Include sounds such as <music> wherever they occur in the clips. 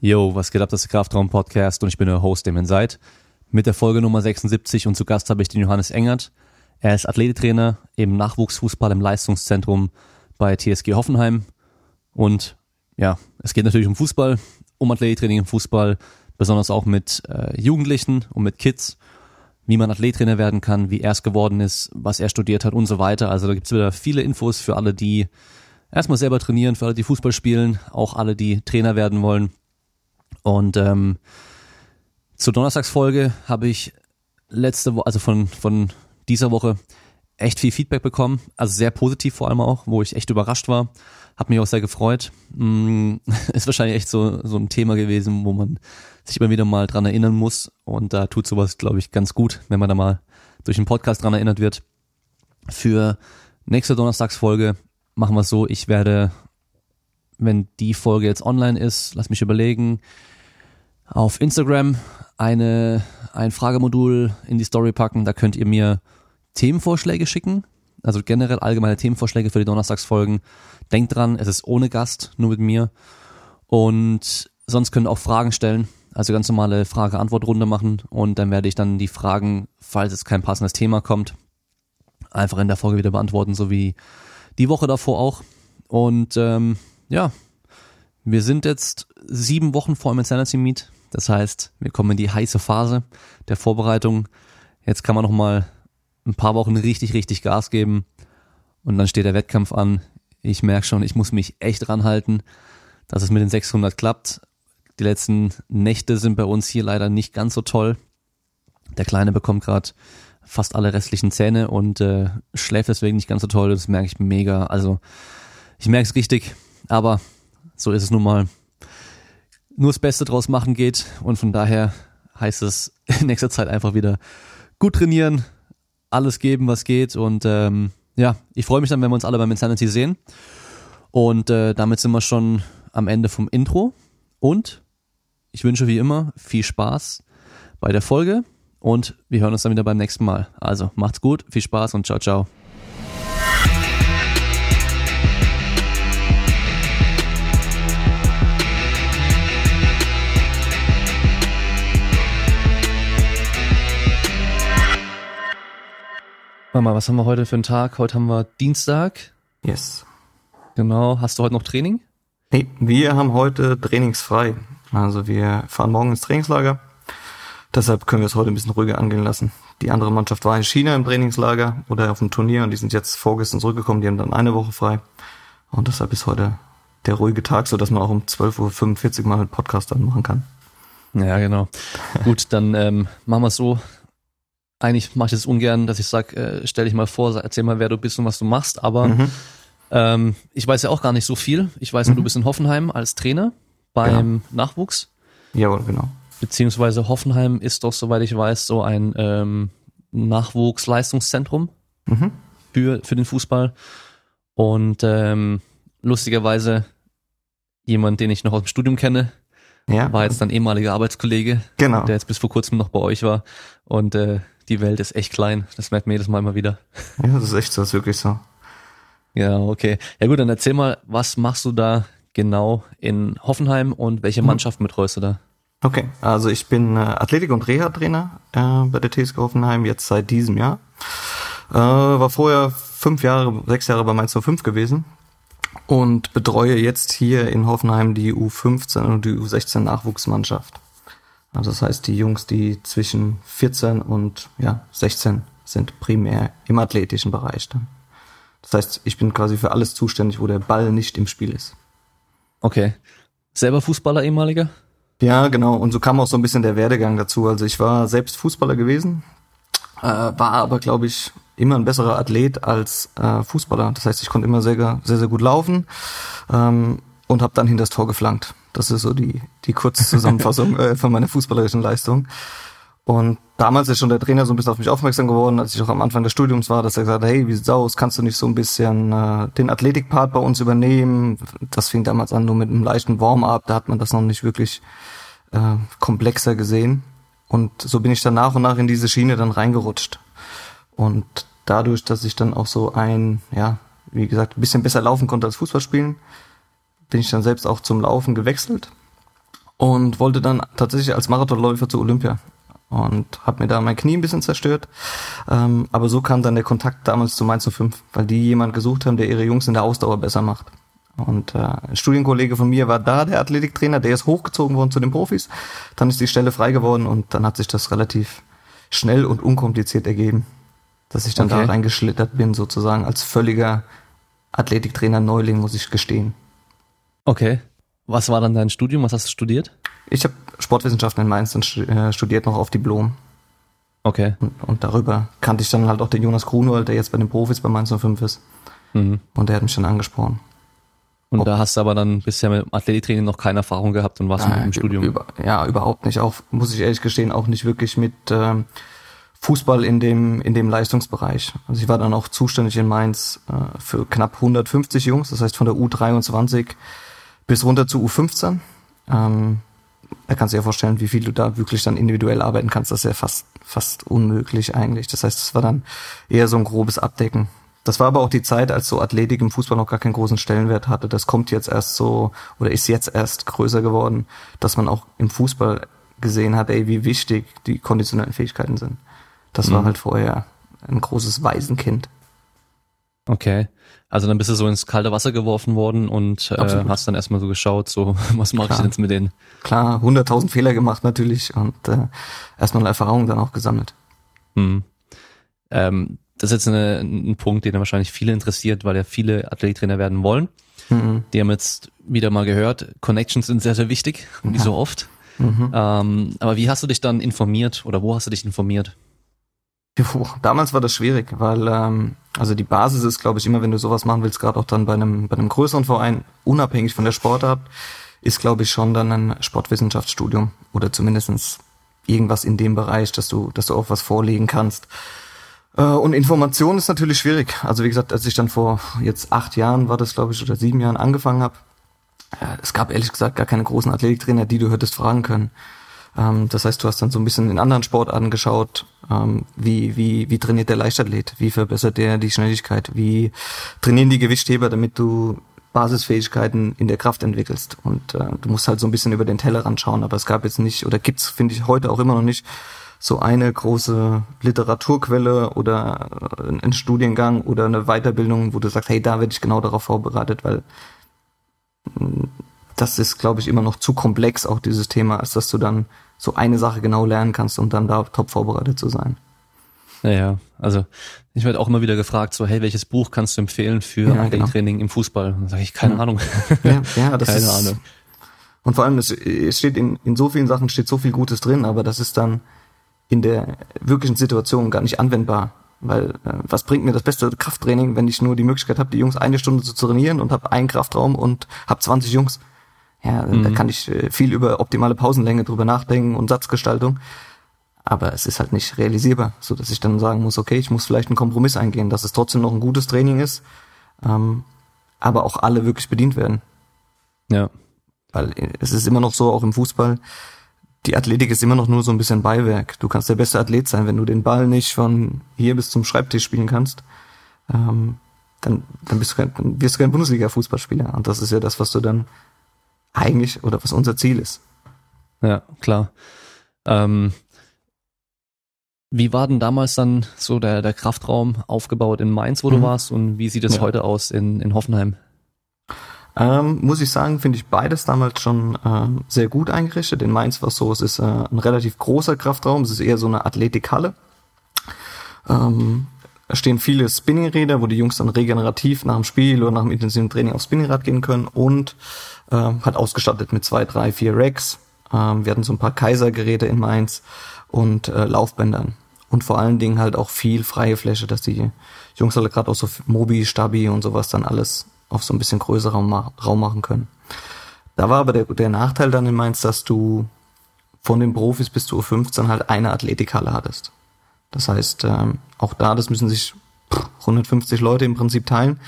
Yo, was geht ab, das ist der Kraftraum Podcast und ich bin der Host, dem ihr seid. Mit der Folge Nummer 76 und zu Gast habe ich den Johannes Engert. Er ist Athletiktrainer im Nachwuchsfußball im Leistungszentrum bei TSG Hoffenheim. Und ja, es geht natürlich um Fußball, um Athletiktraining im Fußball, besonders auch mit äh, Jugendlichen und mit Kids, wie man Athletiktrainer werden kann, wie er es geworden ist, was er studiert hat und so weiter. Also da gibt's wieder viele Infos für alle, die erstmal selber trainieren, für alle, die Fußball spielen, auch alle, die Trainer werden wollen. Und ähm, zur Donnerstagsfolge habe ich letzte Woche, also von, von dieser Woche, echt viel Feedback bekommen. Also sehr positiv vor allem auch, wo ich echt überrascht war. Hat mich auch sehr gefreut. Mm, <laughs> ist wahrscheinlich echt so, so ein Thema gewesen, wo man sich immer wieder mal dran erinnern muss. Und da tut sowas, glaube ich, ganz gut, wenn man da mal durch den Podcast dran erinnert wird. Für nächste Donnerstagsfolge machen wir es so, ich werde, wenn die Folge jetzt online ist, lass mich überlegen, auf Instagram eine, ein Fragemodul in die Story packen. Da könnt ihr mir Themenvorschläge schicken. Also generell allgemeine Themenvorschläge für die Donnerstagsfolgen. Denkt dran, es ist ohne Gast, nur mit mir. Und sonst könnt ihr auch Fragen stellen. Also ganz normale Frage-Antwort-Runde machen. Und dann werde ich dann die Fragen, falls es kein passendes Thema kommt, einfach in der Folge wieder beantworten, so wie die Woche davor auch. Und ähm, ja, wir sind jetzt sieben Wochen vor dem Insanity Meet. Das heißt, wir kommen in die heiße Phase der Vorbereitung. Jetzt kann man noch mal ein paar Wochen richtig, richtig Gas geben. Und dann steht der Wettkampf an. Ich merke schon, ich muss mich echt ranhalten, dass es mit den 600 klappt. Die letzten Nächte sind bei uns hier leider nicht ganz so toll. Der Kleine bekommt gerade fast alle restlichen Zähne und äh, schläft deswegen nicht ganz so toll. Das merke ich mega. Also ich merke es richtig, aber so ist es nun mal nur das Beste draus machen geht. Und von daher heißt es in nächster Zeit einfach wieder gut trainieren, alles geben, was geht. Und ähm, ja, ich freue mich dann, wenn wir uns alle beim Insanity sehen. Und äh, damit sind wir schon am Ende vom Intro. Und ich wünsche wie immer viel Spaß bei der Folge. Und wir hören uns dann wieder beim nächsten Mal. Also macht's gut, viel Spaß und ciao, ciao. Mama, was haben wir heute für einen Tag? Heute haben wir Dienstag. Yes. Genau. Hast du heute noch Training? Nee, wir haben heute trainingsfrei. Also wir fahren morgen ins Trainingslager. Deshalb können wir es heute ein bisschen ruhiger angehen lassen. Die andere Mannschaft war in China im Trainingslager oder auf dem Turnier und die sind jetzt vorgestern zurückgekommen. Die haben dann eine Woche frei. Und deshalb ist heute der ruhige Tag, so dass man auch um 12.45 Uhr mal einen Podcast dann machen kann. Ja, genau. Gut, dann ähm, machen wir es so eigentlich mache ich das ungern, dass ich sage, äh, stell dich mal vor, erzähl mal, wer du bist und was du machst, aber mhm. ähm, ich weiß ja auch gar nicht so viel. Ich weiß nur, mhm. du bist in Hoffenheim als Trainer beim genau. Nachwuchs. Jawohl, genau. Beziehungsweise Hoffenheim ist doch, soweit ich weiß, so ein ähm, Nachwuchsleistungszentrum mhm. für, für den Fußball. Und ähm, lustigerweise jemand, den ich noch aus dem Studium kenne, ja. war jetzt dann ehemaliger Arbeitskollege, genau. der jetzt bis vor kurzem noch bei euch war. Und äh, die Welt ist echt klein. Das merkt man jedes Mal immer wieder. Ja, das ist echt so, das ist wirklich so. Ja, okay. Ja gut, dann erzähl mal, was machst du da genau in Hoffenheim und welche mhm. Mannschaft betreust du da? Okay, also ich bin äh, Athletik- und Reha-Trainer äh, bei der TSG Hoffenheim jetzt seit diesem Jahr. Äh, war vorher fünf Jahre, sechs Jahre bei Mainz 05 gewesen und betreue jetzt hier in Hoffenheim die U15 und die U16 Nachwuchsmannschaft. Also das heißt, die Jungs, die zwischen 14 und ja, 16 sind primär im athletischen Bereich dann. Das heißt, ich bin quasi für alles zuständig, wo der Ball nicht im Spiel ist. Okay. Selber Fußballer ehemaliger? Ja, genau. Und so kam auch so ein bisschen der Werdegang dazu. Also ich war selbst Fußballer gewesen, äh, war aber, glaube ich, immer ein besserer Athlet als äh, Fußballer. Das heißt, ich konnte immer sehr, sehr, sehr gut laufen ähm, und habe dann hinter das Tor geflankt. Das ist so die, die kurze Zusammenfassung <laughs> äh, von meiner fußballerischen Leistung. Und damals ist schon der Trainer so ein bisschen auf mich aufmerksam geworden, als ich auch am Anfang des Studiums war, dass er gesagt hat, hey, wie sieht's aus, kannst du nicht so ein bisschen äh, den Athletikpart bei uns übernehmen? Das fing damals an nur mit einem leichten Warm-up, da hat man das noch nicht wirklich äh, komplexer gesehen. Und so bin ich dann nach und nach in diese Schiene dann reingerutscht. Und dadurch, dass ich dann auch so ein, ja, wie gesagt, ein bisschen besser laufen konnte als Fußball spielen, bin ich dann selbst auch zum Laufen gewechselt und wollte dann tatsächlich als Marathonläufer zu Olympia und habe mir da mein Knie ein bisschen zerstört. Ähm, aber so kam dann der Kontakt damals zu Mainz 05, weil die jemand gesucht haben, der ihre Jungs in der Ausdauer besser macht. Und äh, ein Studienkollege von mir war da, der Athletiktrainer, der ist hochgezogen worden zu den Profis. Dann ist die Stelle frei geworden und dann hat sich das relativ schnell und unkompliziert ergeben, dass ich dann okay. da reingeschlittert bin, sozusagen als völliger Athletiktrainer Neuling, muss ich gestehen. Okay. Was war dann dein Studium? Was hast du studiert? Ich habe Sportwissenschaften in Mainz äh, studiert noch auf Diplom. Okay. Und, und, darüber kannte ich dann halt auch den Jonas Grunwald, der jetzt bei den Profis bei Mainz 05 ist. Mhm. Und der hat mich dann angesprochen. Und Ob, da hast du aber dann bisher mit dem Athletiktraining noch keine Erfahrung gehabt und warst nein, im Studium? Über, ja, überhaupt nicht. Auch, muss ich ehrlich gestehen, auch nicht wirklich mit ähm, Fußball in dem, in dem Leistungsbereich. Also ich war dann auch zuständig in Mainz äh, für knapp 150 Jungs, das heißt von der U23 bis runter zu U15. Ähm, da kannst du dir vorstellen, wie viel du da wirklich dann individuell arbeiten kannst. Das ist ja fast, fast unmöglich eigentlich. Das heißt, es war dann eher so ein grobes Abdecken. Das war aber auch die Zeit, als so Athletik im Fußball noch gar keinen großen Stellenwert hatte. Das kommt jetzt erst so oder ist jetzt erst größer geworden, dass man auch im Fußball gesehen hat, ey, wie wichtig die konditionellen Fähigkeiten sind. Das mhm. war halt vorher ein großes Waisenkind. Okay. Also dann bist du so ins kalte Wasser geworfen worden und äh, hast dann erstmal so geschaut, so <laughs> was mache ich jetzt mit denen? Klar, 100.000 Fehler gemacht natürlich und äh, erstmal Erfahrung dann auch gesammelt. Hm. Ähm, das ist jetzt eine, ein Punkt, den wahrscheinlich viele interessiert, weil ja viele Athletiktrainer werden wollen. Mhm. Die haben jetzt wieder mal gehört, Connections sind sehr, sehr wichtig, wie ja. so oft. Mhm. Ähm, aber wie hast du dich dann informiert oder wo hast du dich informiert? Puh, damals war das schwierig, weil ähm, also die Basis ist, glaube ich, immer, wenn du sowas machen willst, gerade auch dann bei einem bei einem größeren Verein, unabhängig von der Sportart, ist, glaube ich, schon dann ein Sportwissenschaftsstudium oder zumindestens irgendwas in dem Bereich, dass du, dass du auch was vorlegen kannst. Äh, und Information ist natürlich schwierig. Also wie gesagt, als ich dann vor jetzt acht Jahren war das, glaube ich, oder sieben Jahren angefangen habe, äh, es gab ehrlich gesagt gar keine großen Athletiktrainer, die du hättest fragen können. Ähm, das heißt, du hast dann so ein bisschen in anderen Sportarten geschaut, ähm, wie, wie, wie trainiert der Leichtathlet, wie verbessert der die Schnelligkeit, wie trainieren die Gewichtheber, damit du Basisfähigkeiten in der Kraft entwickelst. Und äh, du musst halt so ein bisschen über den Tellerrand schauen, aber es gab jetzt nicht, oder gibt's, finde ich, heute auch immer noch nicht, so eine große Literaturquelle oder äh, ein Studiengang oder eine Weiterbildung, wo du sagst, hey, da werde ich genau darauf vorbereitet, weil mm, das ist, glaube ich, immer noch zu komplex, auch dieses Thema, als dass du dann so eine Sache genau lernen kannst und dann da top vorbereitet zu sein. Naja, also ich werde auch immer wieder gefragt, so hey, welches Buch kannst du empfehlen für ja, Training genau. im Fußball? dann sage ich, keine ja. Ahnung. Ja, <laughs> ja das keine ist, Ahnung. Und vor allem, es, es steht in, in so vielen Sachen steht so viel Gutes drin, aber das ist dann in der wirklichen Situation gar nicht anwendbar. Weil äh, was bringt mir das beste Krafttraining, wenn ich nur die Möglichkeit habe, die Jungs eine Stunde zu trainieren und habe einen Kraftraum und habe 20 Jungs? Ja, mhm. da kann ich äh, viel über optimale Pausenlänge drüber nachdenken und Satzgestaltung. Aber es ist halt nicht realisierbar, so dass ich dann sagen muss, okay, ich muss vielleicht einen Kompromiss eingehen, dass es trotzdem noch ein gutes Training ist, ähm, aber auch alle wirklich bedient werden. Ja. Weil äh, es ist immer noch so, auch im Fußball, die Athletik ist immer noch nur so ein bisschen Beiwerk. Du kannst der beste Athlet sein, wenn du den Ball nicht von hier bis zum Schreibtisch spielen kannst, ähm, dann, dann, bist du kein, dann wirst du kein Bundesliga-Fußballspieler. Und das ist ja das, was du dann eigentlich oder was unser Ziel ist. Ja, klar. Ähm, wie war denn damals dann so der, der Kraftraum aufgebaut in Mainz, wo mhm. du warst, und wie sieht es ja. heute aus in, in Hoffenheim? Ähm, muss ich sagen, finde ich beides damals schon ähm, sehr gut eingerichtet. In Mainz war es so, es ist äh, ein relativ großer Kraftraum, es ist eher so eine Athletikhalle. Ähm, da stehen viele Spinningräder, wo die Jungs dann regenerativ nach dem Spiel oder nach dem intensiven Training aufs Spinningrad gehen können und äh, hat ausgestattet mit zwei, drei, vier Racks. Ähm, wir hatten so ein paar Kaisergeräte in Mainz und äh, Laufbändern. Und vor allen Dingen halt auch viel freie Fläche, dass die Jungs alle gerade auch so Mobi, Stabi und sowas dann alles auf so ein bisschen größerem Raum machen können. Da war aber der, der Nachteil dann in Mainz, dass du von den Profis bis zu U15 halt eine Athletikhalle hattest. Das heißt, ähm, auch da, das müssen sich 150 Leute im Prinzip teilen.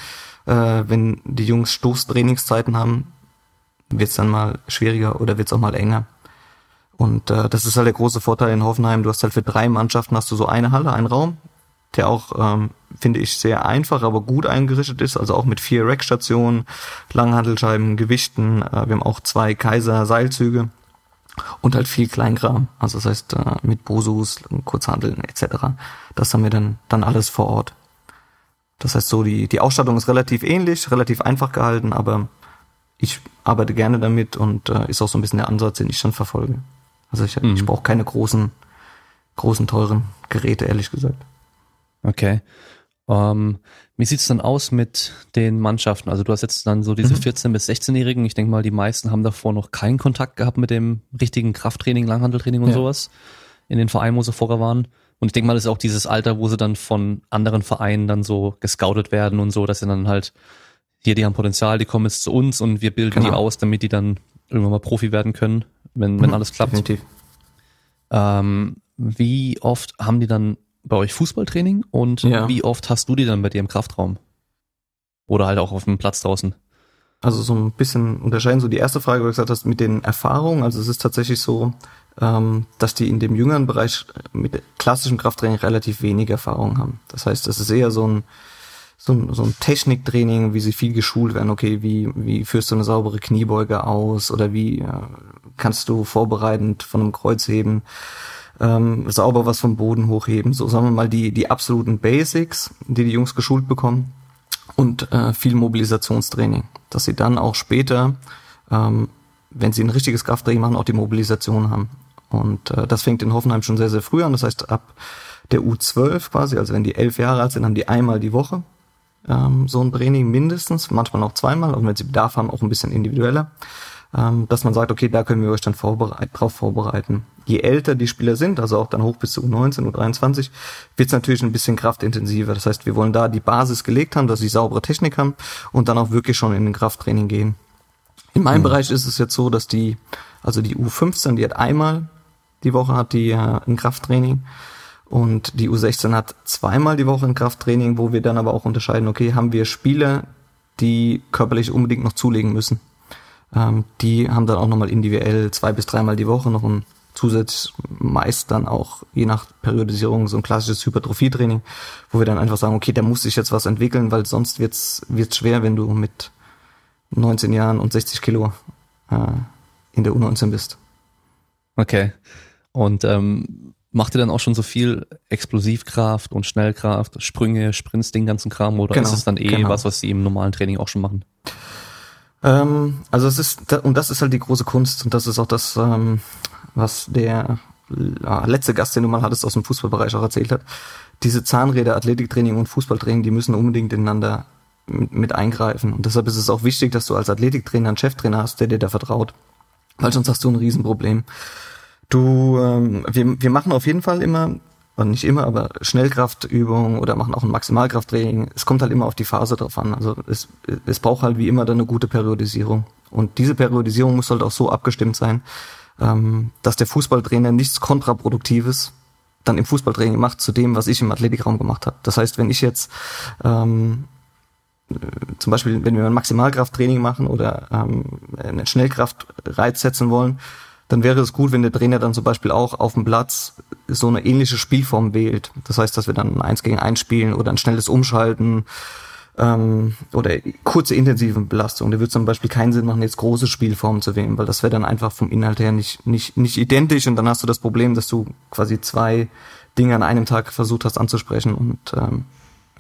Äh, wenn die Jungs Stoßtrainingszeiten haben, wird es dann mal schwieriger oder wird es auch mal enger. Und äh, das ist halt der große Vorteil in Hoffenheim. Du hast halt für drei Mannschaften hast du so eine Halle, einen Raum, der auch, ähm, finde ich, sehr einfach, aber gut eingerichtet ist. Also auch mit vier Rackstationen, Langhandelscheiben, Gewichten. Äh, wir haben auch zwei Kaiser-Seilzüge. Und halt viel Kleinkram. Also das heißt äh, mit Bosus, Kurzhandeln etc. Das haben wir dann dann alles vor Ort. Das heißt so die die Ausstattung ist relativ ähnlich, relativ einfach gehalten, aber ich arbeite gerne damit und äh, ist auch so ein bisschen der Ansatz, den ich schon verfolge. Also ich, mhm. ich brauche keine großen großen teuren Geräte ehrlich gesagt. Okay. Ähm, wie sieht's dann aus mit den Mannschaften? Also du hast jetzt dann so diese 14- mhm. bis 16-Jährigen. Ich denke mal, die meisten haben davor noch keinen Kontakt gehabt mit dem richtigen Krafttraining, Langhandeltraining und ja. sowas in den Vereinen, wo sie vorher waren. Und ich denke mal, das ist auch dieses Alter, wo sie dann von anderen Vereinen dann so gescoutet werden und so, dass sie dann halt, hier, die haben Potenzial, die kommen jetzt zu uns und wir bilden genau. die aus, damit die dann irgendwann mal Profi werden können, wenn, wenn mhm, alles klappt. Definitiv. Ähm, wie oft haben die dann bei euch Fußballtraining und ja. wie oft hast du die dann bei dir im Kraftraum? Oder halt auch auf dem Platz draußen? Also so ein bisschen unterscheiden, so die erste Frage, wo du gesagt hast, mit den Erfahrungen. Also es ist tatsächlich so, ähm, dass die in dem jüngeren Bereich mit klassischem Krafttraining relativ wenig Erfahrung haben. Das heißt, es ist eher so ein, so ein, so ein Techniktraining, wie sie viel geschult werden. Okay, wie, wie führst du eine saubere Kniebeuge aus oder wie äh, kannst du vorbereitend von einem Kreuzheben ähm, sauber was vom Boden hochheben. So sagen wir mal die, die absoluten Basics, die die Jungs geschult bekommen und äh, viel Mobilisationstraining, dass sie dann auch später, ähm, wenn sie ein richtiges Krafttraining machen, auch die Mobilisation haben. Und äh, das fängt in Hoffenheim schon sehr, sehr früh an. Das heißt, ab der U12 quasi, also wenn die elf Jahre alt sind, haben die einmal die Woche ähm, so ein Training mindestens, manchmal auch zweimal, und wenn sie Bedarf haben, auch ein bisschen individueller ähm, dass man sagt, okay, da können wir euch dann vorbereit drauf vorbereiten. Je älter die Spieler sind, also auch dann hoch bis zu U19, U23, wird es natürlich ein bisschen kraftintensiver. Das heißt, wir wollen da die Basis gelegt haben, dass sie saubere Technik haben und dann auch wirklich schon in den Krafttraining gehen. In meinem mhm. Bereich ist es jetzt so, dass die, also die U15, die hat einmal die Woche hat die äh, ein Krafttraining und die U16 hat zweimal die Woche ein Krafttraining, wo wir dann aber auch unterscheiden, okay, haben wir Spieler, die körperlich unbedingt noch zulegen müssen. Ähm, die haben dann auch nochmal individuell zwei bis dreimal die Woche noch ein zusätzlich meist dann auch je nach Periodisierung so ein klassisches Hypertrophie-Training, wo wir dann einfach sagen, okay, da muss sich jetzt was entwickeln, weil sonst wird's wird's schwer, wenn du mit 19 Jahren und 60 Kilo äh, in der U19 bist. Okay. Und ähm, macht ihr dann auch schon so viel Explosivkraft und Schnellkraft, Sprünge, Sprints, den ganzen Kram oder genau, ist es dann eh genau. was, was sie im normalen Training auch schon machen? Ähm, also es ist, und das ist halt die große Kunst und das ist auch das, ähm, was der letzte Gast, den du mal hattest aus dem Fußballbereich auch erzählt hat. Diese Zahnräder, Athletiktraining und Fußballtraining, die müssen unbedingt ineinander mit, mit eingreifen. Und deshalb ist es auch wichtig, dass du als Athletiktrainer einen Cheftrainer hast, der dir da vertraut. Weil sonst hast du ein Riesenproblem. Du, ähm, wir, wir machen auf jeden Fall immer und nicht immer, aber Schnellkraftübungen oder machen auch ein Maximalkrafttraining. Es kommt halt immer auf die Phase drauf an. Also es, es braucht halt wie immer dann eine gute Periodisierung. Und diese Periodisierung muss halt auch so abgestimmt sein, ähm, dass der Fußballtrainer nichts Kontraproduktives dann im Fußballtraining macht zu dem, was ich im Athletikraum gemacht habe. Das heißt, wenn ich jetzt ähm, zum Beispiel, wenn wir ein Maximalkrafttraining machen oder ähm, einen Schnellkraftreiz setzen wollen, dann wäre es gut, wenn der Trainer dann zum Beispiel auch auf dem Platz so eine ähnliche Spielform wählt. Das heißt, dass wir dann ein Eins gegen Eins spielen oder ein schnelles Umschalten ähm, oder kurze intensive Belastung. Da würde zum Beispiel keinen Sinn machen, jetzt große Spielformen zu wählen, weil das wäre dann einfach vom Inhalt her nicht, nicht, nicht identisch und dann hast du das Problem, dass du quasi zwei Dinge an einem Tag versucht hast anzusprechen und ähm,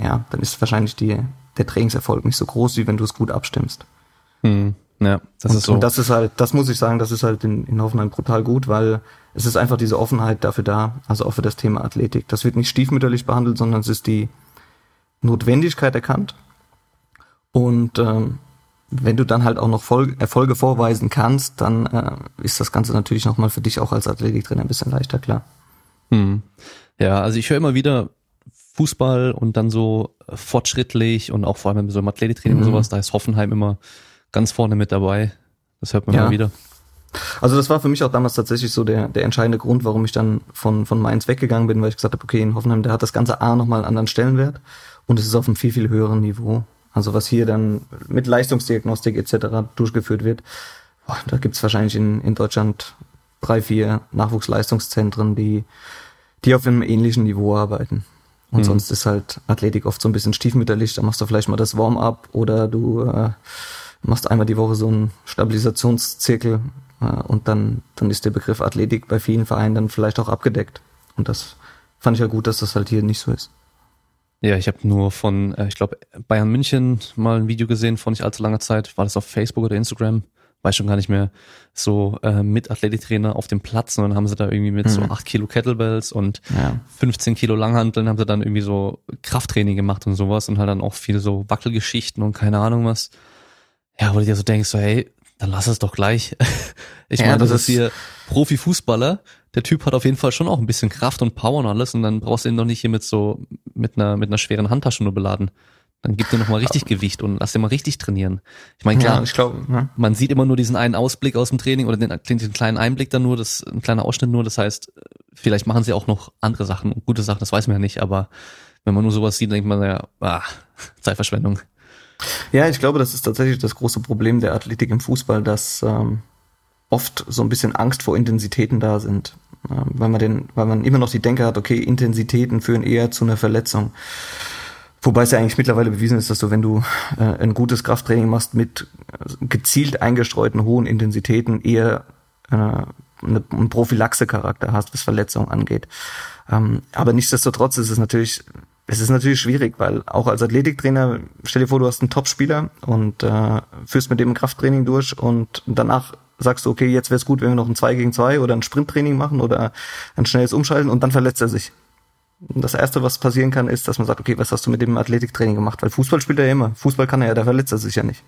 ja, dann ist wahrscheinlich die, der Trainingserfolg nicht so groß, wie wenn du es gut abstimmst. Hm. Ja, das und, ist so. Und das ist halt, das muss ich sagen, das ist halt in, in Hoffenheim brutal gut, weil es ist einfach diese Offenheit dafür da, also auch für das Thema Athletik. Das wird nicht stiefmütterlich behandelt, sondern es ist die Notwendigkeit erkannt. Und ähm, wenn du dann halt auch noch Vol Erfolge vorweisen kannst, dann äh, ist das Ganze natürlich nochmal für dich auch als Athletiktrainer ein bisschen leichter, klar. Hm. Ja, also ich höre immer wieder Fußball und dann so fortschrittlich und auch vor allem so im Athletiktraining mhm. und sowas, da ist Hoffenheim immer ganz vorne mit dabei. Das hört man ja. mal wieder. Also das war für mich auch damals tatsächlich so der, der entscheidende Grund, warum ich dann von, von Mainz weggegangen bin, weil ich gesagt habe, okay, in Hoffenheim, der hat das ganze A nochmal einen anderen Stellenwert und es ist auf einem viel, viel höheren Niveau. Also was hier dann mit Leistungsdiagnostik etc. durchgeführt wird, boah, da gibt's wahrscheinlich in, in Deutschland drei, vier Nachwuchsleistungszentren, die, die auf einem ähnlichen Niveau arbeiten. Und mhm. sonst ist halt Athletik oft so ein bisschen stiefmütterlich, da machst du vielleicht mal das Warm-up oder du äh, machst einmal die Woche so einen Stabilisationszirkel Äh, und dann, dann ist der Begriff Athletik bei vielen Vereinen dann vielleicht auch abgedeckt. Und das fand ich ja gut, dass das halt hier nicht so ist. Ja, ich habe nur von, äh, ich glaube, Bayern München mal ein Video gesehen vor nicht allzu langer Zeit. War das auf Facebook oder Instagram? Weiß schon gar nicht mehr. So äh, mit Athletiktrainer auf dem Platz und dann haben sie da irgendwie mit mhm. so acht Kilo Kettlebells und ja. 15 Kilo Langhanteln haben sie dann irgendwie so Krafttraining gemacht und sowas und halt dann auch viele so Wackelgeschichten und keine Ahnung was. Ja, wo du dir so denkst, so hey, dann lass es doch gleich. <laughs> ich ja, meine, das, das ist hier Profifußballer, der Typ hat auf jeden Fall schon auch ein bisschen Kraft und Power und alles und dann brauchst du ihn doch nicht hier mit so, mit einer, mit einer schweren Handtasche nur beladen. Dann gib dir noch mal richtig Gewicht und lass dir mal richtig trainieren. Ich meine, klar, ja, ich glaub, ja. man sieht immer nur diesen einen Ausblick aus dem Training oder den, den kleinen Einblick dann nur, das, ein kleiner Ausschnitt nur. Das heißt, vielleicht machen sie auch noch andere Sachen, gute Sachen, das weiß man ja nicht, aber wenn man nur sowas sieht, denkt man ja, ah, <laughs> Zeitverschwendung. Ja, ich glaube, das ist tatsächlich das große Problem der Athletik im Fußball, dass ähm, oft so ein bisschen Angst vor Intensitäten da sind. Äh, weil man den, weil man immer noch die Denke hat, okay, Intensitäten führen eher zu einer Verletzung. Wobei es ja eigentlich mittlerweile bewiesen ist, dass du, wenn du äh, ein gutes Krafttraining machst mit gezielt eingestreuten hohen Intensitäten, eher äh, eine, einen Prophylaxe-Charakter hast, was Verletzungen angeht. Ähm, aber nichtsdestotrotz ist es natürlich, es ist natürlich schwierig, weil auch als Athletiktrainer, stell dir vor, du hast einen Top-Spieler und äh, führst mit dem Krafttraining durch und danach sagst du, okay, jetzt wäre es gut, wenn wir noch ein 2 gegen 2 oder ein Sprinttraining machen oder ein schnelles Umschalten und dann verletzt er sich. Das erste, was passieren kann, ist, dass man sagt, okay, was hast du mit dem Athletiktraining gemacht? Weil Fußball spielt er ja immer. Fußball kann er ja, da verletzt er sich ja nicht.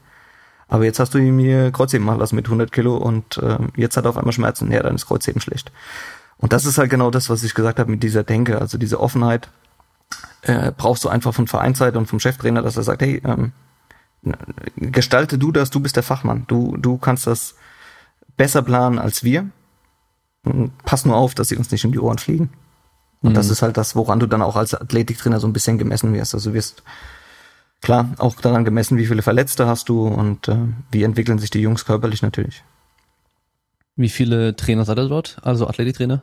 Aber jetzt hast du ihm hier Kreuzheben machen lassen mit 100 Kilo und äh, jetzt hat er auf einmal Schmerzen. Ja, dann ist Kreuzheben schlecht. Und das ist halt genau das, was ich gesagt habe mit dieser Denke, also diese Offenheit äh, brauchst du einfach von Vereinsseite und vom Cheftrainer, dass er sagt, hey, ähm, gestalte du das, du bist der Fachmann, du du kannst das besser planen als wir. Pass nur auf, dass sie uns nicht in die Ohren fliegen. Und mhm. das ist halt das, woran du dann auch als Athletiktrainer so ein bisschen gemessen wirst. Also du wirst klar auch daran gemessen, wie viele Verletzte hast du und äh, wie entwickeln sich die Jungs körperlich natürlich. Wie viele Trainer seid ihr dort? Also Athletiktrainer?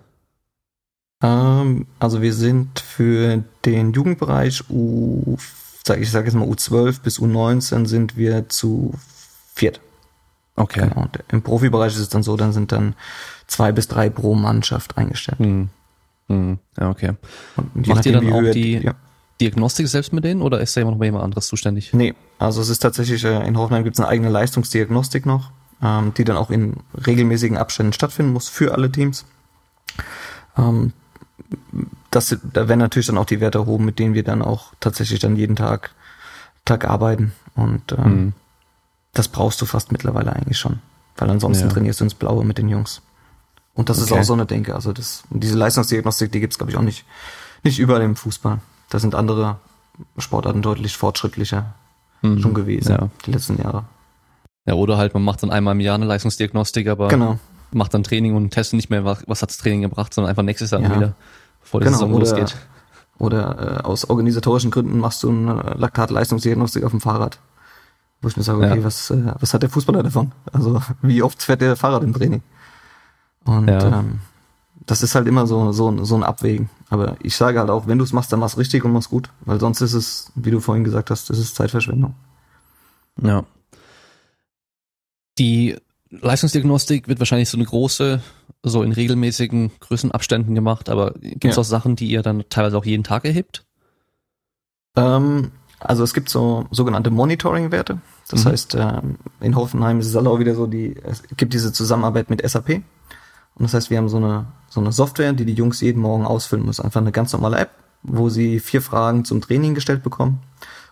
Ähm, also wir sind für den Jugendbereich U, sag ich sage jetzt mal U12 bis U19 sind wir zu viert. Okay. Genau. Und Im Profibereich ist es dann so, dann sind dann zwei bis drei pro Mannschaft eingestellt. Hm. Hm. Ja, okay. Und Macht ihr dann auch die ja. Diagnostik selbst mit denen oder ist da immer noch bei jemand anderes zuständig? Nee, also es ist tatsächlich, äh, in Hoffenheim gibt es eine eigene Leistungsdiagnostik noch, ähm, die dann auch in regelmäßigen Abständen stattfinden muss für alle Teams. Ähm, das, da werden natürlich dann auch die Werte erhoben, mit denen wir dann auch tatsächlich dann jeden Tag, Tag arbeiten. Und ähm, mhm. das brauchst du fast mittlerweile eigentlich schon. Weil ansonsten ja. trainierst du ins Blaue mit den Jungs. Und das okay. ist auch so eine Denke. Also das, diese Leistungsdiagnostik, die gibt's glaube ich, auch nicht, nicht überall im Fußball. Da sind andere Sportarten deutlich fortschrittlicher mhm. schon gewesen, ja. die letzten Jahre. Ja, oder halt, man macht dann einmal im Jahr eine Leistungsdiagnostik, aber genau. Macht dann Training und testet nicht mehr, was, was hat's Training gebracht, sondern einfach nächstes Jahr ja. wieder, bevor die genau, Saison oder, losgeht. Oder äh, aus organisatorischen Gründen machst du eine Laktatleistungsdiagnostik auf dem Fahrrad. Wo ich mir sage, okay, ja. was, äh, was hat der Fußballer davon? Also <laughs> wie oft fährt der Fahrrad im Training? Und ja. ähm, das ist halt immer so, so, so ein Abwägen. Aber ich sage halt auch, wenn du es machst, dann mach's richtig und mach's gut. Weil sonst ist es, wie du vorhin gesagt hast, das ist Zeitverschwendung. Ja. Die Leistungsdiagnostik wird wahrscheinlich so eine große, so in regelmäßigen Größenabständen gemacht, aber gibt es ja. auch Sachen, die ihr dann teilweise auch jeden Tag erhebt? Ähm, also es gibt so sogenannte Monitoring-Werte. Das mhm. heißt, ähm, in Hoffenheim ist es auch wieder so, die, es gibt diese Zusammenarbeit mit SAP. Und das heißt, wir haben so eine, so eine Software, die die Jungs jeden Morgen ausfüllen müssen. Einfach eine ganz normale App, wo sie vier Fragen zum Training gestellt bekommen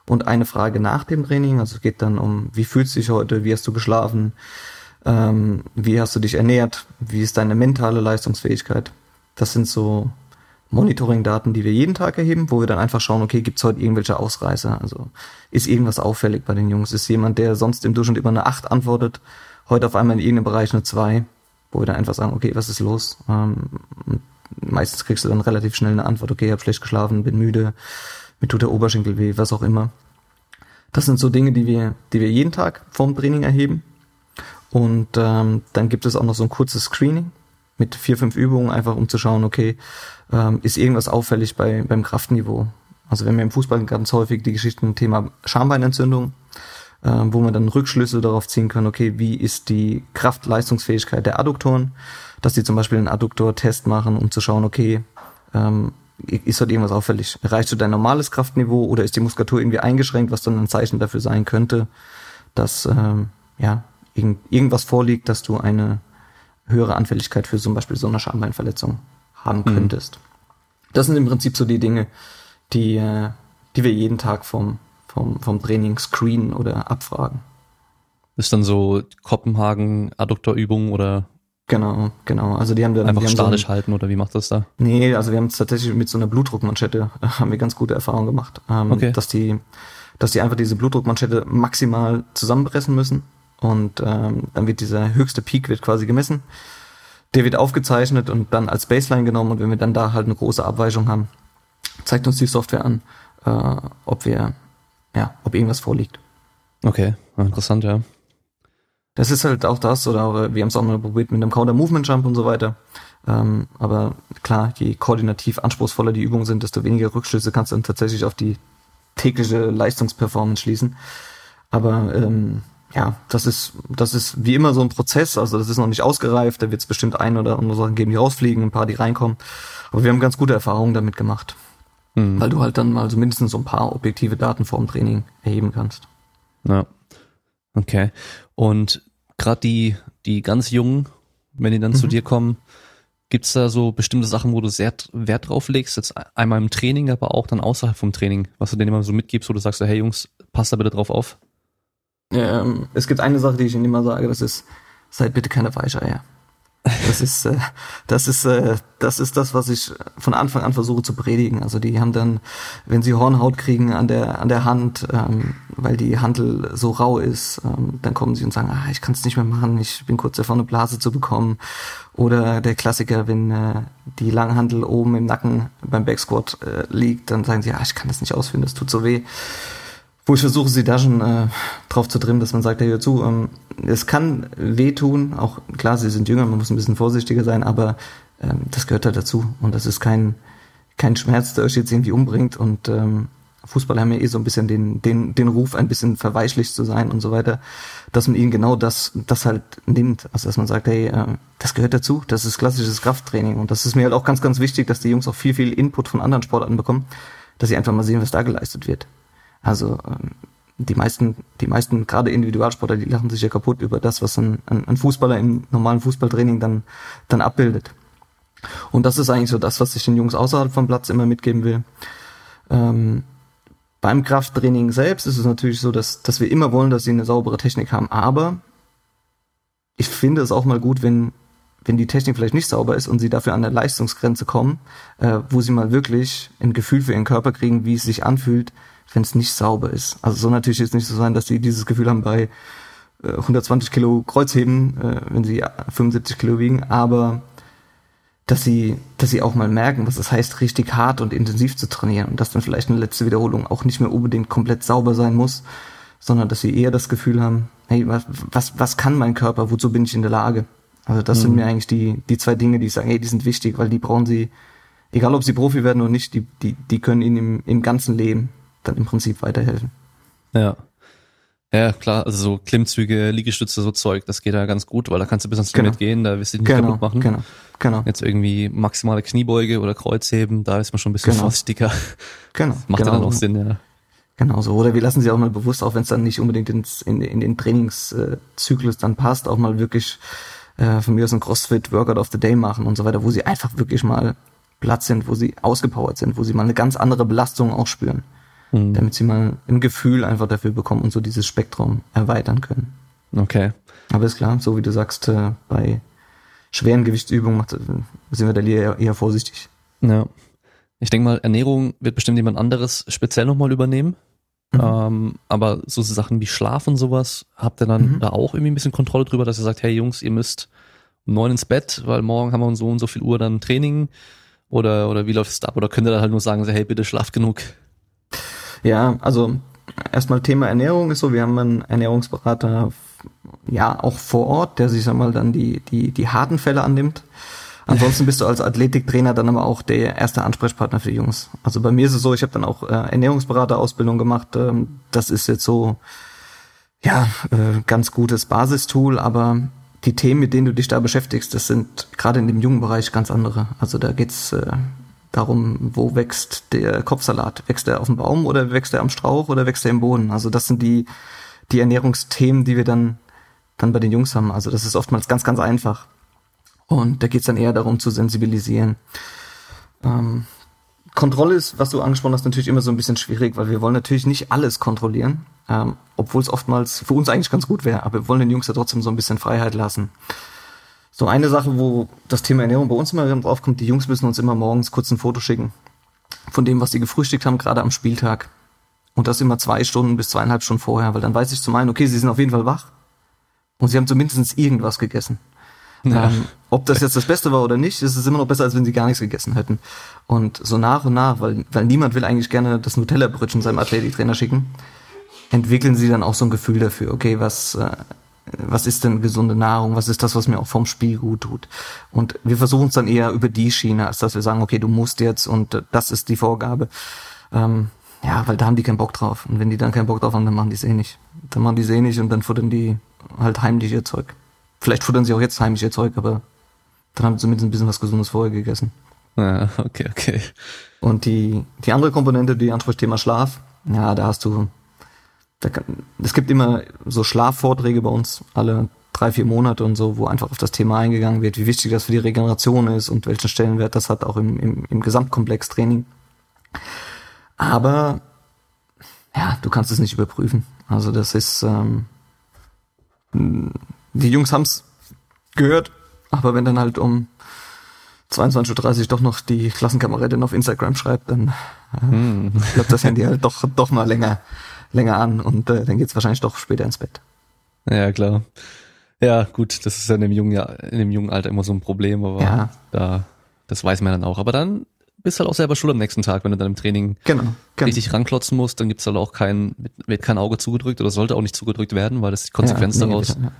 und eine Frage nach dem Training. Also es geht dann um, wie fühlst du dich heute, wie hast du geschlafen, ähm, wie hast du dich ernährt, wie ist deine mentale Leistungsfähigkeit. Das sind so Monitoring-Daten, die wir jeden Tag erheben, wo wir dann einfach schauen, okay, gibt's heute irgendwelche Ausreißer? Also ist irgendwas auffällig bei den Jungs? Ist jemand, der sonst im Durchschnitt immer eine 8 antwortet, heute auf einmal in irgendeinem Bereich eine 2? wo wir dann einfach sagen, okay, was ist los? Ähm, meistens kriegst du dann relativ schnell eine Antwort, okay, ich habe schlecht geschlafen, bin müde, mir tut der Oberschenkel weh, was auch immer. Das sind so Dinge, die wir, die wir jeden Tag vorm Training erheben. Und ähm, dann gibt es auch noch so ein kurzes Screening mit vier, fünf Übungen, einfach um zu schauen, okay, ähm, ist irgendwas auffällig bei, beim Kraftniveau? Also wenn wir im Fußball ganz häufig die Geschichten Thema Schambeinentzündung, äh, wo man dann Rückschlüsse darauf ziehen kann, okay, wie ist die Kraftleistungsfähigkeit der Adduktoren, dass die zum Beispiel einen Adduktor-Test machen, um zu schauen, okay, ähm, ist dort irgendwas auffällig? Erreichst du dein normales Kraftniveau oder ist die Muskulatur irgendwie eingeschränkt, was dann ein Zeichen dafür sein könnte, dass ähm, ja irgend, irgendwas vorliegt, dass du eine höhere Anfälligkeit für zum Beispiel so eine Schambeinverletzung haben mhm. könntest. Das sind im Prinzip so die Dinge, die, äh, die wir jeden Tag vom, vom, vom Training screenen oder abfragen. ist dann so Kopenhagen Adduktorübung oder Genau, genau. Also die haben dann einfach haben statisch so ein, halten oder wie macht das da? Nee, also wir haben es tatsächlich mit so einer Blutdruckmanschette äh, <laughs> haben wir ganz gute Erfahrungen gemacht, ähm, okay. dass die, dass die einfach diese Blutdruckmanschette maximal zusammenpressen müssen und ähm, dann wird dieser höchste Peak wird quasi gemessen. Der wird aufgezeichnet und dann als Baseline genommen und wenn wir dann da halt eine große Abweichung haben, zeigt uns die Software an, äh, ob wir, ja, ob irgendwas vorliegt. Okay, interessant, ja. Das ist halt auch das, oder auch, wir haben es auch mal probiert mit einem Counter-Movement-Jump und so weiter. Ähm, aber klar, je koordinativ anspruchsvoller die Übungen sind, desto weniger Rückschlüsse kannst du dann tatsächlich auf die tägliche Leistungsperformance schließen. Aber ähm, ja, das ist, das ist wie immer so ein Prozess, also das ist noch nicht ausgereift, da wird es bestimmt ein oder andere Sachen geben, die rausfliegen, ein paar, die reinkommen. Aber wir haben ganz gute Erfahrungen damit gemacht. Mhm. Weil du halt dann mal so mindestens so ein paar objektive Daten vor dem Training erheben kannst. Ja. Okay. Und gerade die, die ganz Jungen, wenn die dann mhm. zu dir kommen, gibt's da so bestimmte Sachen, wo du sehr Wert drauf legst? Jetzt einmal im Training, aber auch dann außerhalb vom Training, was du denen immer so mitgibst, wo du sagst, hey Jungs, passt da bitte drauf auf? Ähm, es gibt eine Sache, die ich ihnen immer sage, das ist, seid bitte keine Weicheier. Das ist, äh, das ist, äh, das ist das, was ich von Anfang an versuche zu predigen. Also die haben dann, wenn sie Hornhaut kriegen an der an der Hand, ähm, weil die Handel so rau ist, ähm, dann kommen sie und sagen, ah, ich kann es nicht mehr machen, ich bin kurz davor, eine Blase zu bekommen. Oder der Klassiker, wenn äh, die Langhandel oben im Nacken beim Backsquat äh, liegt, dann sagen sie, ah, ich kann das nicht ausführen, das tut so weh wo ich versuche, sie da schon äh, drauf zu trimmen, dass man sagt, hey, hör zu, ähm, es kann wehtun, auch klar, sie sind jünger, man muss ein bisschen vorsichtiger sein, aber ähm, das gehört halt dazu und das ist kein, kein Schmerz, der euch jetzt irgendwie umbringt und ähm, Fußballer haben ja eh so ein bisschen den, den, den Ruf, ein bisschen verweichlicht zu sein und so weiter, dass man ihnen genau das, das halt nimmt. Also dass man sagt, hey, äh, das gehört dazu, das ist klassisches Krafttraining. Und das ist mir halt auch ganz, ganz wichtig, dass die Jungs auch viel, viel Input von anderen Sportarten bekommen, dass sie einfach mal sehen, was da geleistet wird. Also ähm, die meisten, die meisten gerade Individualsportler, die lachen sich ja kaputt über das, was ein, ein Fußballer im normalen Fußballtraining dann, dann abbildet. Und das ist eigentlich so das, was ich den Jungs außerhalb vom Platz immer mitgeben will. Ähm, beim Krafttraining selbst ist es natürlich so, dass, dass wir immer wollen, dass sie eine saubere Technik haben. Aber ich finde es auch mal gut, wenn, wenn die Technik vielleicht nicht sauber ist und sie dafür an der Leistungsgrenze kommen, äh, wo sie mal wirklich ein Gefühl für ihren Körper kriegen, wie es sich anfühlt, wenn es nicht sauber ist. Also so natürlich jetzt nicht so sein, dass sie dieses Gefühl haben bei äh, 120 Kilo Kreuzheben, äh, wenn sie 75 Kilo wiegen, aber dass sie, dass sie auch mal merken, was das heißt, richtig hart und intensiv zu trainieren und dass dann vielleicht eine letzte Wiederholung auch nicht mehr unbedingt komplett sauber sein muss, sondern dass sie eher das Gefühl haben, hey, was, was, was kann mein Körper, wozu bin ich in der Lage? Also das mhm. sind mir eigentlich die, die zwei Dinge, die ich sage, hey, die sind wichtig, weil die brauchen sie, egal ob sie Profi werden oder nicht, die, die, die können ihnen im, im ganzen Leben dann im Prinzip weiterhelfen. Ja. Ja, klar, also so Klimmzüge, Liegestütze, so Zeug, das geht ja ganz gut, weil da kannst du bis ans genau. Limit gehen, da wirst du dich nicht genau, kaputt machen. Genau, genau. Jetzt irgendwie maximale Kniebeuge oder Kreuzheben, da ist man schon ein bisschen genau. vorsichtiger. Genau. Das <laughs> macht genau. ja dann auch Sinn, ja. Genau so. Oder wir lassen sie auch mal bewusst, auch wenn es dann nicht unbedingt ins, in, in den Trainingszyklus dann passt, auch mal wirklich äh, von mir aus ein CrossFit Workout of the Day machen und so weiter, wo sie einfach wirklich mal Platz sind, wo sie ausgepowert sind, wo sie mal eine ganz andere Belastung auch spüren mhm. damit sie mal ein Gefühl einfach dafür bekommen und so dieses Spektrum erweitern können. Okay. Aber ist klar, so wie du sagst, äh, bei schweren Gewichtsübungen macht, sind wir da eher, eher vorsichtig. Ja. Ich denke mal, Ernährung wird bestimmt jemand anderes speziell nochmal übernehmen. Mhm. Ähm, aber so Sachen wie Schlaf und sowas, habt ihr dann mhm. da auch irgendwie ein bisschen Kontrolle drüber, dass ihr sagt, hey Jungs, ihr müsst um neun ins Bett, weil morgen haben wir um so und so viel Uhr dann Training? Oder, oder wie läuft es ab? Oder könnt ihr da halt nur sagen, hey, bitte schlaft genug? Ja, also erstmal Thema Ernährung ist so, wir haben einen Ernährungsberater ja auch vor Ort, der sich sag mal dann die die die harten Fälle annimmt. Ansonsten bist du als Athletiktrainer dann aber auch der erste Ansprechpartner für die Jungs. Also bei mir ist es so, ich habe dann auch äh, Ernährungsberaterausbildung gemacht. Ähm, das ist jetzt so ja, äh, ganz gutes Basistool, aber die Themen, mit denen du dich da beschäftigst, das sind gerade in dem jungen Bereich ganz andere. Also da geht's äh, darum, wo wächst der Kopfsalat? Wächst er auf dem Baum oder wächst er am Strauch oder wächst er im Boden? Also das sind die, die Ernährungsthemen, die wir dann, dann bei den Jungs haben. Also das ist oftmals ganz, ganz einfach. Und da geht's dann eher darum zu sensibilisieren. Ähm, Kontrolle ist, was du angesprochen hast, natürlich immer so ein bisschen schwierig, weil wir wollen natürlich nicht alles kontrollieren, ähm, obwohl es oftmals für uns eigentlich ganz gut wäre, aber wir wollen den Jungs ja trotzdem so ein bisschen Freiheit lassen. So eine Sache, wo das Thema Ernährung bei uns immer drauf kommt, die Jungs müssen uns immer morgens kurz ein Foto schicken von dem, was sie gefrühstückt haben, gerade am Spieltag. Und das immer zwei Stunden bis zweieinhalb Stunden vorher, weil dann weiß ich zum einen, okay, sie sind auf jeden Fall wach und sie haben zumindest irgendwas gegessen. Ja. Ähm, ob das jetzt das Beste war oder nicht, ist es immer noch besser, als wenn sie gar nichts gegessen hätten. Und so nach und nach, weil, weil niemand will eigentlich gerne das Nutella-Brötchen seinem Athletiktrainer schicken, entwickeln sie dann auch so ein Gefühl dafür, okay, was, äh, was ist denn gesunde Nahrung, was ist das, was mir auch vom Spiel gut tut. Und wir versuchen es dann eher über die Schiene, als dass wir sagen, okay, du musst jetzt und äh, das ist die Vorgabe. Ähm, ja, weil da haben die keinen Bock drauf. Und wenn die dann keinen Bock drauf haben, dann machen die es eh nicht. Dann machen die es eh nicht und dann futtern die halt heimlich ihr Zeug. Vielleicht futtern sie auch jetzt heimisch ihr Zeug, aber dann haben sie zumindest ein bisschen was Gesundes vorher gegessen. Ja, okay, okay. Und die, die andere Komponente, die anspricht, Thema Schlaf, ja, da hast du, da kann, es gibt immer so Schlafvorträge bei uns, alle drei, vier Monate und so, wo einfach auf das Thema eingegangen wird, wie wichtig das für die Regeneration ist und welchen Stellenwert das hat, auch im, im, im Gesamtkomplex Training. Aber ja, du kannst es nicht überprüfen. Also das ist ähm, die Jungs haben's gehört, aber wenn dann halt um 22.30 Uhr doch noch die Klassenkameradin auf Instagram schreibt, dann äh, hm. bleibt das Handy halt doch, doch mal länger, länger an und äh, dann geht's wahrscheinlich doch später ins Bett. Ja, klar. Ja, gut, das ist ja in dem jungen, in dem jungen Alter immer so ein Problem, aber ja. da, das weiß man dann auch. Aber dann bist halt auch selber schuld am nächsten Tag, wenn du dann im Training genau, genau. richtig ranklotzen musst, dann gibt's halt auch kein, wird kein Auge zugedrückt oder sollte auch nicht zugedrückt werden, weil das die Konsequenz ja, daraus. Bitte,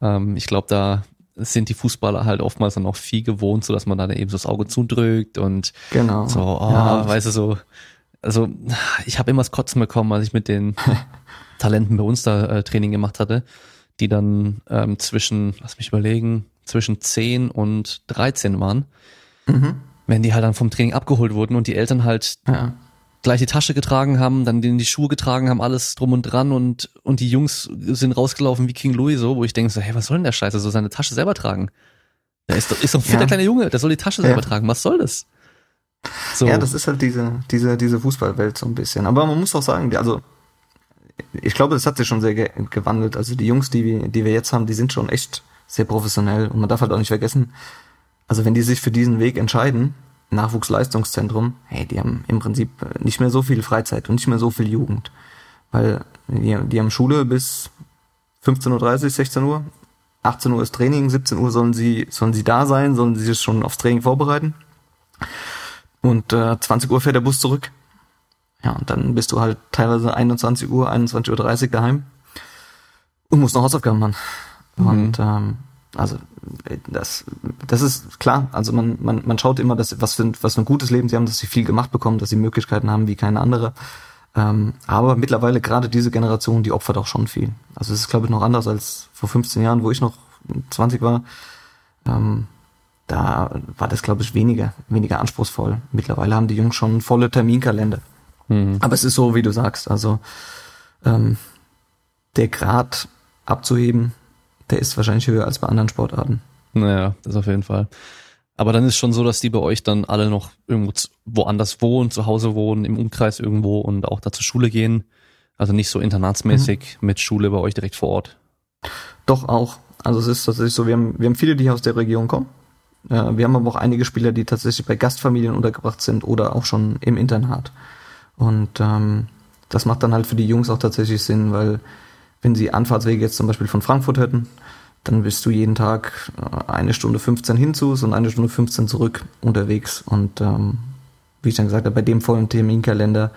ja. Ähm, ich glaube, da sind die Fußballer halt oftmals dann auch viel gewohnt, so dass man dann eben so das Auge zudrückt und genau. so, oh, ja. weißt du, so, also ich habe immer das Kotzen bekommen, als ich mit den <laughs> Talenten bei uns da äh, Training gemacht hatte, die dann ähm, zwischen, lass mich überlegen, zwischen 10 und 13 waren. Mhm. Wenn die halt dann vom Training abgeholt wurden und die Eltern halt ja gleich die Tasche getragen haben, dann die Schuhe getragen haben, alles drum und dran und, und die Jungs sind rausgelaufen wie King Louis so, wo ich denke so, hey, was soll denn der Scheiße, so seine Tasche selber tragen? Der ist doch, ist doch ein ja. kleiner Junge, der soll die Tasche selber ja. tragen, was soll das? So. Ja, das ist halt diese, diese, diese Fußballwelt so ein bisschen. Aber man muss auch sagen, also, ich glaube, das hat sich schon sehr ge gewandelt. Also die Jungs, die wir, die wir jetzt haben, die sind schon echt sehr professionell und man darf halt auch nicht vergessen, also wenn die sich für diesen Weg entscheiden, Nachwuchsleistungszentrum, hey, die haben im Prinzip nicht mehr so viel Freizeit und nicht mehr so viel Jugend. Weil die, die haben Schule bis 15.30 Uhr, 16 Uhr. 18 Uhr ist Training, 17 Uhr sollen sie, sollen sie da sein, sollen sie sich schon aufs Training vorbereiten. Und äh, 20 Uhr fährt der Bus zurück. Ja, und dann bist du halt teilweise 21 Uhr, 21.30 Uhr daheim und musst noch Hausaufgaben machen. Mhm. Und ähm, also das, das ist klar. Also man, man, man schaut immer, dass, was, für, was für ein gutes Leben sie haben, dass sie viel gemacht bekommen, dass sie Möglichkeiten haben wie keine andere. Ähm, aber mittlerweile gerade diese Generation, die opfert auch schon viel. Also es ist, glaube ich, noch anders als vor 15 Jahren, wo ich noch 20 war. Ähm, da war das, glaube ich, weniger, weniger anspruchsvoll. Mittlerweile haben die Jungs schon volle Terminkalender. Mhm. Aber es ist so, wie du sagst. Also ähm, der Grad abzuheben, der ist wahrscheinlich höher als bei anderen Sportarten. Naja, das auf jeden Fall. Aber dann ist schon so, dass die bei euch dann alle noch irgendwo woanders wohnen, zu Hause wohnen, im Umkreis irgendwo und auch da zur Schule gehen. Also nicht so internatsmäßig mhm. mit Schule bei euch direkt vor Ort. Doch auch. Also es ist tatsächlich so, wir haben, wir haben viele, die aus der Region kommen. Äh, wir haben aber auch einige Spieler, die tatsächlich bei Gastfamilien untergebracht sind oder auch schon im Internat. Und ähm, das macht dann halt für die Jungs auch tatsächlich Sinn, weil wenn sie Anfahrtswege jetzt zum Beispiel von Frankfurt hätten, dann bist du jeden Tag äh, eine Stunde 15 hinzu und eine Stunde 15 zurück unterwegs. Und ähm, wie ich dann gesagt habe, bei dem vollen Terminkalender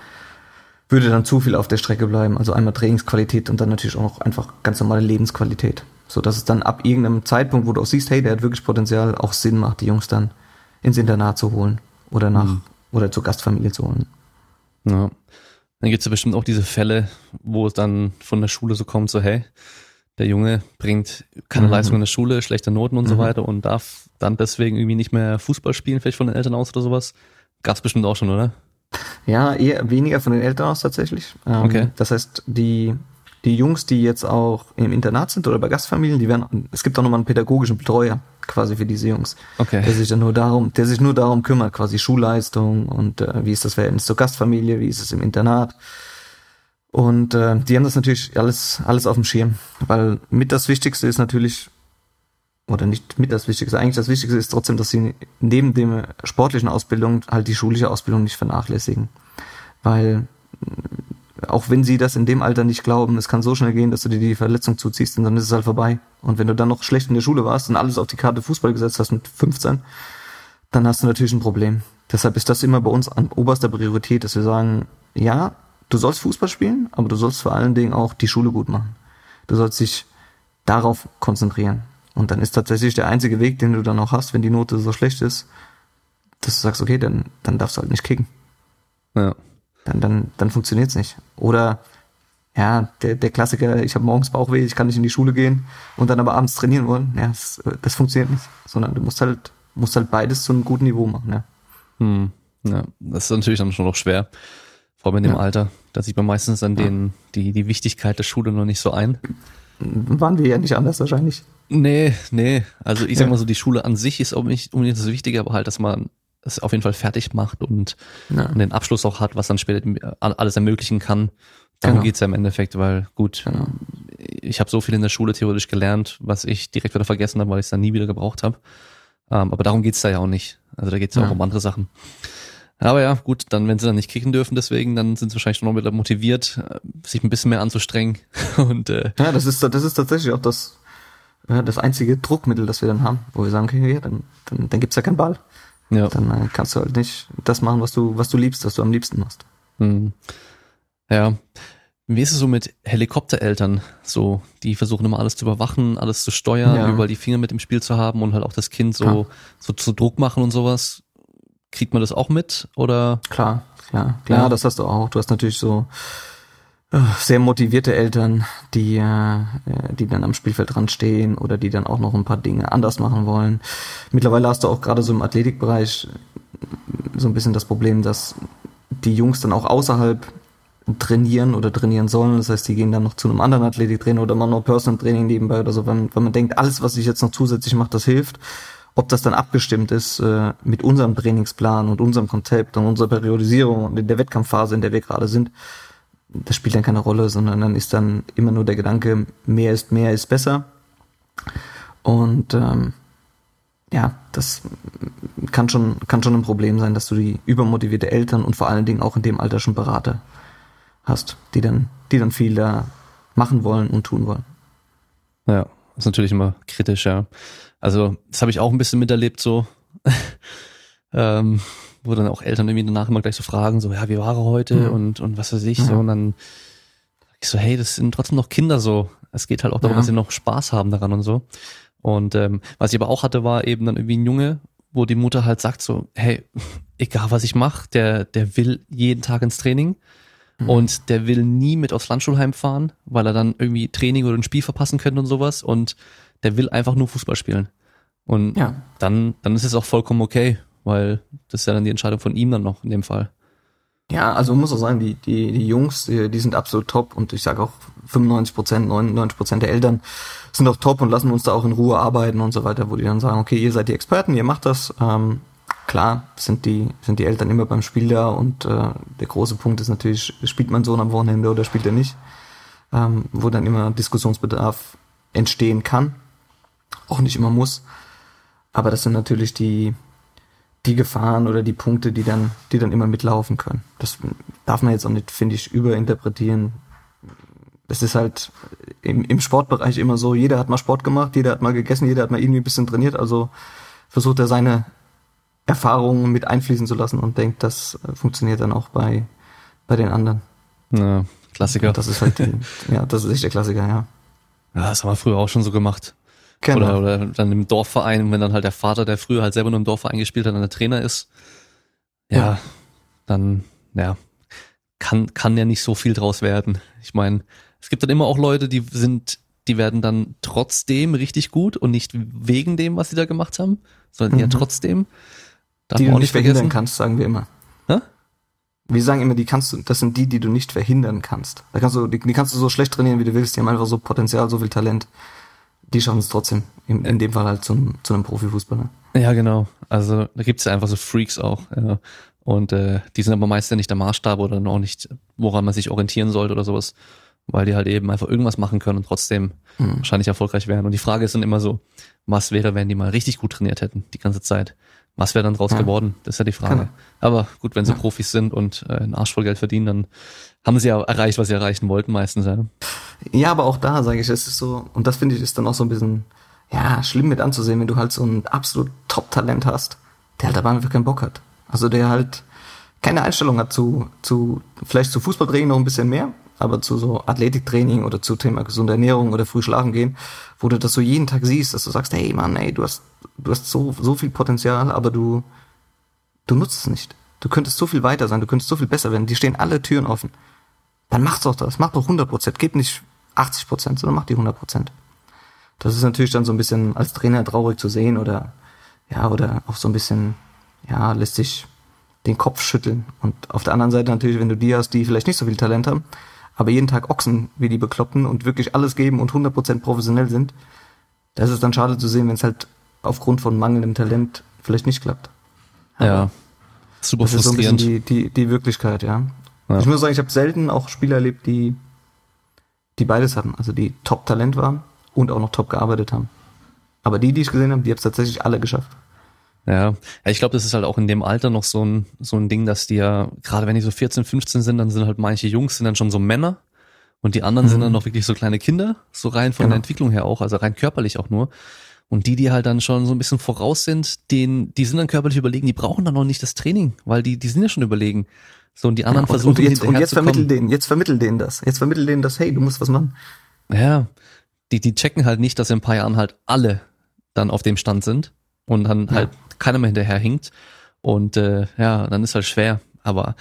würde dann zu viel auf der Strecke bleiben. Also einmal Trainingsqualität und dann natürlich auch einfach ganz normale Lebensqualität. So dass es dann ab irgendeinem Zeitpunkt, wo du auch siehst, hey, der hat wirklich Potenzial, auch Sinn macht, die Jungs dann ins Internat zu holen oder nach mhm. oder zur Gastfamilie zu holen. Ja. Dann gibt's ja bestimmt auch diese Fälle, wo es dann von der Schule so kommt, so hey, der Junge bringt keine Mhm. Leistung in der Schule, schlechte Noten und so Mhm. weiter und darf dann deswegen irgendwie nicht mehr Fußball spielen, vielleicht von den Eltern aus oder sowas. Gab's bestimmt auch schon, oder? Ja, eher weniger von den Eltern aus tatsächlich. Ähm, Okay. Das heißt, die, die Jungs, die jetzt auch im Internat sind oder bei Gastfamilien, die werden, es gibt auch nochmal einen pädagogischen Betreuer quasi für diese Jungs, Okay. der sich dann nur darum, der sich nur darum kümmert, quasi Schulleistung und äh, wie ist das Verhältnis zur Gastfamilie, wie ist es im Internat. Und äh, die haben das natürlich alles, alles auf dem Schirm, weil mit das Wichtigste ist natürlich, oder nicht mit das Wichtigste, eigentlich das Wichtigste ist trotzdem, dass sie neben dem sportlichen Ausbildung halt die schulische Ausbildung nicht vernachlässigen. Weil auch wenn sie das in dem Alter nicht glauben, es kann so schnell gehen, dass du dir die Verletzung zuziehst und dann ist es halt vorbei. Und wenn du dann noch schlecht in der Schule warst und alles auf die Karte Fußball gesetzt hast mit 15, dann hast du natürlich ein Problem. Deshalb ist das immer bei uns an oberster Priorität, dass wir sagen, ja, du sollst Fußball spielen, aber du sollst vor allen Dingen auch die Schule gut machen. Du sollst dich darauf konzentrieren. Und dann ist tatsächlich der einzige Weg, den du dann auch hast, wenn die Note so schlecht ist, dass du sagst, okay, dann, dann darfst du halt nicht kicken. Ja. Dann, dann, dann funktioniert's nicht. Oder ja, der, der Klassiker, ich habe morgens Bauchweh, ich kann nicht in die Schule gehen und dann aber abends trainieren wollen. Ja, das, das funktioniert nicht. Sondern du musst halt, musst halt beides zu einem guten Niveau machen, ja. Hm. Ja, das ist natürlich dann schon noch schwer. Vor allem in dem Ja. Alter. Da sieht man meistens dann den, die, die Wichtigkeit der Schule noch nicht so ein. Waren wir ja nicht anders wahrscheinlich. Nee, nee. Also ich sag mal so, die Schule an sich ist auch nicht unbedingt das Wichtige, aber halt, dass man es auf jeden Fall fertig macht und, Ja. und den Abschluss auch hat, was dann später alles ermöglichen kann. Darum Genau. geht's ja im Endeffekt, weil gut, Genau. ich habe so viel in der Schule theoretisch gelernt, was ich direkt wieder vergessen habe, weil ich es dann nie wieder gebraucht habe. Ähm, aber darum geht's da ja auch nicht. Also da geht's ja Ja. auch um andere Sachen. Aber ja, gut, dann, wenn sie dann nicht kicken dürfen, deswegen, dann sind sie wahrscheinlich schon noch wieder motiviert, äh, sich ein bisschen mehr anzustrengen. <laughs> Und äh, Ja, das ist, das ist tatsächlich auch das, ja, das einzige Druckmittel, das wir dann haben, wo wir sagen, okay, ja, dann, dann, dann gibt's ja keinen Ball. Ja. Dann äh, kannst du halt nicht das machen, was du, was du liebst, was du am liebsten machst. Hm. Ja. Wie ist es so mit Helikoptereltern? So, die versuchen immer alles zu überwachen, alles zu steuern, Ja. überall die Finger mit im Spiel zu haben und halt auch das Kind so, Ja. so zu Druck machen und sowas. Kriegt man das auch mit? Oder? Klar, klar, klar, Ja. das hast du auch. Du hast natürlich so sehr motivierte Eltern, die, äh, die dann am Spielfeld dran stehen oder die dann auch noch ein paar Dinge anders machen wollen. Mittlerweile hast du auch gerade so im Athletikbereich so ein bisschen das Problem, dass die Jungs dann auch außerhalb trainieren oder trainieren sollen. Das heißt, die gehen dann noch zu einem anderen Athletiktrainer oder machen noch Personal Training nebenbei oder so, wenn, wenn man denkt, alles, was ich jetzt noch zusätzlich mache, das hilft. Ob das dann abgestimmt ist äh, mit unserem Trainingsplan und unserem Konzept und unserer Periodisierung und in der Wettkampfphase, in der wir gerade sind, das spielt dann keine Rolle, sondern dann ist dann immer nur der Gedanke, mehr ist mehr ist besser. Und ähm, ja, das kann schon, kann schon ein Problem sein, dass du die übermotivierte Eltern und vor allen Dingen auch in dem Alter schon Berater hast, die dann, die dann viel da machen wollen und tun wollen. Ja, ist natürlich immer kritisch, ja. Also, das habe ich auch ein bisschen miterlebt, so. <laughs> ähm, wo dann auch Eltern irgendwie danach immer gleich so fragen, so, ja, wie war er heute Mhm. und, und was weiß ich, Ja. so. Und dann ich so, hey, das sind trotzdem noch Kinder so. Es geht halt auch darum, Ja. dass sie noch Spaß haben daran und so. Und ähm, was ich aber auch hatte, war eben dann irgendwie ein Junge, wo die Mutter halt sagt so, hey, <laughs> egal was ich mache, der, der will jeden Tag ins Training Mhm. und der will nie mit aufs Landschulheim fahren, weil er dann irgendwie Training oder ein Spiel verpassen könnte und sowas und der will einfach nur Fußball spielen. Und Ja, dann, dann ist es auch vollkommen okay, weil das ist ja dann die Entscheidung von ihm dann noch in dem Fall. Ja, also muss auch sagen, die, die, die Jungs, die, die sind absolut top und ich sage auch 95 Prozent, 99 Prozent der Eltern sind auch top und lassen uns da auch in Ruhe arbeiten und so weiter, wo die dann sagen, okay, ihr seid die Experten, ihr macht das. Ähm, klar sind die, sind die Eltern immer beim Spiel da und äh, der große Punkt ist natürlich, spielt mein Sohn am Wochenende oder spielt er nicht? Ähm, wo dann immer Diskussionsbedarf entstehen kann, auch nicht immer muss. Aber das sind natürlich die, die Gefahren oder die Punkte, die dann, die dann immer mitlaufen können. Das darf man jetzt auch nicht, finde ich, überinterpretieren. Es ist halt im, im Sportbereich immer so, jeder hat mal Sport gemacht, jeder hat mal gegessen, jeder hat mal irgendwie ein bisschen trainiert, also versucht er seine Erfahrungen mit einfließen zu lassen und denkt, das äh, funktioniert dann auch bei, bei den anderen. Ja, Klassiker. Und das ist halt die, ja, das ist echt der Klassiker, ja. Ja, das haben wir früher auch schon so gemacht. Genau. Oder, oder dann im Dorfverein, wenn dann halt der Vater, der früher halt selber nur im Dorfverein gespielt hat, dann der Trainer ist. Ja, Ja. dann, ja. kann, kann ja nicht so viel draus werden. Ich meine, es gibt dann immer auch Leute, die sind, die werden dann trotzdem richtig gut und nicht wegen dem, was sie da gemacht haben, sondern mhm. ja trotzdem. Darf die du nicht verhindern vergessen. kannst, sagen wir immer. Hä? Wir sagen immer, die kannst du, das sind die, die du nicht verhindern kannst. Da kannst du, die, die kannst du so schlecht trainieren, wie du willst. Die haben einfach so Potenzial, so viel Talent. Die schaffen es trotzdem. In, in dem Fall halt zum, zu einem Profifußballer. Ja, genau. Also da gibt's ja einfach so Freaks auch. Ja. Und äh, die sind aber meist ja nicht der Maßstab oder dann auch nicht, woran man sich orientieren sollte oder sowas, weil die halt eben einfach irgendwas machen können und trotzdem mhm. wahrscheinlich erfolgreich werden. Und die Frage ist dann immer so, was wäre, wenn die mal richtig gut trainiert hätten, die ganze Zeit? Was wäre dann draus ja. geworden? Das ist ja die Frage. Genau. Aber gut, wenn sie ja. Profis sind und äh, einen Arsch voll Geld verdienen, dann haben sie ja erreicht, was sie erreichen wollten meistens. Ja, ja aber auch da sage ich, es ist so, und das finde ich ist dann auch so ein bisschen, ja, schlimm mit anzusehen, wenn du halt so ein absolut Top-Talent hast, der halt aber einfach keinen Bock hat. Also der halt keine Einstellung hat zu, zu vielleicht zu Fußballtraining noch ein bisschen mehr, aber zu so Athletiktraining oder zu Thema gesunde Ernährung oder früh schlafen gehen, wo du das so jeden Tag siehst, dass du sagst, hey Mann, ey, du hast, du hast so, so viel Potenzial, aber du, du nutzt es nicht. Du könntest so viel weiter sein, du könntest so viel besser werden, die stehen alle Türen offen. Dann mach doch das, mach doch 100 Prozent, gib nicht 80 Prozent, sondern mach die 100 Prozent. Das ist natürlich dann so ein bisschen als Trainer traurig zu sehen oder, ja, oder auch so ein bisschen, ja, lässt sich den Kopf schütteln. Und auf der anderen Seite natürlich, wenn du die hast, die vielleicht nicht so viel Talent haben, aber jeden Tag Ochsen wie die bekloppen und wirklich alles geben und 100% professionell sind, das ist dann schade zu sehen, wenn es halt aufgrund von mangelndem Talent vielleicht nicht klappt. Ja, super das frustrierend. Das ist so ein bisschen die, die, die Wirklichkeit, ja. ja. Ich muss sagen, ich habe selten auch Spieler erlebt, die, die beides hatten, also die Top-Talent waren und auch noch top gearbeitet haben. Aber die, die ich gesehen habe, die haben es tatsächlich alle geschafft. Ja, ich glaube, das ist halt auch in dem Alter noch so ein, so ein Ding, dass die ja, gerade wenn die so 14, 15 sind, dann sind halt manche Jungs sind dann schon so Männer und die anderen mhm. sind dann noch wirklich so kleine Kinder, so rein von genau. der Entwicklung her auch, also rein körperlich auch nur. Und die, die halt dann schon so ein bisschen voraus sind, den, die sind dann körperlich überlegen, die brauchen dann noch nicht das Training, weil die, die sind ja schon überlegen. So, und die anderen ja, und, versuchen und jetzt, und jetzt vermittel denen, jetzt vermittel denen das. Jetzt vermittel denen das, hey, du musst was machen. Ja, die, die checken halt nicht, dass in ein paar Jahren halt alle dann auf dem Stand sind und dann ja. halt keiner mehr hinterher hinkt. Und äh, ja, dann ist halt schwer. Aber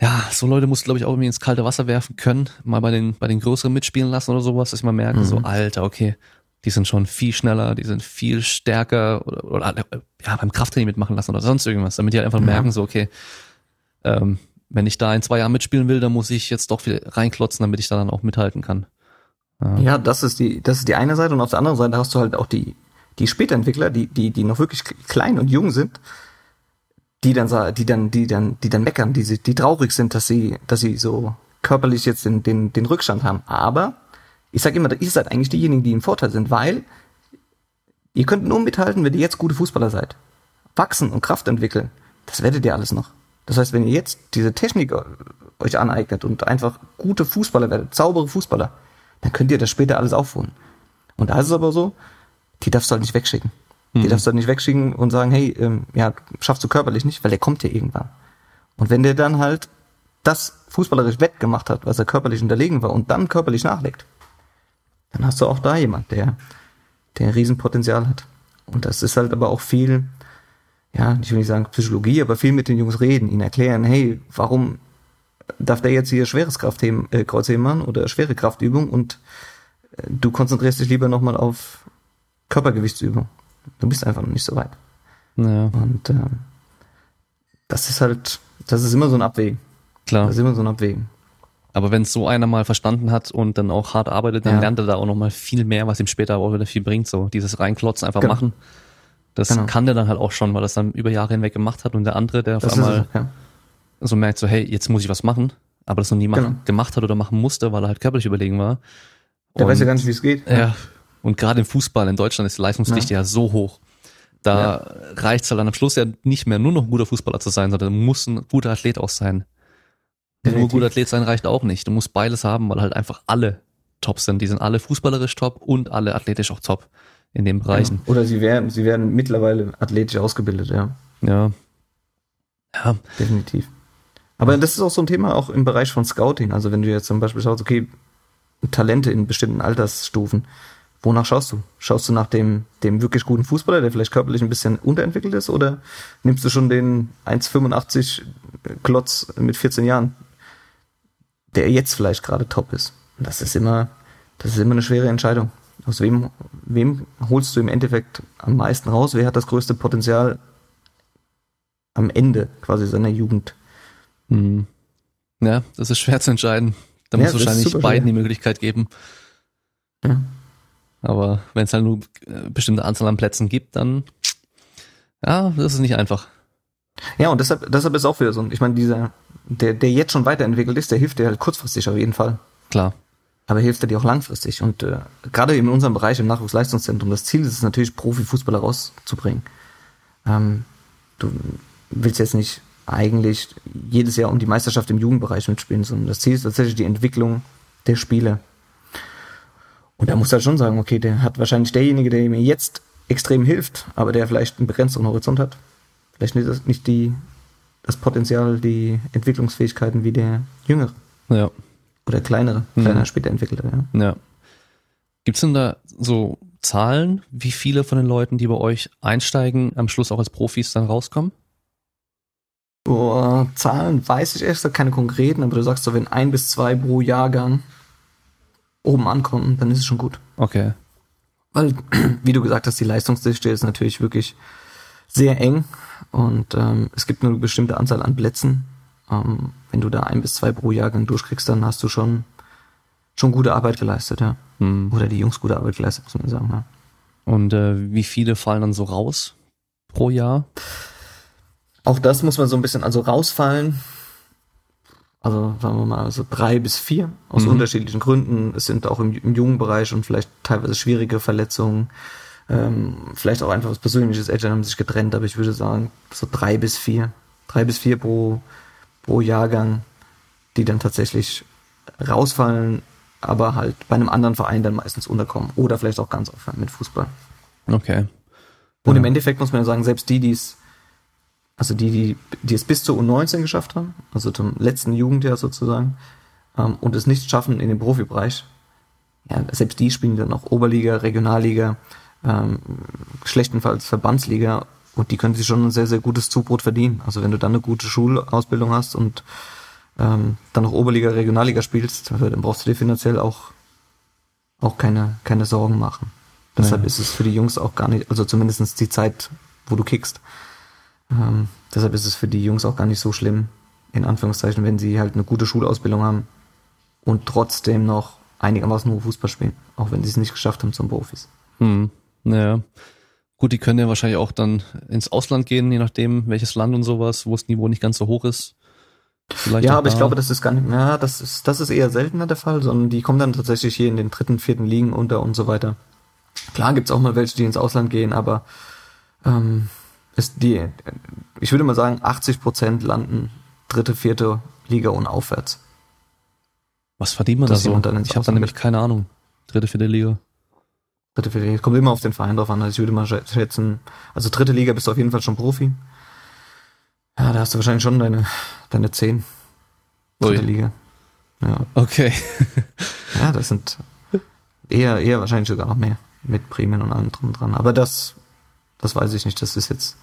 ja, so Leute muss glaube ich auch irgendwie ins kalte Wasser werfen können, mal bei den bei den größeren mitspielen lassen oder sowas, dass ich mal merke, mhm. so Alter, okay, die sind schon viel schneller, die sind viel stärker oder, oder ja beim Krafttraining mitmachen lassen oder sonst irgendwas, damit die halt einfach ja. merken, so okay, ähm, wenn ich da in zwei Jahren mitspielen will, dann muss ich jetzt doch viel reinklotzen, damit ich da dann auch mithalten kann. Ja. ja, das ist die das ist die eine Seite und auf der anderen Seite hast du halt auch die die Spätentwickler, die, die, die noch wirklich klein und jung sind, die dann, die dann, die dann, die dann meckern, die, die traurig sind, dass sie, dass sie so körperlich jetzt den, den, den Rückstand haben. Aber ich sage immer, ihr seid eigentlich diejenigen, die im Vorteil sind, weil ihr könnt nur mithalten, wenn ihr jetzt gute Fußballer seid. Wachsen und Kraft entwickeln, das werdet ihr alles noch. Das heißt, wenn ihr jetzt diese Technik euch aneignet und einfach gute Fußballer werdet, saubere Fußballer, dann könnt ihr das später alles aufholen. Und da ist es aber so, die darfst du halt nicht wegschicken. Mhm. Die darfst du halt nicht wegschicken und sagen, hey, ähm, ja, schaffst du körperlich nicht, weil der kommt ja irgendwann. Und wenn der dann halt das fußballerisch wettgemacht hat, was er körperlich unterlegen war und dann körperlich nachlegt, dann hast du auch da jemand, der, der ein Riesenpotenzial hat. Und das ist halt aber auch viel, ja, ich will nicht sagen Psychologie, aber viel mit den Jungs reden, ihnen erklären, hey, warum darf der jetzt hier schweres Kraftheben, äh, Kreuzheben machen oder schwere Kraftübung und äh, du konzentrierst dich lieber nochmal auf Körpergewichtsübung. Du bist einfach noch nicht so weit. Ja. Und ähm, das ist halt, das ist immer so ein Abwägen. Klar. Das ist immer so ein Abwägen. Aber wenn es so einer mal verstanden hat und dann auch hart arbeitet, dann ja. lernt er da auch noch mal viel mehr, was ihm später auch wieder viel bringt. So dieses Reinklotzen einfach genau. machen. Das genau. kann der dann halt auch schon, weil er das dann über Jahre hinweg gemacht hat und der andere, der auf das einmal es, ja. so merkt, so hey, jetzt muss ich was machen, aber das noch nie genau. gemacht hat oder machen musste, weil er halt körperlich überlegen war. Der und, weiß ja gar nicht, wie es geht. Ja, und gerade im Fußball in Deutschland ist die Leistungsdichte ja, ja so hoch. Da ja. reicht es halt dann am Schluss ja nicht mehr nur noch ein guter Fußballer zu sein, sondern du musst ein guter Athlet auch sein. Definitiv. Nur ein guter Athlet sein reicht auch nicht. Du musst beides haben, weil halt einfach alle top sind. Die sind alle fußballerisch top und alle athletisch auch top in den Bereichen. Ja. Oder sie werden, sie werden mittlerweile athletisch ausgebildet, ja. Ja. Ja. Definitiv. Aber das ist auch so ein Thema auch im Bereich von Scouting. Also wenn du jetzt zum Beispiel schaust, okay, Talente in bestimmten Altersstufen, Wonach schaust du? Schaust du nach dem, dem wirklich guten Fußballer, der vielleicht körperlich ein bisschen unterentwickelt ist, oder nimmst du schon den 1,85 Klotz mit 14 Jahren, der jetzt vielleicht gerade top ist. Das ist immer, das ist immer eine schwere Entscheidung. Aus wem, wem holst du im Endeffekt am meisten raus? Wer hat das größte Potenzial am Ende quasi seiner Jugend? Mhm. Ja, das ist schwer zu entscheiden. Da Ja, muss wahrscheinlich beiden schwer. die Möglichkeit geben. Ja. Aber wenn es halt nur äh, bestimmte Anzahl an Plätzen gibt, dann ja, das ist nicht einfach. Ja, und deshalb, deshalb ist auch wieder so. Ich meine, dieser, der, der jetzt schon weiterentwickelt ist, der hilft dir halt kurzfristig auf jeden Fall. Klar. Aber hilft er dir auch langfristig. Und äh, gerade in unserem Bereich im Nachwuchsleistungszentrum, das Ziel ist es natürlich, Profifußballer rauszubringen. Ähm, du willst jetzt nicht eigentlich jedes Jahr um die Meisterschaft im Jugendbereich mitspielen, sondern das Ziel ist tatsächlich die Entwicklung der Spieler. Und da muss halt schon sagen, okay, der hat wahrscheinlich derjenige, der mir jetzt extrem hilft, aber der vielleicht einen begrenzteren Horizont hat. Vielleicht nicht, das- nicht die, das Potenzial, die Entwicklungsfähigkeiten wie der Jüngere Ja. oder kleinere, Mhm. kleiner, später entwickelte. Ja. Ja. Gibt's denn da so Zahlen, wie viele von den Leuten, die bei euch einsteigen, am Schluss auch als Profis dann rauskommen? Boah, Zahlen weiß ich erst, keine konkreten, aber du sagst so, wenn ein bis zwei pro Jahrgang oben ankommen, dann ist es schon gut. Okay. Weil, <clears throat> wie du gesagt hast, die Leistungsdichte ist natürlich wirklich sehr eng und ähm, es gibt nur eine bestimmte Anzahl an Plätzen. Ähm, wenn du da ein bis zwei pro Jahrgang durchkriegst, dann hast du schon schon gute Arbeit geleistet, ja. Hm. Oder die Jungs gute Arbeit geleistet, muss man sagen, ja. Und äh, wie viele fallen dann so raus pro Jahr? Auch das muss man so ein bisschen, also rausfallen. Also sagen wir mal so drei bis vier aus Mhm. unterschiedlichen Gründen. Es sind auch im, im jungen Bereich und vielleicht teilweise schwierige Verletzungen. Ähm, vielleicht auch einfach was Persönliches. Eltern haben sich getrennt, aber ich würde sagen so drei bis vier. Drei bis vier pro, pro Jahrgang, die dann tatsächlich rausfallen, aber halt bei einem anderen Verein dann meistens unterkommen. Oder vielleicht auch ganz aufhören mit Fußball. Okay. Und Ja. im Endeffekt muss man ja sagen, selbst die, die es, also die, die, die es bis zur U19 geschafft haben, also zum letzten Jugendjahr sozusagen, ähm, und es nicht schaffen in den Profibereich, ja, selbst die spielen dann auch Oberliga, Regionalliga, ähm, schlechtestenfalls Verbandsliga und die können sich schon ein sehr, sehr gutes Zubrot verdienen. Also wenn du dann eine gute Schulausbildung hast und ähm, dann noch Oberliga, Regionalliga spielst, dann brauchst du dir finanziell auch, auch keine, keine Sorgen machen. Deshalb Ja. ist es für die Jungs auch gar nicht, also zumindestens die Zeit, wo du kickst. Ähm, deshalb ist es für die Jungs auch gar nicht so schlimm, in Anführungszeichen, wenn sie halt eine gute Schulausbildung haben und trotzdem noch einigermaßen nur Fußball spielen, auch wenn sie es nicht geschafft haben zum Profis. Hm. Naja. Gut, die können ja wahrscheinlich auch dann ins Ausland gehen, je nachdem, welches Land und sowas, wo das Niveau nicht ganz so hoch ist. Vielleicht ja, aber ich glaube, das ist gar nicht, ja, das ist, das ist eher seltener der Fall, sondern die kommen dann tatsächlich hier in den dritten, vierten Ligen unter und so weiter. Klar gibt's auch mal welche, die ins Ausland gehen, aber ähm, ist die, ich würde mal sagen, 80 Prozent landen dritte, vierte Liga und aufwärts. Was verdient man da so? Ich habe da nämlich keine Ahnung. Dritte, vierte Liga. Dritte, vierte Liga. Kommt immer auf den Verein drauf an. Also ich würde mal schä- schätzen, also dritte Liga bist du auf jeden Fall schon Profi. Ja, da hast du wahrscheinlich schon deine, deine 10. Dritte Ui. Liga. Ja. Okay. <laughs> ja, das sind eher, eher wahrscheinlich sogar noch mehr. Mit Prämien und allem drum dran. Aber das, das weiß ich nicht. Das ist jetzt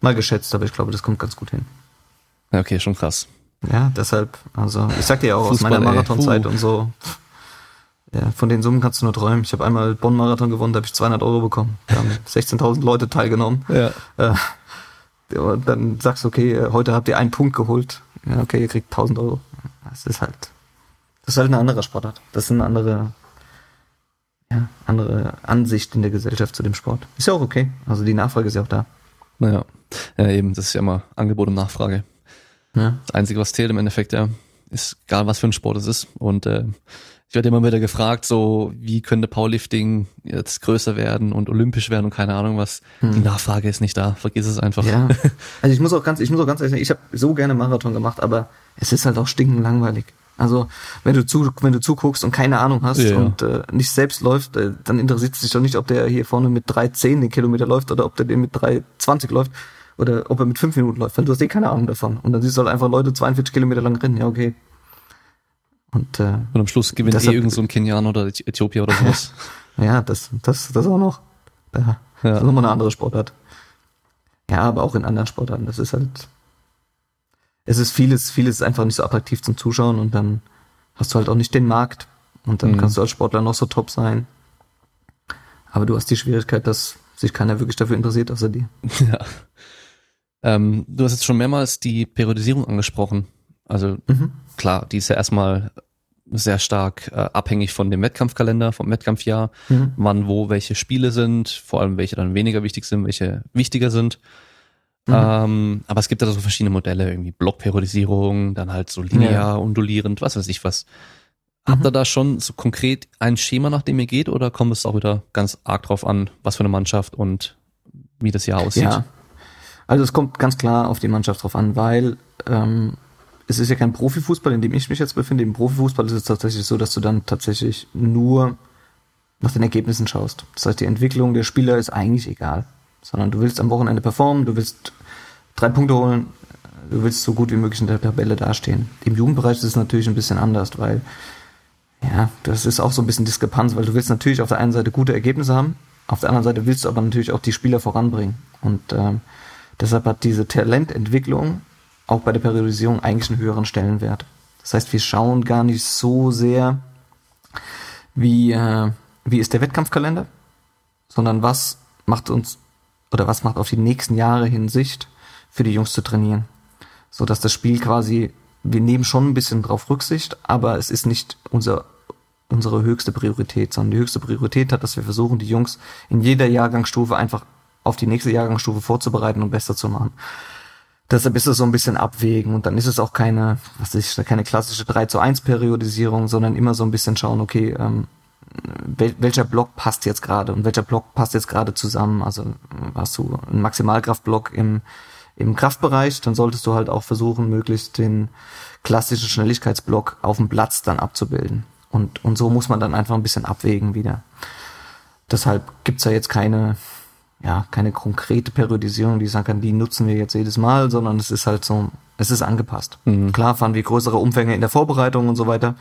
mal geschätzt, aber ich glaube, das kommt ganz gut hin. Ja, okay, schon krass. Ja, deshalb, also ich sag dir ja auch aus Fußball, meiner ey. Marathonzeit und so. Ja, von den Summen kannst du nur träumen. Ich habe einmal Bonn-Marathon gewonnen, da habe ich 200 Euro bekommen. Da haben <laughs> 16.000 Leute teilgenommen. Ja. Äh, und dann sagst du, okay, heute habt ihr einen Punkt geholt. Ja, okay, ihr kriegt 1000 Euro. Das ist halt, das ist halt eine andere Sportart. Das ist eine andere, ja, andere Ansicht in der Gesellschaft zu dem Sport. Ist ja auch okay. Also die Nachfrage ist ja auch da. Naja. Ja, eben, das ist ja immer Angebot und Nachfrage. Ja. Das Einzige, was zählt im Endeffekt, ja, ist egal, was für ein Sport es ist. Und äh, ich werde immer wieder gefragt, so wie könnte Powerlifting jetzt größer werden und olympisch werden und keine Ahnung was. Die Nachfrage ist nicht da. Vergiss es einfach. Hm. Ja. <laughs> Also ich muss auch ganz, ich muss auch ganz ehrlich sagen, ich habe so gerne Marathon gemacht, aber es ist halt auch stinkend langweilig. Also wenn du zu, wenn du zuguckst und keine Ahnung hast Ja. und äh, nicht selbst läuft, äh, dann interessiert es dich doch nicht, ob der hier vorne mit 3,10 den Kilometer läuft oder ob der den mit 3,20 läuft oder ob er mit 5 Minuten läuft, weil du hast eh keine Ahnung davon. Und dann siehst du halt einfach Leute 42 Kilometer lang rennen, ja okay. Und äh, Und am Schluss gewinnt Deshalb- eh irgend so ein Kenianer oder Äthiopier oder sowas. <laughs> ja, das, das, das auch noch. Ja, Ja. Das ist nochmal eine andere Sportart. Ja, aber auch in anderen Sportarten. Das ist halt. Es ist vieles, vieles ist einfach nicht so attraktiv zum Zuschauen und dann hast du halt auch nicht den Markt. Und dann mhm. kannst du als Sportler noch so top sein. Aber du hast die Schwierigkeit, dass sich keiner wirklich dafür interessiert, außer dir. <laughs> Ja. Ähm, du hast jetzt schon mehrmals die Periodisierung angesprochen. Also mhm. klar, die ist ja erstmal sehr stark äh, abhängig von dem Wettkampfkalender, vom Wettkampfjahr, mhm. wann wo welche Spiele sind, vor allem welche dann weniger wichtig sind, welche wichtiger sind. Mhm. Ähm, aber es gibt da so verschiedene Modelle, irgendwie Blockperiodisierung, dann halt so linear, ja. undulierend, was weiß ich was. Habt ihr mhm. da schon so konkret ein Schema, nach dem ihr geht, oder kommt es auch wieder ganz arg drauf an, was für eine Mannschaft und wie das Jahr aussieht? Ja, also es kommt ganz klar auf die Mannschaft drauf an, weil ähm, es ist ja kein Profifußball, in dem ich mich jetzt befinde. Im Profifußball ist es tatsächlich so, dass du dann tatsächlich nur nach den Ergebnissen schaust. Das heißt, die Entwicklung der Spieler ist eigentlich egal, sondern du willst am Wochenende performen, du willst drei Punkte holen, du willst so gut wie möglich in der Tabelle dastehen. Im Jugendbereich ist es natürlich ein bisschen anders, weil ja, das ist auch so ein bisschen Diskrepanz, weil du willst natürlich auf der einen Seite gute Ergebnisse haben, auf der anderen Seite willst du aber natürlich auch die Spieler voranbringen. Und ähm, deshalb hat diese Talententwicklung auch bei der Periodisierung eigentlich einen höheren Stellenwert. Das heißt, wir schauen gar nicht so sehr, wie, äh, wie ist der Wettkampfkalender, sondern was macht uns oder was macht auf die nächsten Jahre Hinsicht für die Jungs zu trainieren. So dass das Spiel quasi, wir nehmen schon ein bisschen drauf Rücksicht, aber es ist nicht unser, unsere höchste Priorität, sondern die höchste Priorität hat, dass wir versuchen, die Jungs in jeder Jahrgangsstufe einfach auf die nächste Jahrgangsstufe vorzubereiten und besser zu machen. Deshalb ist es so ein bisschen abwägen und dann ist es auch keine, was ist, keine klassische 3 zu 1 Periodisierung, sondern immer so ein bisschen schauen, okay, ähm, wel, welcher Block passt jetzt gerade und welcher Block passt jetzt gerade zusammen. Also hast du einen Maximalkraftblock im, im Kraftbereich, dann solltest du halt auch versuchen, möglichst den klassischen Schnelligkeitsblock auf dem Platz dann abzubilden. Und, und so muss man dann einfach ein bisschen abwägen wieder. Deshalb gibt's ja jetzt keine ja, keine konkrete Periodisierung, die sagen kann, die nutzen wir jetzt jedes Mal, sondern es ist halt so, es ist angepasst. Mhm. Klar fahren wir größere Umfänge in der Vorbereitung und so weiter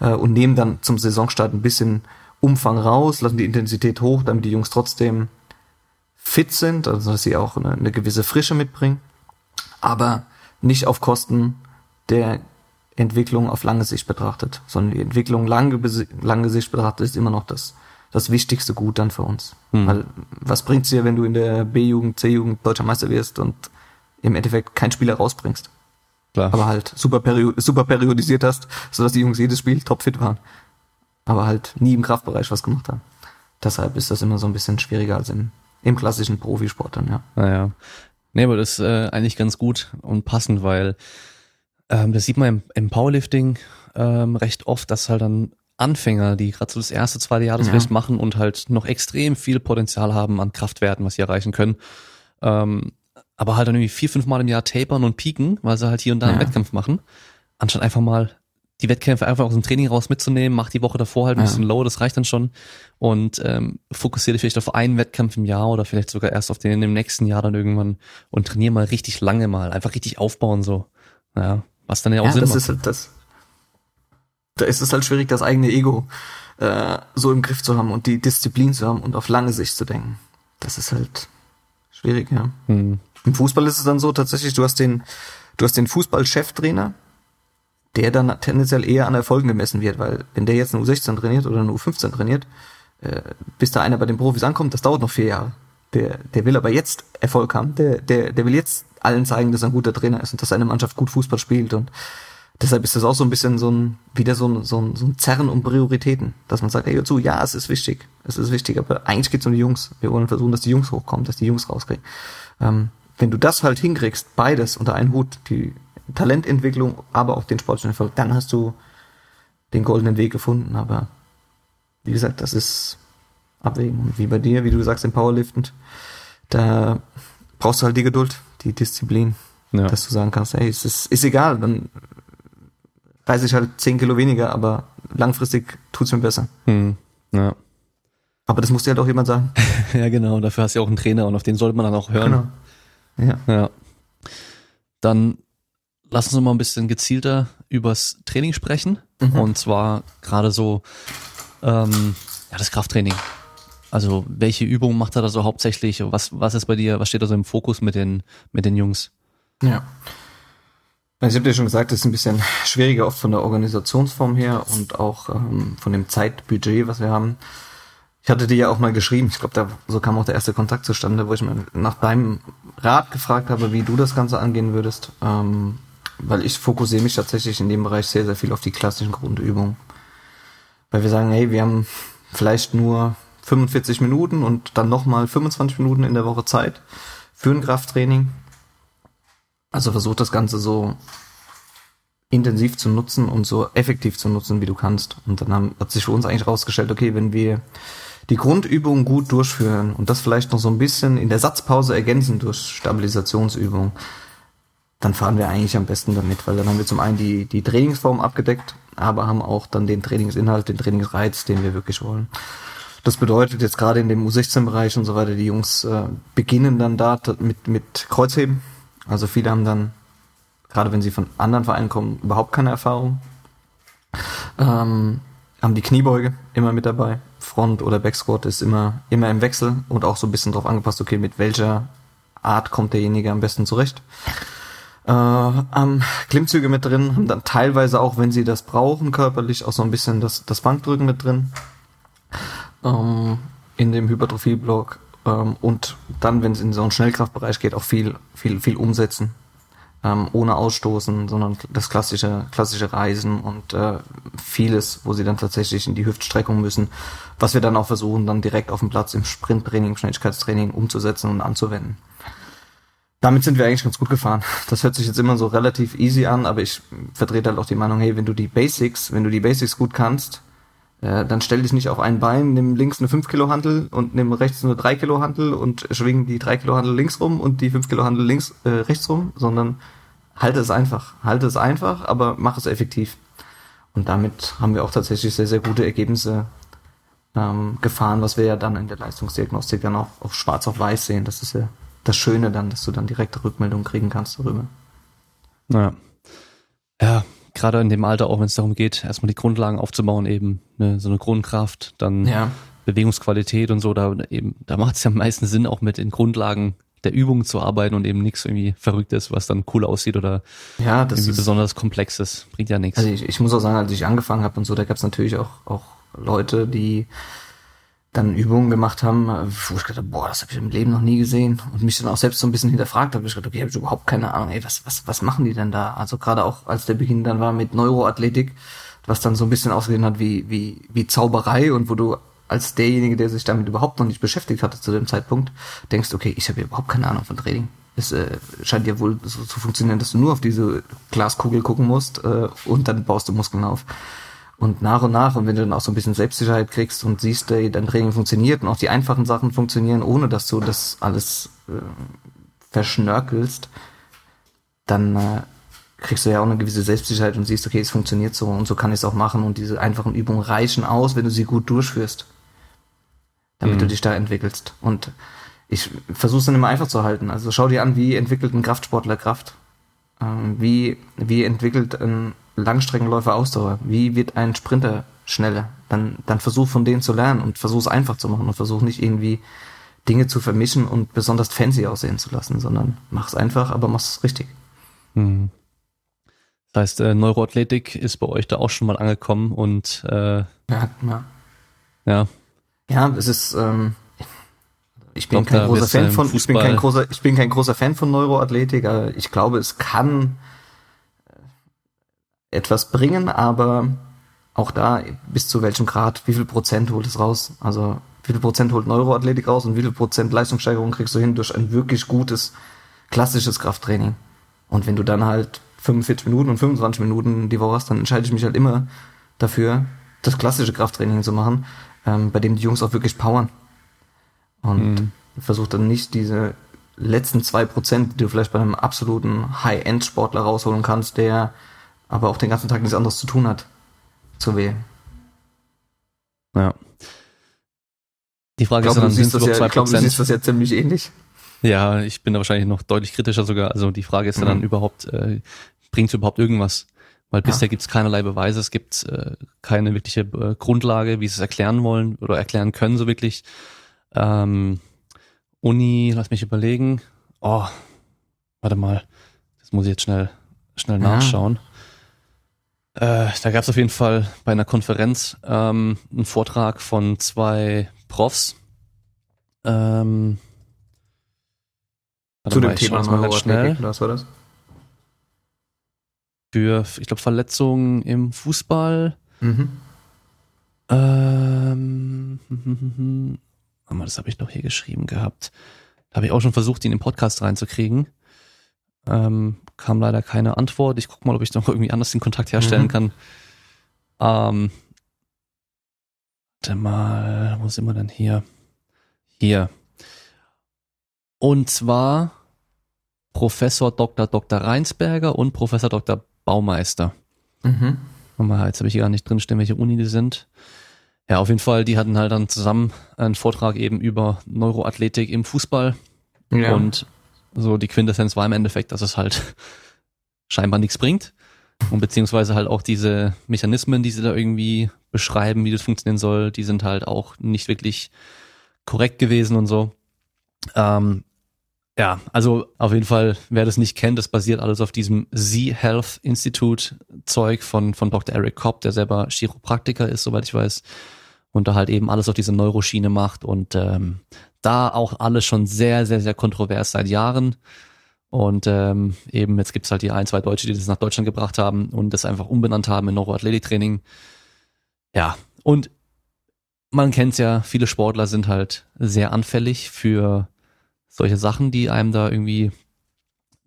äh, und nehmen dann zum Saisonstart ein bisschen Umfang raus, lassen die Intensität hoch, damit die Jungs trotzdem fit sind, also dass sie auch eine, eine gewisse Frische mitbringen, aber nicht auf Kosten der Entwicklung auf lange Sicht betrachtet, sondern die Entwicklung lange, lange Sicht betrachtet ist immer noch das das wichtigste Gut dann für uns. Mhm. Weil was bringt's dir, wenn du in der B-Jugend, C-Jugend deutscher Meister wirst und im Endeffekt keinen Spieler rausbringst? Klar. Aber halt super, perio super periodisiert hast, sodass die Jungs jedes Spiel topfit waren. Aber halt nie im Kraftbereich was gemacht haben. Deshalb ist das immer so ein bisschen schwieriger als im, im klassischen Profisport dann, ja. Naja. Nee, aber das ist äh, eigentlich ganz gut und passend, weil ähm, das sieht man im, im Powerlifting ähm, recht oft, dass halt dann Anfänger, die gerade so das erste, zweite Jahr das ja. vielleicht machen und halt noch extrem viel Potenzial haben an Kraftwerten, was sie erreichen können. Ähm, aber halt dann irgendwie vier, fünf Mal im Jahr tapern und pieken, weil sie halt hier und da ja. einen Wettkampf machen, anstatt einfach mal die Wettkämpfe einfach aus dem Training raus mitzunehmen, mach die Woche davor halt ein ja. bisschen low, das reicht dann schon und ähm, fokussiere dich vielleicht auf einen Wettkampf im Jahr oder vielleicht sogar erst auf den im nächsten Jahr dann irgendwann und trainiere mal richtig lange mal, einfach richtig aufbauen so. Ja, was dann ja auch ja, Sinn das macht. Ist halt das da ist es halt schwierig, das eigene Ego äh, so im Griff zu haben und die Disziplin zu haben und auf lange Sicht zu denken. Das ist halt schwierig, ja. Mhm. Im Fußball ist es dann so tatsächlich, du hast den, du hast den Fußball-Cheftrainer, der dann tendenziell eher an Erfolgen gemessen wird, weil wenn der jetzt eine U16 trainiert oder eine U15 trainiert, äh, bis da einer bei den Profis ankommt, das dauert noch vier Jahre. Der, der will aber jetzt Erfolg haben, der, der, der will jetzt allen zeigen, dass er ein guter Trainer ist und dass seine Mannschaft gut Fußball spielt und deshalb ist das auch so ein bisschen so ein, wieder so ein, so ein, so ein Zerren um Prioritäten, dass man sagt, ey, zu, ja, es ist wichtig, es ist wichtig, aber eigentlich geht's um die Jungs. Wir wollen versuchen, dass die Jungs hochkommen, dass die Jungs rauskriegen. Ähm, wenn du das halt hinkriegst, beides unter einen Hut, die Talententwicklung, aber auch den sportlichen Erfolg, dann hast du den goldenen Weg gefunden. Aber wie gesagt, das ist Abwägen. Und wie bei dir, wie du sagst, im Powerliften, da brauchst du halt die Geduld, die Disziplin, ja. dass du sagen kannst, ey, es ist, ist egal, dann reise ich halt zehn Kilo weniger, aber langfristig tut's mir besser. Hm. Ja. Aber das muss dir halt auch jemand sagen. <laughs> ja, genau. Dafür hast du ja auch einen Trainer und auf den sollte man dann auch hören. Genau. Ja. ja. Dann lass uns noch mal ein bisschen gezielter übers Training sprechen. Mhm. Und zwar gerade so ähm, ja, das Krafttraining. Also welche Übungen macht er da so hauptsächlich? Was, was ist bei dir, was steht da so im Fokus mit den, mit den Jungs? Ja. Ich habe dir schon gesagt, das ist ein bisschen schwieriger oft von der Organisationsform her und auch ähm, von dem Zeitbudget, was wir haben. Ich hatte dir ja auch mal geschrieben, ich glaube, da so kam auch der erste Kontakt zustande, wo ich mir nach deinem Rat gefragt habe, wie du das Ganze angehen würdest. Ähm, weil ich fokussiere mich tatsächlich in dem Bereich sehr, sehr viel auf die klassischen Grundübungen. Weil wir sagen, hey, wir haben vielleicht nur 45 Minuten und dann nochmal 25 Minuten in der Woche Zeit für ein Krafttraining. Also versuch das Ganze so intensiv zu nutzen und so effektiv zu nutzen, wie du kannst. Und dann haben, hat sich für uns eigentlich rausgestellt, okay, wenn wir die Grundübungen gut durchführen und das vielleicht noch so ein bisschen in der Satzpause ergänzen durch Stabilisationsübungen, dann fahren wir eigentlich am besten damit, weil dann haben wir zum einen die, die Trainingsform abgedeckt, aber haben auch dann den Trainingsinhalt, den Trainingsreiz, den wir wirklich wollen. Das bedeutet jetzt gerade in dem U16-Bereich und so weiter, die Jungs äh, beginnen dann da mit, mit Kreuzheben. Also viele haben dann, gerade wenn sie von anderen Vereinen kommen, überhaupt keine Erfahrung. Ähm, haben die Kniebeuge immer mit dabei. Front- oder Backsquat ist immer, immer im Wechsel und auch so ein bisschen drauf angepasst, okay, mit welcher Art kommt derjenige am besten zurecht. Äh, am Klimmzüge mit drin, haben dann teilweise auch, wenn sie das brauchen, körperlich auch so ein bisschen das, das Bankdrücken mit drin ähm, in dem Hypertrophie-Block ähm, und dann, wenn es in so einen Schnellkraftbereich geht, auch viel, viel, viel umsetzen. Ähm, ohne Ausstoßen, sondern das klassische, klassische Reisen und äh, vieles, wo sie dann tatsächlich in die Hüftstreckung müssen, was wir dann auch versuchen, dann direkt auf dem Platz im Sprinttraining, im Schnelligkeitstraining umzusetzen und anzuwenden. Damit sind wir eigentlich ganz gut gefahren. Das hört sich jetzt immer so relativ easy an, aber ich vertrete halt auch die Meinung, hey, wenn du die Basics, wenn du die Basics gut kannst, äh, dann stell dich nicht auf ein Bein, nimm links eine 5 Kilo Handel und nimm rechts eine 3 Kilo Handel und schwing die 3 Kilo Handel links rum und die 5 Kilo Handel links äh, rechts rum, sondern halte es einfach. Halte es einfach, aber mach es effektiv. Und damit haben wir auch tatsächlich sehr, sehr gute Ergebnisse ähm, gefahren, was wir ja dann in der Leistungsdiagnostik dann auch auf schwarz auf weiß sehen. Das ist ja das Schöne dann, dass du dann direkte Rückmeldungen kriegen kannst darüber. Naja. Ja, gerade in dem Alter, auch wenn es darum geht, erstmal die Grundlagen aufzubauen, eben ne, so eine Grundkraft, dann ja. Bewegungsqualität und so, da eben, da macht es ja am meisten Sinn, auch mit den Grundlagen der Übung zu arbeiten und eben nichts irgendwie Verrücktes, was dann cool aussieht oder ja, das irgendwie ist, besonders Komplexes. Bringt ja nichts. Also ich, ich muss auch sagen, als ich angefangen habe und so, da gab es natürlich auch, auch Leute, die dann Übungen gemacht haben, wo ich gedacht habe, boah, das habe ich im Leben noch nie gesehen und mich dann auch selbst so ein bisschen hinterfragt habe. Ich gedacht, okay, habe ich überhaupt keine Ahnung, ey, was, was, was machen die denn da? Also gerade auch als der Beginn dann war mit Neuroathletik, was dann so ein bisschen ausgesehen hat wie, wie, wie Zauberei und wo du als derjenige, der sich damit überhaupt noch nicht beschäftigt hatte zu dem Zeitpunkt, denkst, okay, ich habe überhaupt keine Ahnung von Training. Es äh, scheint ja wohl so zu funktionieren, dass du nur auf diese Glaskugel gucken musst äh, und dann baust du Muskeln auf. Und nach und nach, und wenn du dann auch so ein bisschen Selbstsicherheit kriegst und siehst, ey, dein Training funktioniert und auch die einfachen Sachen funktionieren, ohne dass du das alles äh, verschnörkelst, dann äh, kriegst du ja auch eine gewisse Selbstsicherheit und siehst, okay, es funktioniert so und so kann ich es auch machen und diese einfachen Übungen reichen aus, wenn du sie gut durchführst, damit mhm. du dich da entwickelst. Und ich versuche es dann immer einfach zu halten. Also schau dir an, wie entwickelt ein Kraftsportler Kraft? Ähm, wie, wie entwickelt ein Langstreckenläufer Ausdauer? Wie wird ein Sprinter schneller? Dann, dann versuch von denen zu lernen und versuch es einfach zu machen und versuch nicht irgendwie Dinge zu vermischen und besonders fancy aussehen zu lassen, sondern mach es einfach, aber mach es richtig. Mhm. Das heißt, äh, Neuroathletik ist bei euch da auch schon mal angekommen und äh, ja, ja. Ja, ja es ist, ähm, ich bin glaub, kein großer Fan von, ich bin kein großer, ich bin kein großer Fan von Neuroathletik, aber ich glaube, es kann etwas bringen, aber auch da bis zu welchem Grad, wie viel Prozent holt es raus? Also wie viel Prozent holt Neuroathletik raus und wie viel Prozent Leistungssteigerung kriegst du hin durch ein wirklich gutes klassisches Krafttraining? Und wenn du dann halt 45 Minuten und 25 Minuten die Woche hast, dann entscheide ich mich halt immer dafür, das klassische Krafttraining zu machen, ähm, bei dem die Jungs auch wirklich powern. Und mhm. versuch dann nicht diese letzten zwei Prozent, die du vielleicht bei einem absoluten High-End-Sportler rausholen kannst, der aber auch den ganzen Tag nichts anderes zu tun hat, zu wählen. Ja. Die Frage ich glaube, ist dann, sind es ja, Ich glaube, du siehst das ja ziemlich ähnlich. Ja, ich bin da wahrscheinlich noch deutlich kritischer sogar. Also die Frage ist mhm. dann überhaupt, äh, bringt es überhaupt irgendwas? Weil ja. bisher gibt es keinerlei Beweise, es gibt äh, keine wirkliche äh, Grundlage, wie sie es erklären wollen oder erklären können so wirklich. Ähm, Uni, lass mich überlegen. Oh, warte mal, das muss ich jetzt schnell schnell nachschauen. Äh, da gab es auf jeden Fall bei einer Konferenz ähm, einen Vortrag von zwei Profs. Ähm, Zu dem Thema mal ganz schnell. Was war das? Für, ich glaube, Verletzungen im Fußball. Mhm. Ähm, das habe ich noch hier geschrieben gehabt. Da habe ich auch schon versucht, ihn im Podcast reinzukriegen. Ähm, kam leider keine Antwort. Ich gucke mal, ob ich noch irgendwie anders den Kontakt herstellen mhm. kann. Ähm, warte mal, wo sind wir denn hier? Hier. Und zwar Professor Dr. Dr. Reinsberger und Professor Dr. Baumeister. Mhm. Jetzt habe ich hier gar nicht drinstehen, welche Uni die sind. Ja, auf jeden Fall, die hatten halt dann zusammen einen Vortrag eben über Neuroathletik im Fußball. Ja. Und so die Quintessenz war im Endeffekt, dass es halt <laughs> scheinbar nichts bringt. Und beziehungsweise halt auch diese Mechanismen, die sie da irgendwie beschreiben, wie das funktionieren soll, die sind halt auch nicht wirklich korrekt gewesen und so. Ähm, ja, also auf jeden Fall, wer das nicht kennt, das basiert alles auf diesem Z-Health Institute Zeug von, von Dr. Eric Kopp, der selber Chiropraktiker ist, soweit ich weiß. Und da halt eben alles auf diese Neuroschiene macht und ähm, da auch alles schon sehr, sehr, sehr kontrovers seit Jahren. Und ähm, eben jetzt gibt's halt die ein, zwei Deutsche, die das nach Deutschland gebracht haben und das einfach umbenannt haben in Neuroathletiktraining. Ja, und man kennt's ja, viele Sportler sind halt sehr anfällig für solche Sachen, die einem da irgendwie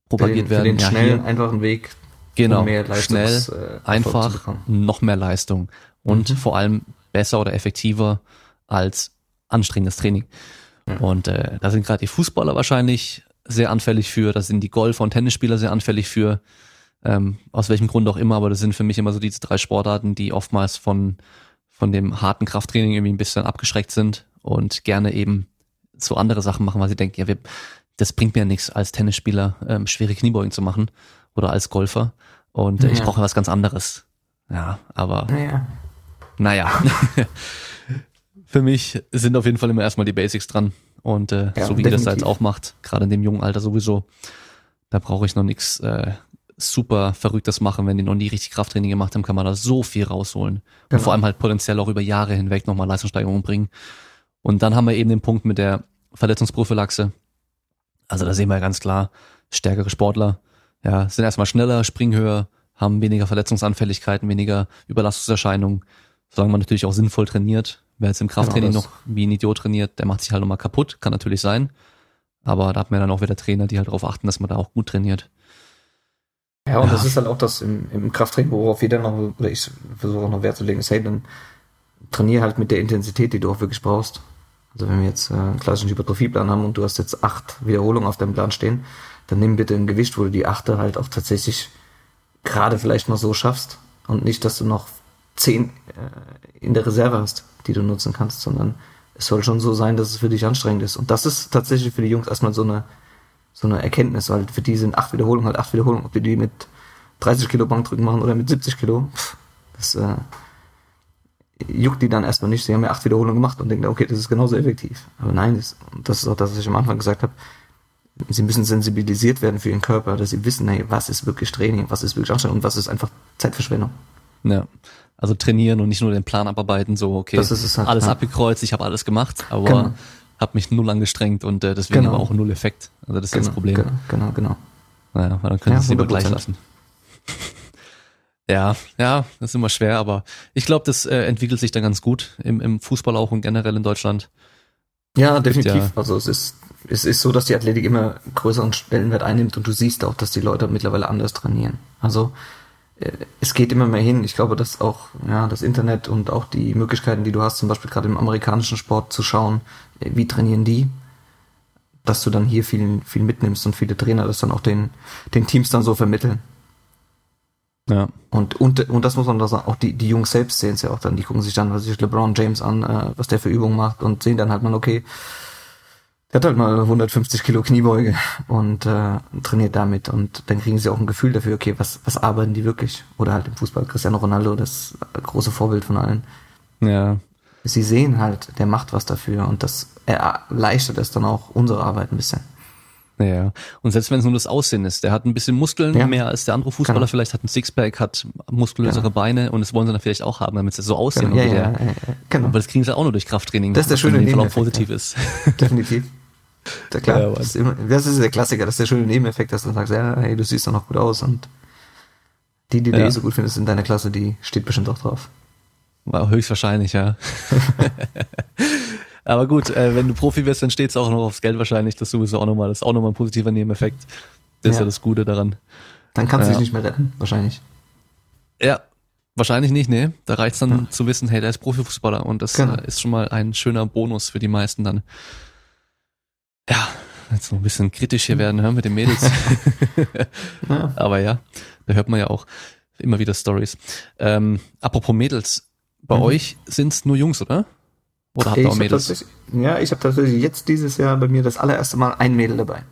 propagiert den, werden. Für den ja, schnellen, hier. einfachen Weg. Genau, um mehr schnell, äh, einfach, noch mehr Leistung und mhm. vor allem besser oder effektiver als anstrengendes Training. Mhm. Und äh, da sind gerade die Fußballer wahrscheinlich sehr anfällig für, da sind die Golfer und Tennisspieler sehr anfällig für, ähm, aus welchem Grund auch immer, aber das sind für mich immer so diese drei Sportarten, die oftmals von, von dem harten Krafttraining irgendwie ein bisschen abgeschreckt sind und gerne eben so andere Sachen machen, weil sie denken, ja, wir, das bringt mir nichts als Tennisspieler, ähm, schwere Kniebeugen zu machen oder als Golfer. Und äh, ja. ich brauche was ganz anderes. Ja, aber naja. naja. <laughs> <laughs> Für mich sind auf jeden Fall immer erstmal die Basics dran. Und äh, ja, so wie ihr das jetzt auch macht, gerade in dem jungen Alter sowieso, da brauche ich noch nichts äh, super Verrücktes machen. Wenn die noch nie richtig Krafttraining gemacht haben, kann man da so viel rausholen. Genau. Und vor allem halt potenziell auch über Jahre hinweg nochmal Leistungssteigerungen bringen. Und dann haben wir eben den Punkt mit der Verletzungsprophylaxe. Also da sehen wir ganz klar, stärkere Sportler, ja, sind erstmal schneller, springen höher, haben weniger Verletzungsanfälligkeiten, weniger Überlastungserscheinungen, solange man natürlich auch sinnvoll trainiert. Wer jetzt im Krafttraining genau noch wie ein Idiot trainiert, der macht sich halt nochmal kaputt, kann natürlich sein. Aber da hat man dann auch wieder Trainer, die halt darauf achten, dass man da auch gut trainiert. Ja, und ja. das ist halt auch das im, im Krafttraining, worauf jeder noch, oder ich versuche auch noch Wert zu legen, ist, hey, dann trainier halt mit der Intensität, die du auch wirklich brauchst. Also wenn wir jetzt äh, einen klassischen Hypertrophieplan haben und du hast jetzt acht Wiederholungen auf deinem Plan stehen, dann nimm bitte ein Gewicht, wo du die achte halt auch tatsächlich gerade vielleicht mal so schaffst und nicht, dass du noch zehn äh, in der Reserve hast, die du nutzen kannst, sondern es soll schon so sein, dass es für dich anstrengend ist. Und das ist tatsächlich für die Jungs erstmal so eine, so eine Erkenntnis, weil für die sind acht Wiederholungen halt acht Wiederholungen, ob die die mit 30 Kilo Bankdrücken machen oder mit 70 Kilo, das äh, juckt die dann erstmal nicht. Sie haben ja acht Wiederholungen gemacht und denken, okay, das ist genauso effektiv. Aber nein, das, das ist auch das, was ich am Anfang gesagt habe. Sie müssen sensibilisiert werden für ihren Körper, dass sie wissen, hey, was ist wirklich Training, was ist wirklich Anstrengung und was ist einfach Zeitverschwendung. Ja, also trainieren und nicht nur den Plan abarbeiten, so okay, halt, alles ja. abgekreuzt, ich habe alles gemacht, aber genau. habe mich null angestrengt und äh, deswegen genau. aber auch null Effekt. Also das ist genau, das Problem. Genau, genau, genau. Naja, dann können ja, Sie es lieber gleich lassen. <laughs> Ja, ja, das ist immer schwer, aber ich glaube, das äh, entwickelt sich dann ganz gut im, im Fußball auch und generell in Deutschland. Ja, definitiv. Ja, also es ist, es ist so, dass die Athletik immer größeren Stellenwert einnimmt und du siehst auch, dass die Leute mittlerweile anders trainieren. Also es geht immer mehr hin. Ich glaube, dass auch ja, das Internet und auch die Möglichkeiten, die du hast, zum Beispiel gerade im amerikanischen Sport zu schauen, äh, wie trainieren die, dass du dann hier viel, viel mitnimmst und viele Trainer das dann auch den, den Teams dann so vermitteln. Ja. Und, und, und das muss man da sagen, auch die, die Jungs selbst sehen es ja auch dann, die gucken sich dann, was sich LeBron James an, äh, was der für Übungen macht und sehen dann halt mal, okay, der hat halt mal 150 Kilo Kniebeuge und äh, trainiert damit und dann kriegen sie auch ein Gefühl dafür, okay, was, was arbeiten die wirklich? Oder halt im Fußball Cristiano Ronaldo, das große Vorbild von allen. Ja. Sie sehen halt, der macht was dafür und das erleichtert es dann auch unsere Arbeit ein bisschen. Ja, und selbst wenn es nur das Aussehen ist, der hat ein bisschen Muskeln Ja. mehr als der andere Fußballer, Genau. vielleicht hat ein Sixpack, hat muskulösere Genau. Beine und das wollen sie dann vielleicht auch haben, damit sie so aussehen. Ja, wie ja, der. ja, ja, genau. Aber das kriegen sie auch nur durch Krafttraining. Das ist der schöne Fall auch positiv ist. Definitiv. Ja, klar, Ja, das, ist immer, das ist der Klassiker, das ist der schöne Nebeneffekt, dass du sagst, ja, hey, du siehst doch noch gut aus und die, die du Ja. eh so gut findest in deiner Klasse, die steht bestimmt auch drauf. War höchstwahrscheinlich, ja. <laughs> Aber gut, äh, wenn du Profi wirst, dann steht es auch noch aufs Geld wahrscheinlich. Das ist sowieso auch nochmal, das ist auch nochmal ein positiver Nebeneffekt. Das ist ja das Gute daran. Dann kannst du dich nicht mehr retten, wahrscheinlich. Ja, wahrscheinlich nicht, nee. Da reicht's dann Ja. zu wissen, hey, der ist Profifußballer und das Genau. äh, ist schon mal ein schöner Bonus für die meisten dann. Ja, jetzt noch ein bisschen kritisch hier werden hör, mit den Mädels. <laughs> Ja. Aber ja, da hört man ja auch immer wieder Stories. Ähm, apropos Mädels, bei Mhm. euch sind's nur Jungs, oder? Oder habt ihr auch Mädels? Ja, ich habe tatsächlich jetzt dieses Jahr bei mir das allererste Mal ein Mädel dabei.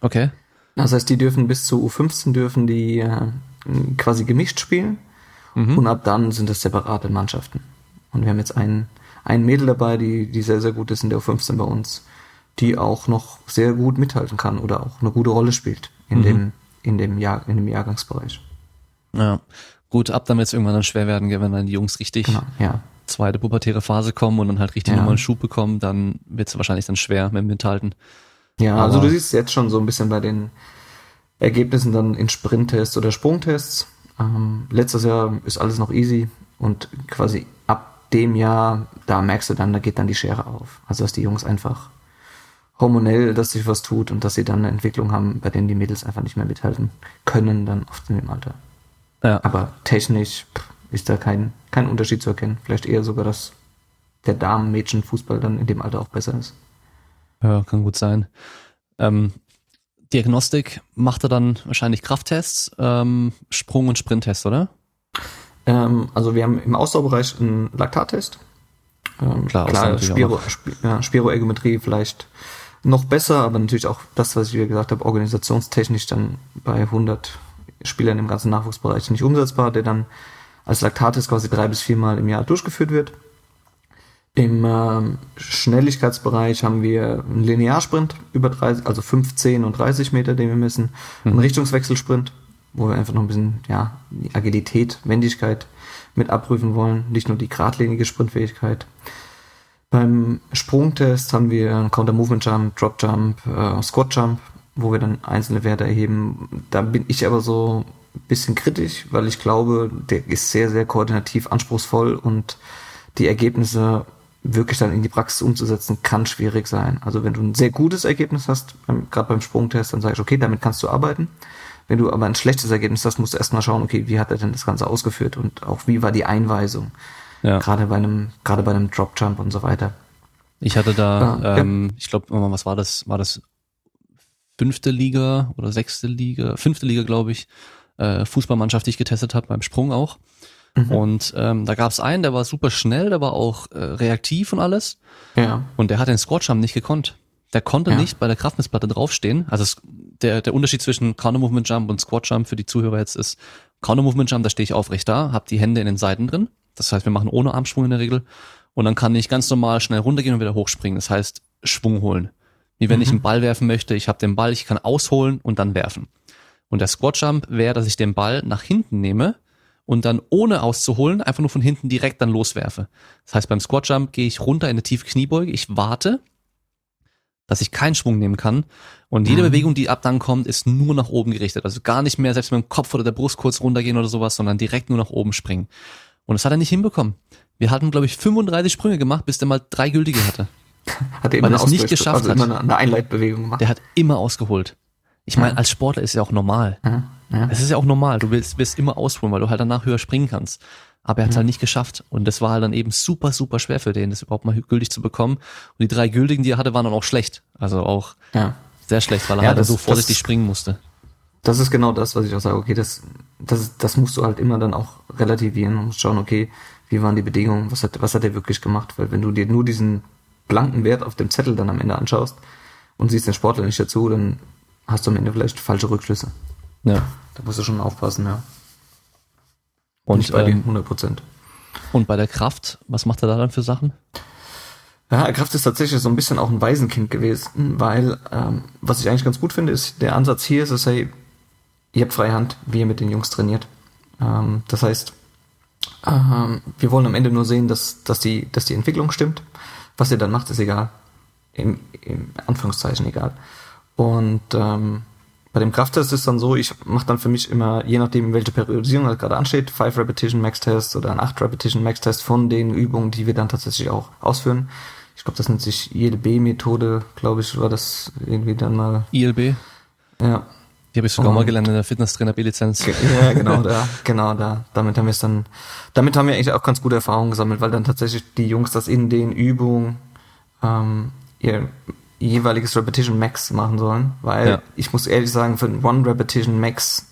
Okay. Das heißt, die dürfen bis zu U15 dürfen die äh, quasi gemischt spielen Mhm. und ab dann sind das separate Mannschaften. Und wir haben jetzt ein, ein Mädel dabei, die, die sehr, sehr gut ist in der U15 bei uns, die auch noch sehr gut mithalten kann oder auch eine gute Rolle spielt in Mhm. dem, in dem Jahr, in dem Jahrgangsbereich. Ja. Gut, ab dann wird es irgendwann dann schwer werden, wenn dann die Jungs richtig Genau, ja. zweite pubertäre Phase kommen und dann halt richtig Ja. nochmal einen Schub bekommen, dann wird's wahrscheinlich dann schwer mit dem Mithalten. Ja, also Aber- du siehst jetzt schon so ein bisschen bei den Ergebnissen dann in Sprinttests oder Sprungtests. Ähm, letztes Jahr ist alles noch easy und quasi ab dem Jahr, da merkst du dann, da geht dann die Schere auf. Also dass die Jungs einfach hormonell, dass sich was tut und dass sie dann eine Entwicklung haben, bei denen die Mädels einfach nicht mehr mithalten können, dann oft in dem Alter. Ja. Aber technisch ist da kein, kein Unterschied zu erkennen. Vielleicht eher sogar, dass der Damen-Mädchen-Fußball dann in dem Alter auch besser ist. Ja, kann gut sein. Ähm, Diagnostik macht er dann wahrscheinlich Krafttests, ähm, Sprung- und Sprinttests, oder? Ähm, also wir haben im Ausdauerbereich einen Laktattest. Ähm, Klar, klar Spiro, auch Sp ja, Spiroergometrie vielleicht noch besser, aber natürlich auch das, was ich wieder gesagt habe, organisationstechnisch dann bei 100 Spielern im ganzen Nachwuchsbereich nicht umsetzbar, der dann als Laktattest quasi drei bis viermal im Jahr durchgeführt wird. Im ähm, Schnelligkeitsbereich haben wir einen Linearsprint über 30, also 15 und 30 Meter, den wir messen. Einen Richtungswechselsprint, wo wir einfach noch ein bisschen, ja, die Agilität, Wendigkeit mit abprüfen wollen, nicht nur die geradlinige Sprintfähigkeit. Beim Sprungtest haben wir einen Counter Movement Jump, Drop Jump, äh, Squat Jump, wo wir dann einzelne Werte erheben. Da bin ich aber so ein bisschen kritisch, weil ich glaube, der ist sehr, sehr koordinativ anspruchsvoll und die Ergebnisse wirklich dann in die Praxis umzusetzen, kann schwierig sein. Also wenn du ein sehr gutes Ergebnis hast, gerade beim Sprungtest, dann sagst du, okay, damit kannst du arbeiten. Wenn du aber ein schlechtes Ergebnis hast, musst du erstmal schauen, okay, wie hat er denn das Ganze ausgeführt und auch wie war die Einweisung. Ja. Gerade bei einem, gerade bei einem Drop Jump und so weiter. Ich hatte da, Ah, ja. ähm, ich glaube, was war das? War das fünfte Liga oder sechste Liga? Fünfte Liga, glaube ich. Äh, Fußballmannschaft, die ich getestet habe, beim Sprung auch. Mhm. Und ähm, da gab es einen, der war super schnell, der war auch äh, reaktiv und alles. Ja. Und der hat den Squat Jump nicht gekonnt. Der konnte Ja. nicht bei der Kraftmessplatte draufstehen. Also es, der, der Unterschied zwischen Counter Movement Jump und Squat Jump für die Zuhörer jetzt ist, Counter Movement Jump, da stehe ich aufrecht da, habe die Hände in den Seiten drin. Das heißt, wir machen ohne Armsprung in der Regel. Und dann kann ich ganz normal schnell runtergehen und wieder hochspringen. Das heißt, Schwung holen. Wie wenn ich Mhm. einen Ball werfen möchte. Ich habe den Ball, ich kann ausholen und dann werfen. Und der Squat Jump wäre, dass ich den Ball nach hinten nehme und dann ohne auszuholen einfach nur von hinten direkt dann loswerfe. Das heißt, beim Squat Jump gehe ich runter in eine tiefe Kniebeuge, ich warte, dass ich keinen Schwung nehmen kann und jede Mhm. Bewegung, die ab dann kommt, ist nur nach oben gerichtet. Also gar nicht mehr selbst mit dem Kopf oder der Brust kurz runtergehen oder sowas, sondern direkt nur nach oben springen. Und das hat er nicht hinbekommen. Wir hatten, glaube ich, 35 Sprünge gemacht, bis der mal drei gültige hatte. <laughs> Hat er immer er es nicht geschafft also hat. immer eine, Einleitbewegung gemacht. Der hat immer ausgeholt. Ich meine, Ja. als Sportler ist ja auch normal. ja, ja. Es ist ja auch normal. Du willst, willst immer ausholen, weil du halt danach höher springen kannst. Aber er hat es halt nicht geschafft. Und das war halt dann eben super, super schwer für den, das überhaupt mal gültig zu bekommen. Und die drei gültigen, die er hatte, waren dann auch schlecht. Also auch ja. sehr schlecht, weil er Ja, halt das- so vorsichtig das- springen musste. Das ist genau das, was ich auch sage. Okay, das, das, das musst du halt immer dann auch relativieren und musst schauen, okay, wie waren die Bedingungen, was hat, was hat er wirklich gemacht? Weil wenn du dir nur diesen blanken Wert auf dem Zettel dann am Ende anschaust und siehst den Sportler nicht dazu, dann hast du am Ende vielleicht falsche Rückschlüsse. Ja. Da musst du schon aufpassen, ja. Und, ich bei ähm, 100 Prozent. und bei der Kraft, was macht er da dann für Sachen? Ja, Kraft ist tatsächlich so ein bisschen auch ein Waisenkind gewesen, weil ähm, was ich eigentlich ganz gut finde, ist, der Ansatz hier ist, dass hey, ihr habt freie Hand, wie ihr mit den Jungs trainiert. Ähm, das heißt, ähm, wir wollen am Ende nur sehen, dass, dass, die, dass die Entwicklung stimmt. Was ihr dann macht, ist egal. Im, im Anführungszeichen egal. Und ähm, bei dem Krafttest ist dann so, ich mache dann für mich immer, je nachdem, welche Periodisierung halt gerade ansteht, 5 Repetition Max Test oder ein 8 Repetition Max Test von den Übungen, die wir dann tatsächlich auch ausführen. Ich glaube, das nennt sich ILB-Methode, glaube ich, war das irgendwie dann mal. ILB? Ja. Habe ich sogar mal gelernt in der Fitnesstrainer B-Lizenz. Ja, genau da, genau da. Damit haben wir es dann, damit haben wir eigentlich auch ganz gute Erfahrungen gesammelt, weil dann tatsächlich die Jungs das in den Übungen ähm, ihr jeweiliges Repetition Max machen sollen, weil ja. ich muss ehrlich sagen, für ein One Repetition Max,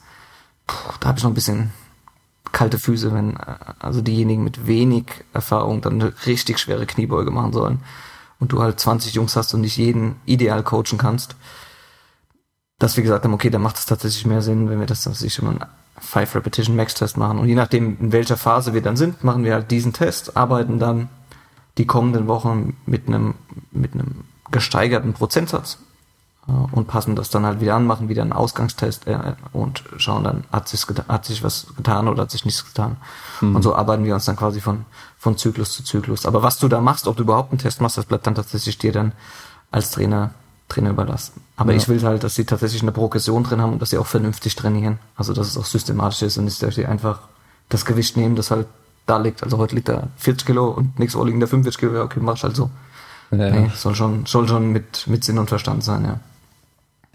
puh, da habe ich noch ein bisschen kalte Füße, wenn äh, also diejenigen mit wenig Erfahrung dann eine richtig schwere Kniebeuge machen sollen und du halt 20 Jungs hast und nicht jeden ideal coachen kannst. Dass wir gesagt haben, okay, dann macht es tatsächlich mehr Sinn, wenn wir das sich immer einen Five Repetition Max Test machen. Und je nachdem, in welcher Phase wir dann sind, machen wir halt diesen Test, arbeiten dann die kommenden Wochen mit einem, mit einem gesteigerten Prozentsatz äh, und passen das dann halt wieder an, machen wieder einen Ausgangstest äh, und schauen dann, hat sich, hat sich was getan oder hat sich nichts getan. Mhm. Und so arbeiten wir uns dann quasi von, von Zyklus zu Zyklus. Aber was du da machst, ob du überhaupt einen Test machst, das bleibt dann tatsächlich dir dann als Trainer, Trainer überlassen. Aber ja. ich will halt, dass sie tatsächlich eine Progression drin haben und dass sie auch vernünftig trainieren. Also, dass es auch systematisch ist und nicht, dass sie einfach das Gewicht nehmen, das halt da liegt. Also heute liegt da 40 Kilo und nächste Woche liegen da 45 Kilo. Okay, machst halt so. Ja. Nee, soll schon, soll schon mit, mit Sinn und Verstand sein, ja.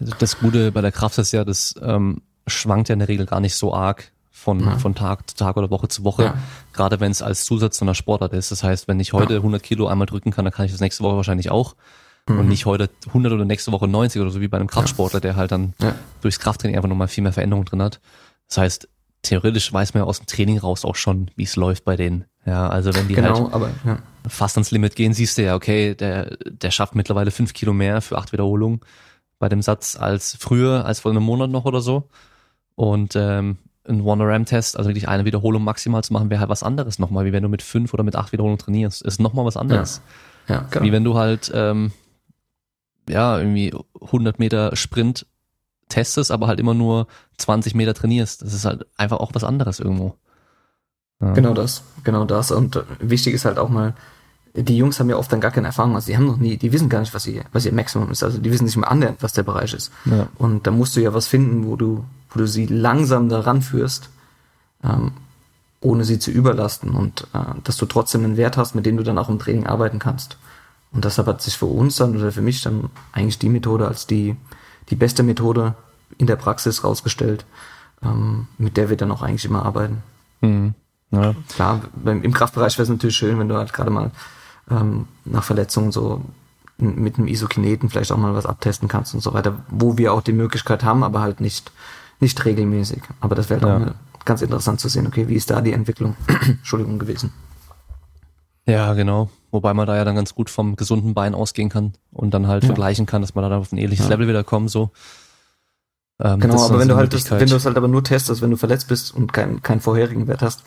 Also das Gute bei der Kraft ist ja, das ähm, schwankt ja in der Regel gar nicht so arg von, ja. von Tag zu Tag oder Woche zu Woche, ja. gerade wenn es als Zusatz zu einer Sportart ist. Das heißt, wenn ich heute ja. 100 Kilo einmal drücken kann, dann kann ich das nächste Woche wahrscheinlich auch. Mhm. Und nicht heute 100 oder nächste Woche 90 oder so wie bei einem Kraftsportler, der halt dann durchs Krafttraining einfach nochmal viel mehr Veränderung drin hat. Das heißt, theoretisch weiß man ja aus dem Training raus auch schon, wie es läuft bei denen. Ja, also wenn die genau, halt aber, ja. fast ans Limit gehen, siehst du ja, okay, der, der schafft mittlerweile fünf Kilo mehr für acht Wiederholungen bei dem Satz als früher, als vor einem Monat noch oder so. Und ähm, ein One-RAM-Test, also wirklich eine Wiederholung maximal zu machen, wäre halt was anderes nochmal, wie wenn du mit fünf oder mit acht Wiederholungen trainierst. Ist nochmal was anderes. Ja, ja genau. Wie wenn du halt, ähm, ja, irgendwie 100 Meter Sprint testest, aber halt immer nur 20 Meter trainierst. Das ist halt einfach auch was anderes irgendwo. Ja. Genau das, genau das. Und wichtig ist halt auch mal, die Jungs haben ja oft dann gar keine Erfahrung, also die haben noch nie, die wissen gar nicht, was ihr, was ihr Maximum ist. Also die wissen nicht mal annähernd, was der Bereich ist. Ja. Und da musst du ja was finden, wo du, wo du sie langsam daran führst, ähm, ohne sie zu überlasten und äh, dass du trotzdem einen Wert hast, mit dem du dann auch im Training arbeiten kannst. Und deshalb hat sich für uns dann oder für mich dann eigentlich die Methode als die, die beste Methode in der Praxis rausgestellt, ähm, mit der wir dann auch eigentlich immer arbeiten. Mhm. Ja. Klar, beim, im Kraftbereich wäre es natürlich schön, wenn du halt gerade mal ähm, nach Verletzungen so mit einem Isokineten vielleicht auch mal was abtesten kannst und so weiter, wo wir auch die Möglichkeit haben, aber halt nicht, nicht regelmäßig. Aber das wäre halt ja. auch eine, ganz interessant zu sehen, okay, wie ist da die Entwicklung, <clears throat> Entschuldigung, gewesen. Ja, genau. Wobei man da ja dann ganz gut vom gesunden Bein ausgehen kann und dann halt ja. vergleichen kann, dass man da auf ein ähnliches ja. Level wieder kommt, so. Ähm, genau, aber wenn du halt das, wenn du es halt aber nur testest, wenn du verletzt bist und keinen keinen vorherigen Wert hast,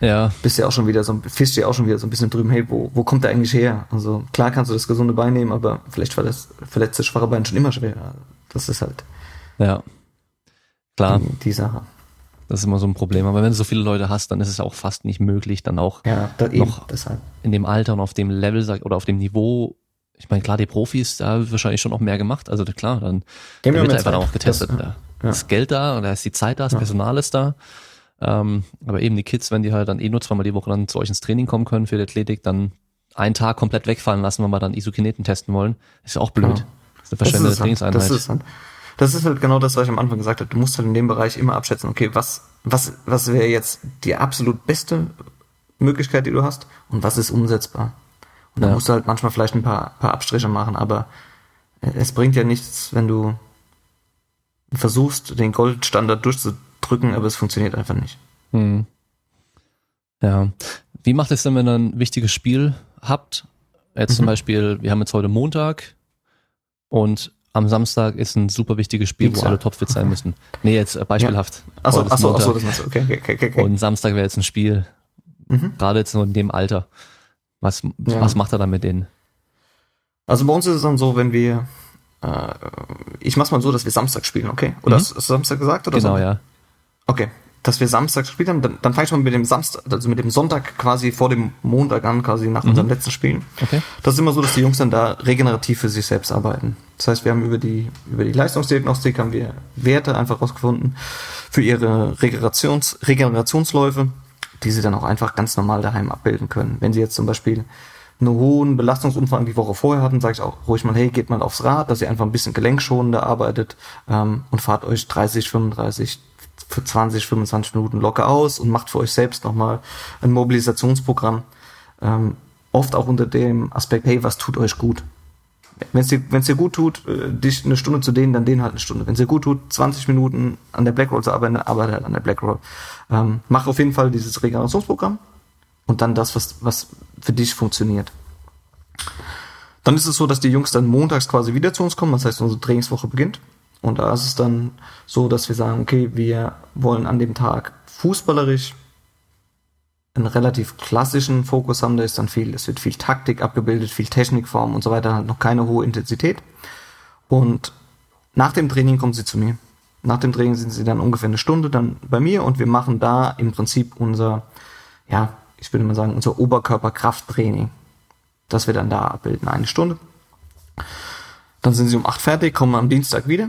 ja. bist du ja auch schon wieder so, fischst du ja auch schon wieder so ein bisschen drüben, hey, wo, wo kommt der eigentlich her? Also klar kannst du das gesunde Bein nehmen, aber vielleicht verletzt, verletzt das schwache Bein schon immer schwer. Das ist halt. Ja. Klar. Die, die Sache. Das ist immer so ein Problem. Aber wenn du so viele Leute hast, dann ist es auch fast nicht möglich, dann auch ja, da noch deshalb. in dem Alter und auf dem Level oder auf dem Niveau ich meine, klar, die Profis, da wird wahrscheinlich schon auch mehr gemacht. Also klar, dann, dann wird einfach auch getestet. Das, ja. Da ist Geld da da ist die Zeit da, das ja. Personal ist da. Ähm, aber eben die Kids, wenn die halt dann eh nur zweimal die Woche dann zu euch ins Training kommen können für die Athletik, dann einen Tag komplett wegfallen lassen, wenn wir dann Isokineten testen wollen, ist ja auch blöd. Genau. Das ist eine verschwendete Trainingseinheit. Das ist, das ist halt genau das, was ich am Anfang gesagt habe. Du musst halt in dem Bereich immer abschätzen, okay, was, was, was wäre jetzt die absolut beste Möglichkeit, die du hast und was ist umsetzbar? Und da ja. musst du halt manchmal vielleicht ein paar, paar Abstriche machen, aber es bringt ja nichts, wenn du versuchst, den Goldstandard durchzudrücken, aber es funktioniert einfach nicht. Hm. Ja. Wie macht es denn, wenn ihr ein wichtiges Spiel habt? Jetzt mhm. zum Beispiel, wir haben jetzt heute Montag und am Samstag ist ein super wichtiges Spiel, Pizza. wo alle topfit sein müssen. Nee, jetzt äh, beispielhaft. Ja. Achso, achso, achso, das meinst du. Okay, okay, okay, okay. Und Samstag wäre jetzt ein Spiel, mhm. gerade jetzt nur in dem Alter. Was, ja. was macht er dann mit denen? Also bei uns ist es dann so, wenn wir, äh, ich mach's mal so, dass wir Samstag spielen, okay? Oder Mhm. hast du Samstag gesagt oder Genau, Sonntag? ja. Okay. Dass wir Samstag gespielt haben, dann, dann fange ich mal mit dem Samstag, also mit dem Sonntag quasi vor dem Montag an, quasi nach unserem letzten Spiel. Okay. Das ist immer so, dass die Jungs dann da regenerativ für sich selbst arbeiten. Das heißt, wir haben über die, über die Leistungsdiagnostik haben wir Werte einfach rausgefunden für ihre Regenerations, Regenerationsläufe, die sie dann auch einfach ganz normal daheim abbilden können. Wenn sie jetzt zum Beispiel einen hohen Belastungsumfang die Woche vorher hatten, sage ich auch ruhig mal, hey, geht mal aufs Rad, dass ihr einfach ein bisschen gelenkschonender arbeitet ähm, und fahrt euch 30, 35, für 20, 25 Minuten locker aus und macht für euch selbst nochmal ein Mobilisationsprogramm. Ähm, oft auch unter dem Aspekt, hey, was tut euch gut? Wenn es dir, wenn's dir gut tut, äh, dich eine Stunde zu dehnen, dann dehnen halt eine Stunde. Wenn es dir gut tut, 20 Minuten an der Blackroll zu arbeiten, dann arbeite halt an der Blackroll. Ähm, mach auf jeden Fall dieses Regenerationsprogramm und dann das, was, was für dich funktioniert. Dann ist es so, dass die Jungs dann montags quasi wieder zu uns kommen, das heißt, unsere Trainingswoche beginnt. Und da ist es dann so, dass wir sagen, okay, wir wollen an dem Tag fußballerisch einen relativ klassischen Fokus haben. Da ist dann viel, es wird viel Taktik abgebildet, viel Technikform und so weiter, halt noch keine hohe Intensität. Und nach dem Training kommen sie zu mir. Nach dem Training sind sie dann ungefähr eine Stunde dann bei mir und wir machen da im Prinzip unser, ja, ich würde mal sagen, unser Oberkörperkrafttraining. Das wir dann da abbilden, eine Stunde. Dann sind sie um acht fertig, kommen am Dienstag wieder.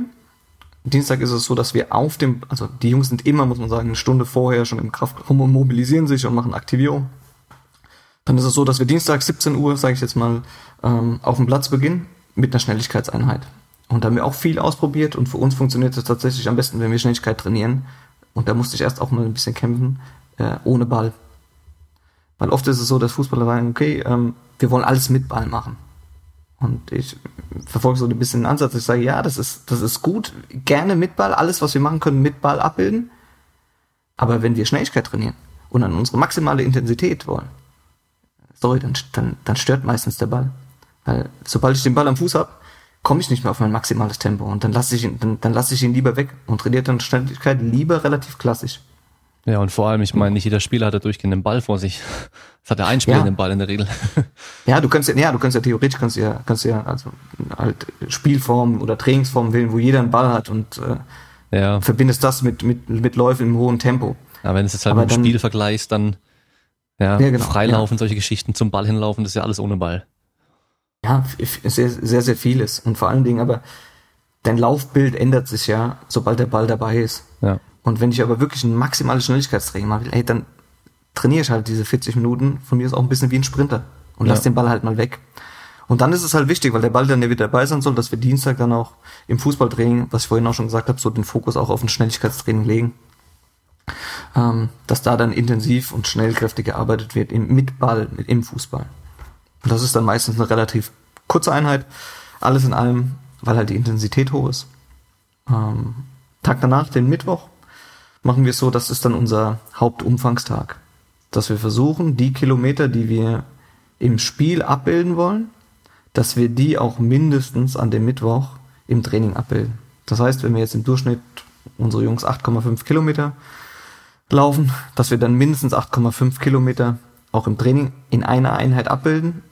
Dienstag ist es so, dass wir auf dem, also die Jungs sind immer, muss man sagen, eine Stunde vorher schon im Kraftraum und mobilisieren sich und machen Aktivierung. Dann ist es so, dass wir Dienstag 17 Uhr, sage ich jetzt mal, ähm, auf dem Platz beginnen mit einer Schnelligkeitseinheit. Und da haben wir auch viel ausprobiert und für uns funktioniert es tatsächlich am besten, wenn wir Schnelligkeit trainieren. Und da musste ich erst auch mal ein bisschen kämpfen, äh, ohne Ball. Weil oft ist es so, dass Fußballer sagen, okay, ähm, wir wollen alles mit Ball machen. Und ich verfolge so ein bisschen den Ansatz, ich sage, ja, das ist, das ist gut, gerne mit Ball, alles, was wir machen können, mit Ball abbilden. Aber wenn wir Schnelligkeit trainieren und an unsere maximale Intensität wollen, sorry, dann, dann, dann stört meistens der Ball. Weil sobald ich den Ball am Fuß habe, komme ich nicht mehr auf mein maximales Tempo und dann lasse ich ihn, dann, dann lasse ich ihn lieber weg und trainiere dann Schnelligkeit lieber relativ klassisch. Ja, und vor allem, ich meine, nicht jeder Spieler hat ja durchgehend den Ball vor sich. <laughs> Das hat der einspielenden Ja. Ball in der Regel. <laughs> Ja, du kannst ja, ja, du kannst ja theoretisch kannst ja, kannst ja also halt Spielformen oder Trainingsformen wählen, wo jeder einen Ball hat und äh, Ja, verbindest das mit mit mit Läufen im hohen Tempo. aber wenn du es jetzt halt Aber mit dem dann- Spiel vergleichst, dann ja, Ja, genau, Freilaufen, solche Geschichten zum Ball hinlaufen, das ist ja alles ohne Ball. Ja, sehr sehr sehr vieles und vor allen Dingen aber dein Laufbild ändert sich ja, sobald der Ball dabei ist. Ja. Und wenn ich aber wirklich ein maximales Schnelligkeitstraining mache, ey, dann trainiere ich halt diese 40 Minuten von mir ist auch ein bisschen wie ein Sprinter und Ja. lass den Ball halt mal weg. Und dann ist es halt wichtig, weil der Ball dann ja wieder dabei sein soll, dass wir Dienstag dann auch im Fußballtraining, was ich vorhin auch schon gesagt habe, so den Fokus auch auf ein Schnelligkeitstraining legen. Ähm, dass da dann intensiv und schnellkräftig gearbeitet wird im, mit Ball, mit, im Fußball. Und das ist dann meistens eine relativ kurze Einheit. Alles in allem, weil halt die Intensität hoch ist. Ähm, Tag danach, den Mittwoch, machen wir es so, das ist dann unser Hauptumfangstag. Dass wir versuchen, die Kilometer, die wir im Spiel abbilden wollen, dass wir die auch mindestens an dem Mittwoch im Training abbilden. Das heißt, wenn wir jetzt im Durchschnitt unsere Jungs 8,5 Kilometer laufen, dass wir dann mindestens 8,5 Kilometer auch im Training in einer Einheit abbilden.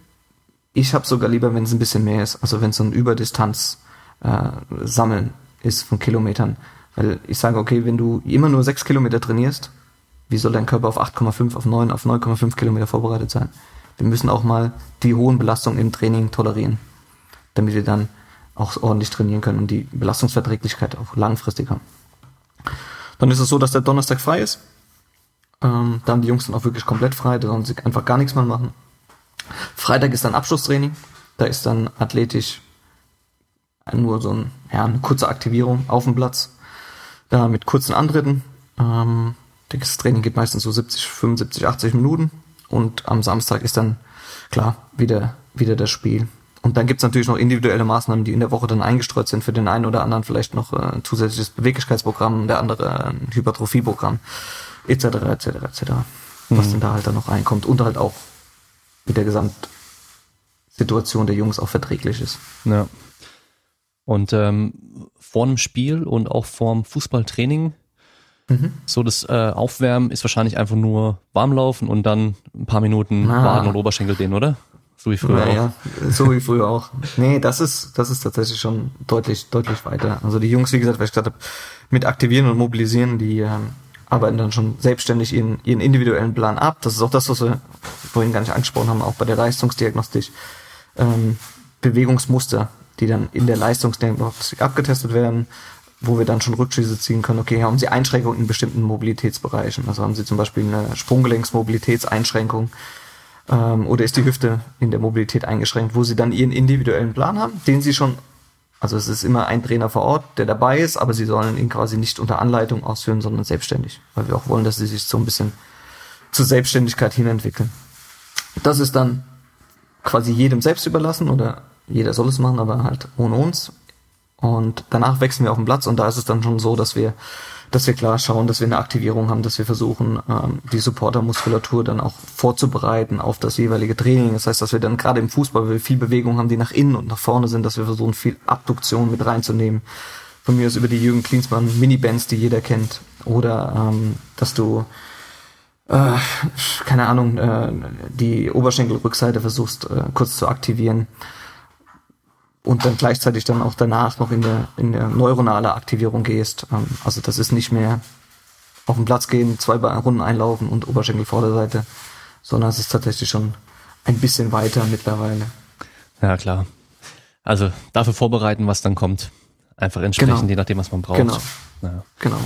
Ich habe sogar lieber, wenn es ein bisschen mehr ist, also wenn es so ein Überdistanz äh, sammeln ist von Kilometern. Weil ich sage, okay, wenn du immer nur 6 Kilometer trainierst, wie soll dein Körper auf 8,5, auf 9, auf 9,5 Kilometer vorbereitet sein? Wir müssen auch mal die hohen Belastungen im Training tolerieren, damit wir dann auch ordentlich trainieren können und die Belastungsverträglichkeit auch langfristig haben. Dann ist es so, dass der Donnerstag frei ist. Ähm, da die Jungs dann auch wirklich komplett frei, da sollen sie einfach gar nichts mehr machen. Freitag ist dann Abschlusstraining. Da ist dann athletisch nur so ein, ja, eine kurze Aktivierung auf dem Platz. Da mit kurzen Antritten. Ähm, das Training geht meistens so 70, 75, 80 Minuten. Und am Samstag ist dann, klar, wieder, wieder das Spiel. Und dann gibt's natürlich noch individuelle Maßnahmen, die in der Woche dann eingestreut sind. Für den einen oder anderen vielleicht noch äh, ein zusätzliches Beweglichkeitsprogramm, der andere ein Hypertrophieprogramm, etc., etc., etc. Was denn da halt dann noch reinkommt. Und halt auch mit der Gesamtsituation der Jungs auch verträglich ist. Ja. Und ähm, vor dem Spiel und auch vorm Fußballtraining, Mhm. so das äh, Aufwärmen ist wahrscheinlich einfach nur warm laufen und dann ein paar Minuten Ah. Waden und Oberschenkel dehnen, oder? So wie früher ja, auch. so wie früher auch. Nee, das ist, das ist tatsächlich schon deutlich, deutlich weiter. Also die Jungs, wie gesagt, weil ich habe, mit aktivieren und mobilisieren, die ähm, arbeiten dann schon selbstständig ihren, ihren individuellen Plan ab. Das ist auch das, was wir vorhin gar nicht angesprochen haben, auch bei der Leistungsdiagnostik. Ähm, Bewegungsmuster, die dann in der Leistungsdiagnostik abgetestet werden, wo wir dann schon Rückschlüsse ziehen können, okay, haben Sie Einschränkungen in bestimmten Mobilitätsbereichen? Also haben Sie zum Beispiel eine Sprunggelenksmobilitätseinschränkung ähm, oder ist die Hüfte in der Mobilität eingeschränkt, wo Sie dann Ihren individuellen Plan haben, den Sie schon, also es ist immer ein Trainer vor Ort, der dabei ist, aber Sie sollen ihn quasi nicht unter Anleitung ausführen, sondern selbstständig, weil wir auch wollen, dass Sie sich so ein bisschen zur Selbstständigkeit hinentwickeln. Das ist dann quasi jedem selbst überlassen oder jeder soll es machen, aber halt ohne uns. Und danach wechseln wir auf den Platz und da ist es dann schon so, dass wir, dass wir klar schauen, dass wir eine Aktivierung haben, dass wir versuchen, ähm, die Supportermuskulatur dann auch vorzubereiten auf das jeweilige Training. Das heißt, dass wir dann gerade im Fußball, weil wir viel Bewegung haben, die nach innen und nach vorne sind, dass wir versuchen, viel Abduktion mit reinzunehmen. Von mir aus über die Jürgen Klinsmann Mini-Bands, die jeder kennt. Oder ähm, dass du äh, keine Ahnung, äh, die Oberschenkelrückseite versuchst äh, kurz zu aktivieren und dann gleichzeitig dann auch danach noch in der, in der neuronale Aktivierung gehst. Ähm, also das ist nicht mehr auf den Platz gehen, zwei Runden einlaufen und Oberschenkel Vorderseite, sondern es ist tatsächlich schon ein bisschen weiter mittlerweile. Ja, klar. Also dafür vorbereiten, was dann kommt. Einfach entsprechend, genau. je nachdem, was man braucht. Genau. Ja. Genau.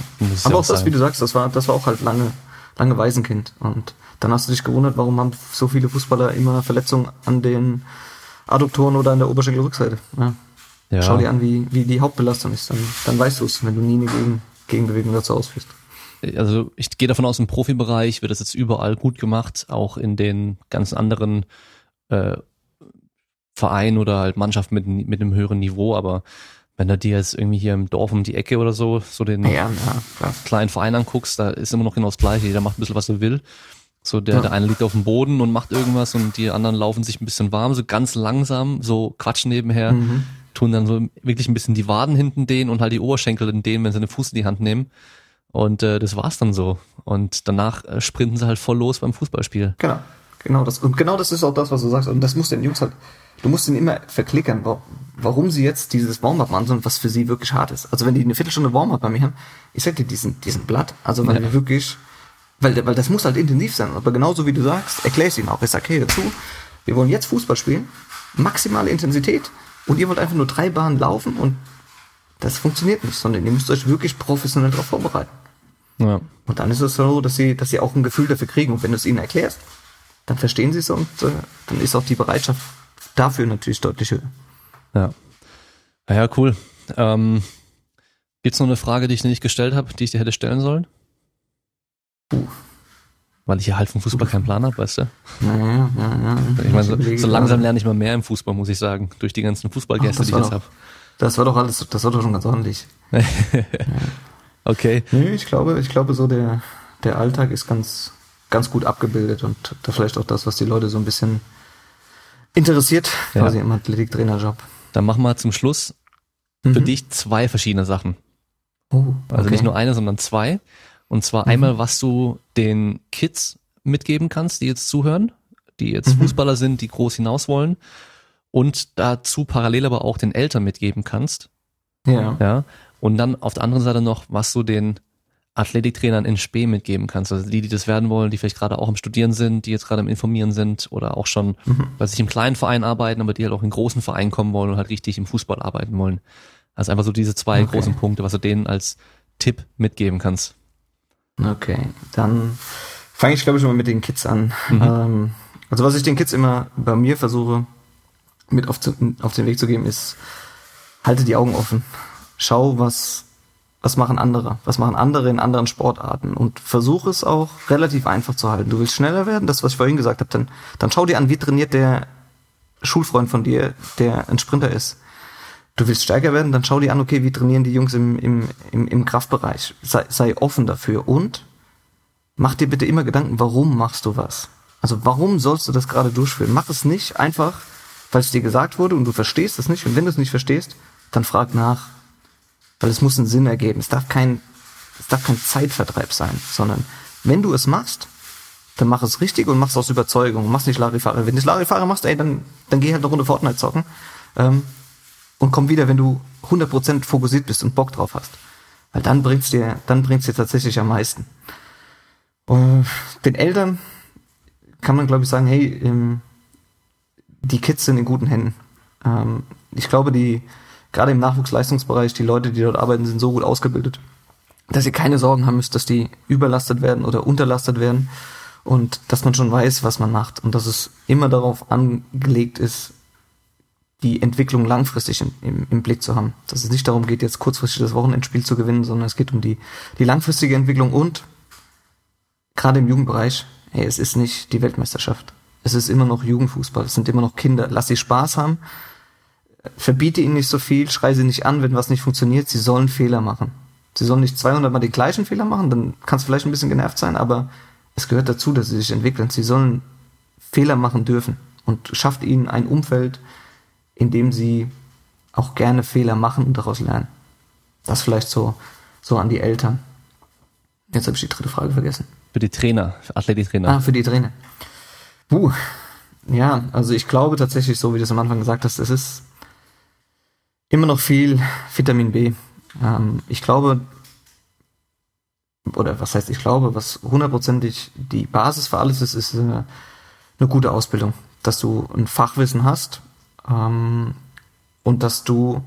Aber auch das, wie du sagst, das war, das war auch halt lange, lange Waisenkind. Und dann hast du dich gewundert, warum haben so viele Fußballer immer Verletzungen an den Adduktoren oder an der Oberschenkelrückseite. Ja. Ja. Schau dir an, wie, wie die Hauptbelastung ist. Dann, dann weißt du es, wenn du nie eine Gegen Gegenbewegung dazu ausführst. Also ich gehe davon aus, im Profibereich wird das jetzt überall gut gemacht, auch in den ganzen anderen äh, Vereinen oder halt Mannschaften mit, mit einem höheren Niveau, aber wenn du dir jetzt irgendwie hier im Dorf um die Ecke oder so, so den ja, ja, kleinen Verein anguckst, da ist immer noch genau das Gleiche, jeder macht ein bisschen, was er will. So der, ja. der eine liegt auf dem Boden und macht irgendwas und die anderen laufen sich ein bisschen warm, so ganz langsam, so quatschen nebenher, mhm. tun dann so wirklich ein bisschen die Waden hinten dehnen und halt die Oberschenkel in denen, wenn sie den Fuß in die Hand nehmen. Und äh, das war's dann so. Und danach äh, sprinten sie halt voll los beim Fußballspiel. Genau, genau das. Und genau das ist auch das, was du sagst. Und das muss den Jungs halt, du musst ihnen immer verklickern, warum sie jetzt dieses Warm-up machen sollen, was für sie wirklich hart ist. Also wenn die eine Viertelstunde Warm-up bei mir haben, ich sag dir, diesen, diesen Blatt, also weil ja. wir wirklich weil, weil das muss halt intensiv sein. Aber genauso wie du sagst, erklär ich es ihnen auch. Ich sage, hey, dazu, wir wollen jetzt Fußball spielen, maximale Intensität und ihr wollt einfach nur drei Bahnen laufen und das funktioniert nicht, sondern ihr müsst euch wirklich professionell darauf vorbereiten. Ja. Und dann ist es so, dass sie, dass sie auch ein Gefühl dafür kriegen. Und wenn du es ihnen erklärst, dann verstehen sie es und äh, dann ist auch die Bereitschaft dafür natürlich deutlich höher. Ja. Ja, cool. Ähm, Gibt es noch eine Frage, die ich dir nicht gestellt habe, die ich dir hätte stellen sollen? Puh. Weil ich ja halt vom Fußball keinen Plan habe, weißt du? Ja, ja, ja. Ich meine, so, so langsam lerne ich mal mehr im Fußball, muss ich sagen, durch die ganzen Fußballgäste, Ach, die ich jetzt habe. Das war doch alles, das war doch schon ganz ordentlich. <laughs> ja. Okay. Nee, ich glaube, ich glaube so der, der Alltag ist ganz, ganz gut abgebildet und da vielleicht auch das, was die Leute so ein bisschen interessiert, ja. quasi im Athletiktrainerjob. Dann machen wir zum Schluss für mhm. dich zwei verschiedene Sachen. Oh, also okay. Also nicht nur eine, sondern zwei. Und zwar mhm. einmal, was du den Kids mitgeben kannst, die jetzt zuhören, die jetzt mhm. Fußballer sind, die groß hinaus wollen. Und dazu parallel aber auch den Eltern mitgeben kannst. Ja. Ja. Und dann auf der anderen Seite noch, was du den Athletiktrainern in Spee mitgeben kannst. Also die, die das werden wollen, die vielleicht gerade auch im Studieren sind, die jetzt gerade im Informieren sind oder auch schon, mhm. weil sie im kleinen Verein arbeiten, aber die halt auch in großen Verein kommen wollen und halt richtig im Fußball arbeiten wollen. Also einfach so diese zwei okay. großen Punkte, was du denen als Tipp mitgeben kannst. Okay, dann fange ich glaube ich mal mit den Kids an. Mhm. Ähm, also was ich den Kids immer bei mir versuche mit auf, zu, auf den Weg zu geben, ist halte die Augen offen. Schau, was was machen andere? Was machen andere in anderen Sportarten? Und versuche es auch relativ einfach zu halten. Du willst schneller werden, das, was ich vorhin gesagt habe, dann, dann schau dir an, wie trainiert der Schulfreund von dir, der ein Sprinter ist du willst stärker werden, dann schau dir an, okay, wie trainieren die Jungs im, im, im, im Kraftbereich. Sei, sei offen dafür und mach dir bitte immer Gedanken, warum machst du was? Also warum sollst du das gerade durchführen? Mach es nicht einfach, weil es dir gesagt wurde und du verstehst es nicht. Und wenn du es nicht verstehst, dann frag nach. Weil es muss einen Sinn ergeben. Es darf kein, es darf kein Zeitvertreib sein, sondern wenn du es machst, dann mach es richtig und mach's aus Überzeugung. Mach's nicht Larifare. Wenn du Larifare machst, ey, dann, dann geh halt eine Runde Fortnite zocken. Ähm, und komm wieder, wenn du 100% fokussiert bist und Bock drauf hast. Weil dann bringt's dir, dann bringt's dir tatsächlich am meisten. Und den Eltern kann man, glaube ich, sagen, hey, ähm, die Kids sind in guten Händen. Ähm, ich glaube, die, gerade im Nachwuchsleistungsbereich, die Leute, die dort arbeiten, sind so gut ausgebildet, dass ihr keine Sorgen haben müsst, dass die überlastet werden oder unterlastet werden und dass man schon weiß, was man macht und dass es immer darauf angelegt ist, die Entwicklung langfristig im, im, im Blick zu haben. Dass es nicht darum geht, jetzt kurzfristig das Wochenendspiel zu gewinnen, sondern es geht um die, die langfristige Entwicklung und gerade im Jugendbereich, hey, es ist nicht die Weltmeisterschaft. Es ist immer noch Jugendfußball, es sind immer noch Kinder. Lass sie Spaß haben, verbiete ihnen nicht so viel, schrei sie nicht an, wenn was nicht funktioniert. Sie sollen Fehler machen. Sie sollen nicht 200 Mal die gleichen Fehler machen, dann kannst du vielleicht ein bisschen genervt sein, aber es gehört dazu, dass sie sich entwickeln. Sie sollen Fehler machen dürfen und schafft ihnen ein Umfeld, in dem sie auch gerne Fehler machen und daraus lernen. Das vielleicht so, so an die Eltern. Jetzt habe ich die dritte Frage vergessen. Für die Trainer, für Athletiktrainer. Ah, für die Trainer. Puh. Ja, also ich glaube tatsächlich, so wie du es am Anfang gesagt hast, es ist immer noch viel Vitamin B. Ähm, ich glaube, oder was heißt ich glaube, was hundertprozentig die Basis für alles ist, ist eine, eine gute Ausbildung. Dass du ein Fachwissen hast ähm, und dass du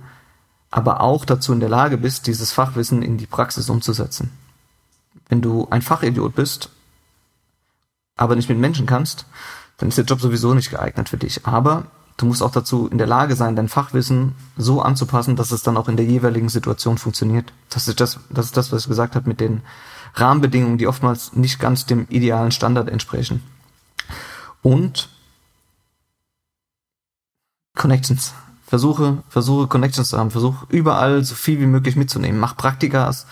aber auch dazu in der Lage bist, dieses Fachwissen in die Praxis umzusetzen. Wenn du ein Fachidiot bist, aber nicht mit Menschen kannst, dann ist der Job sowieso nicht geeignet für dich. Aber du musst auch dazu in der Lage sein, dein Fachwissen so anzupassen, dass es dann auch in der jeweiligen Situation funktioniert. Das ist das, das ist das, was ich gesagt habe mit den Rahmenbedingungen, die oftmals nicht ganz dem idealen Standard entsprechen. Und Connections. Versuche, versuche Connections zu haben. Versuche überall so viel wie möglich mitzunehmen. Mach Praktikas.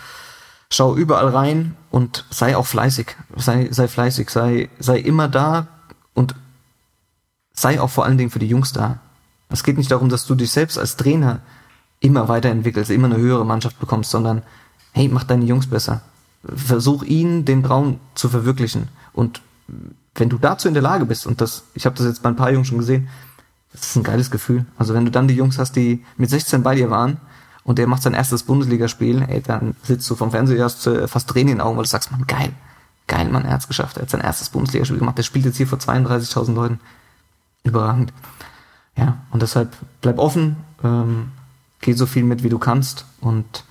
Schau überall rein und sei auch fleißig. Sei, sei fleißig. Sei, sei immer da und sei auch vor allen Dingen für die Jungs da. Es geht nicht darum, dass du dich selbst als Trainer immer weiterentwickelst, immer eine höhere Mannschaft bekommst, sondern hey, mach deine Jungs besser. Versuch ihnen den Traum zu verwirklichen. Und wenn du dazu in der Lage bist, und das, ich habe das jetzt bei ein paar Jungs schon gesehen, das ist ein geiles Gefühl. Also wenn du dann die Jungs hast, die mit 16 bei dir waren und der macht sein erstes Bundesligaspiel, ey, dann sitzt du vom Fernseher, hast äh, fast Tränen in den Augen, weil du sagst, man, geil, geil, man, er hat's geschafft, er hat sein erstes Bundesligaspiel gemacht, der spielt jetzt hier vor 32.000 Leuten überragend. Ja, und deshalb bleib offen, ähm, geh so viel mit, wie du kannst und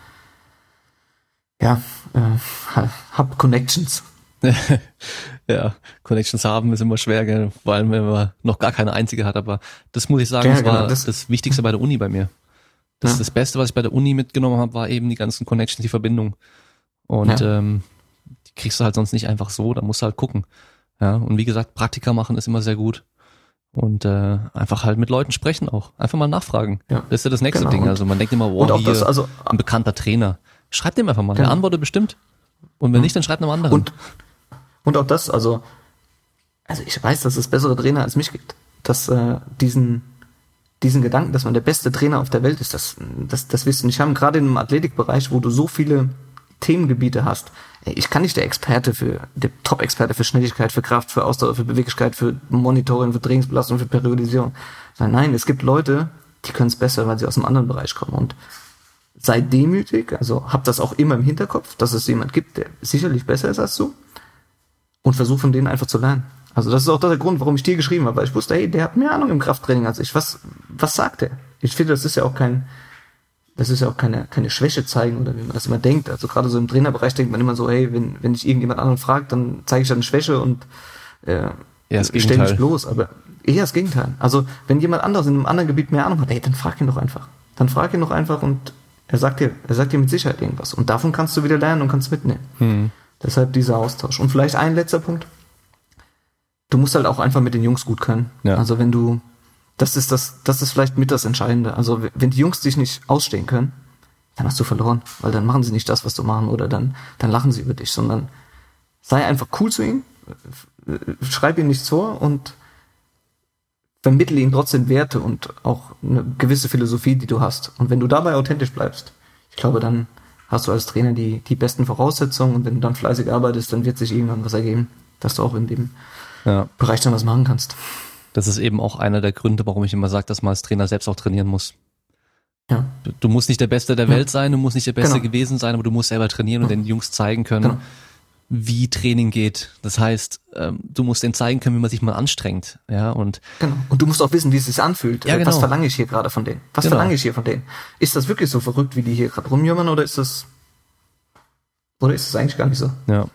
ja, äh, hab Connections. <laughs> ja, Connections haben ist immer schwer, gell? vor allem wenn man noch gar keine einzige hat, aber das muss ich sagen, ja, das war genau, das, das, Wichtigste bei der Uni bei mir. Das, ja. das Beste, was ich bei der Uni mitgenommen habe, war eben die ganzen Connections, die Verbindung. Und ja. ähm, die kriegst du halt sonst nicht einfach so, da musst du halt gucken. Ja, und wie gesagt, Praktika machen ist immer sehr gut. Und äh, einfach halt mit Leuten sprechen auch. Einfach mal nachfragen. Ja. Das ist ja das nächste genau. Ding. Also man denkt immer, wow, hier, das, also, ein bekannter Trainer. Schreibt dem einfach mal. Genau. Der antwortet bestimmt. Und wenn mhm. nicht, dann schreibt einem anderen. Und, und auch das, also, also ich weiß, dass es bessere Trainer als mich gibt. Dass äh, diesen, diesen Gedanken, dass man der beste Trainer auf der Welt ist, das, das, das wirst du nicht haben. Gerade im Athletikbereich, wo du so viele Themengebiete hast. Ich kann nicht der Experte für, der Top-Experte für Schnelligkeit, für Kraft, für Ausdauer, für Beweglichkeit, für Monitoring, für Trainingsbelastung, für Periodisierung. Nein, nein, es gibt Leute, die können es besser, weil sie aus einem anderen Bereich kommen. Und sei demütig, also hab das auch immer im Hinterkopf, dass es jemand gibt, der sicherlich besser ist als du. Und versuch von denen einfach zu lernen. Also das ist auch der Grund, warum ich dir geschrieben habe, weil ich wusste, hey, der hat mehr Ahnung im Krafttraining als ich. Was, was sagt er? Ich finde, das ist ja auch kein, das ist ja auch keine, keine Schwäche zeigen oder wie man das immer denkt. Also gerade so im Trainerbereich denkt man immer so, hey, wenn, wenn ich irgendjemand anderen fragt, dann zeige ich dann eine Schwäche und äh, ja, stelle mich bloß. Aber eher das Gegenteil. Also wenn jemand anderes in einem anderen Gebiet mehr Ahnung hat, hey, dann frag ihn doch einfach. Dann frag ihn doch einfach und er sagt dir, er sagt dir mit Sicherheit irgendwas. Und davon kannst du wieder lernen und kannst mitnehmen. Hm. Deshalb dieser Austausch. Und vielleicht ein letzter Punkt. Du musst halt auch einfach mit den Jungs gut können. Ja. Also wenn du das ist das, das ist vielleicht mit das Entscheidende. Also wenn die Jungs dich nicht ausstehen können, dann hast du verloren, weil dann machen sie nicht das, was du machen oder dann, dann lachen sie über dich, sondern sei einfach cool zu ihnen, schreib ihnen nichts vor und vermittle ihnen trotzdem Werte und auch eine gewisse Philosophie, die du hast. Und wenn du dabei authentisch bleibst, ich glaube, dann hast du als Trainer die, die besten Voraussetzungen und wenn du dann fleißig arbeitest, dann wird sich irgendwann was ergeben. dass du auch in dem Ja. Bereich dann was machen kannst. Das ist eben auch einer der Gründe, warum ich immer sage, dass man als Trainer selbst auch trainieren muss. Ja. Du, du musst nicht der Beste der Ja. Welt sein, du musst nicht der Beste Genau. gewesen sein, aber du musst selber trainieren und den Jungs zeigen können, Genau. Wie Training geht. Das heißt, ähm, du musst denen zeigen können, wie man sich mal anstrengt. Ja, und Genau. Und du musst auch wissen, wie es sich anfühlt. Ja, Äh, genau. Was verlange ich hier gerade von denen? Was Genau. verlange ich hier von denen? Ist das wirklich so verrückt, wie die hier gerade rumjummern, oder ist das oder ist das eigentlich gar nicht so? ja.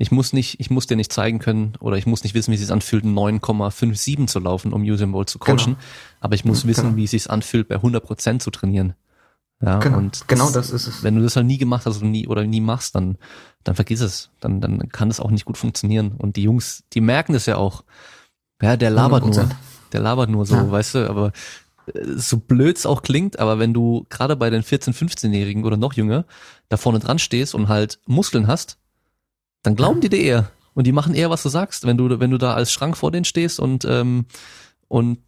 Ich muss nicht, ich muss dir nicht zeigen können oder ich muss nicht wissen, wie es sich anfühlt, 9,57 zu laufen, um Usain Bolt zu coachen. Genau. Aber ich muss wissen, Genau. wie es sich anfühlt, bei 100 Prozent zu trainieren. Ja, Genau. und genau das ist es. wenn du das halt nie gemacht hast oder nie, oder nie machst, dann, dann vergiss es. Dann, dann kann es auch nicht gut funktionieren. Und die Jungs, die merken das ja auch. Ja, der labert nur. 100%. Der labert nur so, Ja. weißt du, aber äh, so blöd es auch klingt, aber wenn du gerade bei den 14-, 15-Jährigen oder noch jünger da vorne dran stehst und halt Muskeln hast, dann glauben die dir eher. Und die machen eher, was du sagst, wenn du, wenn du da als Schrank vor denen stehst und, ähm, und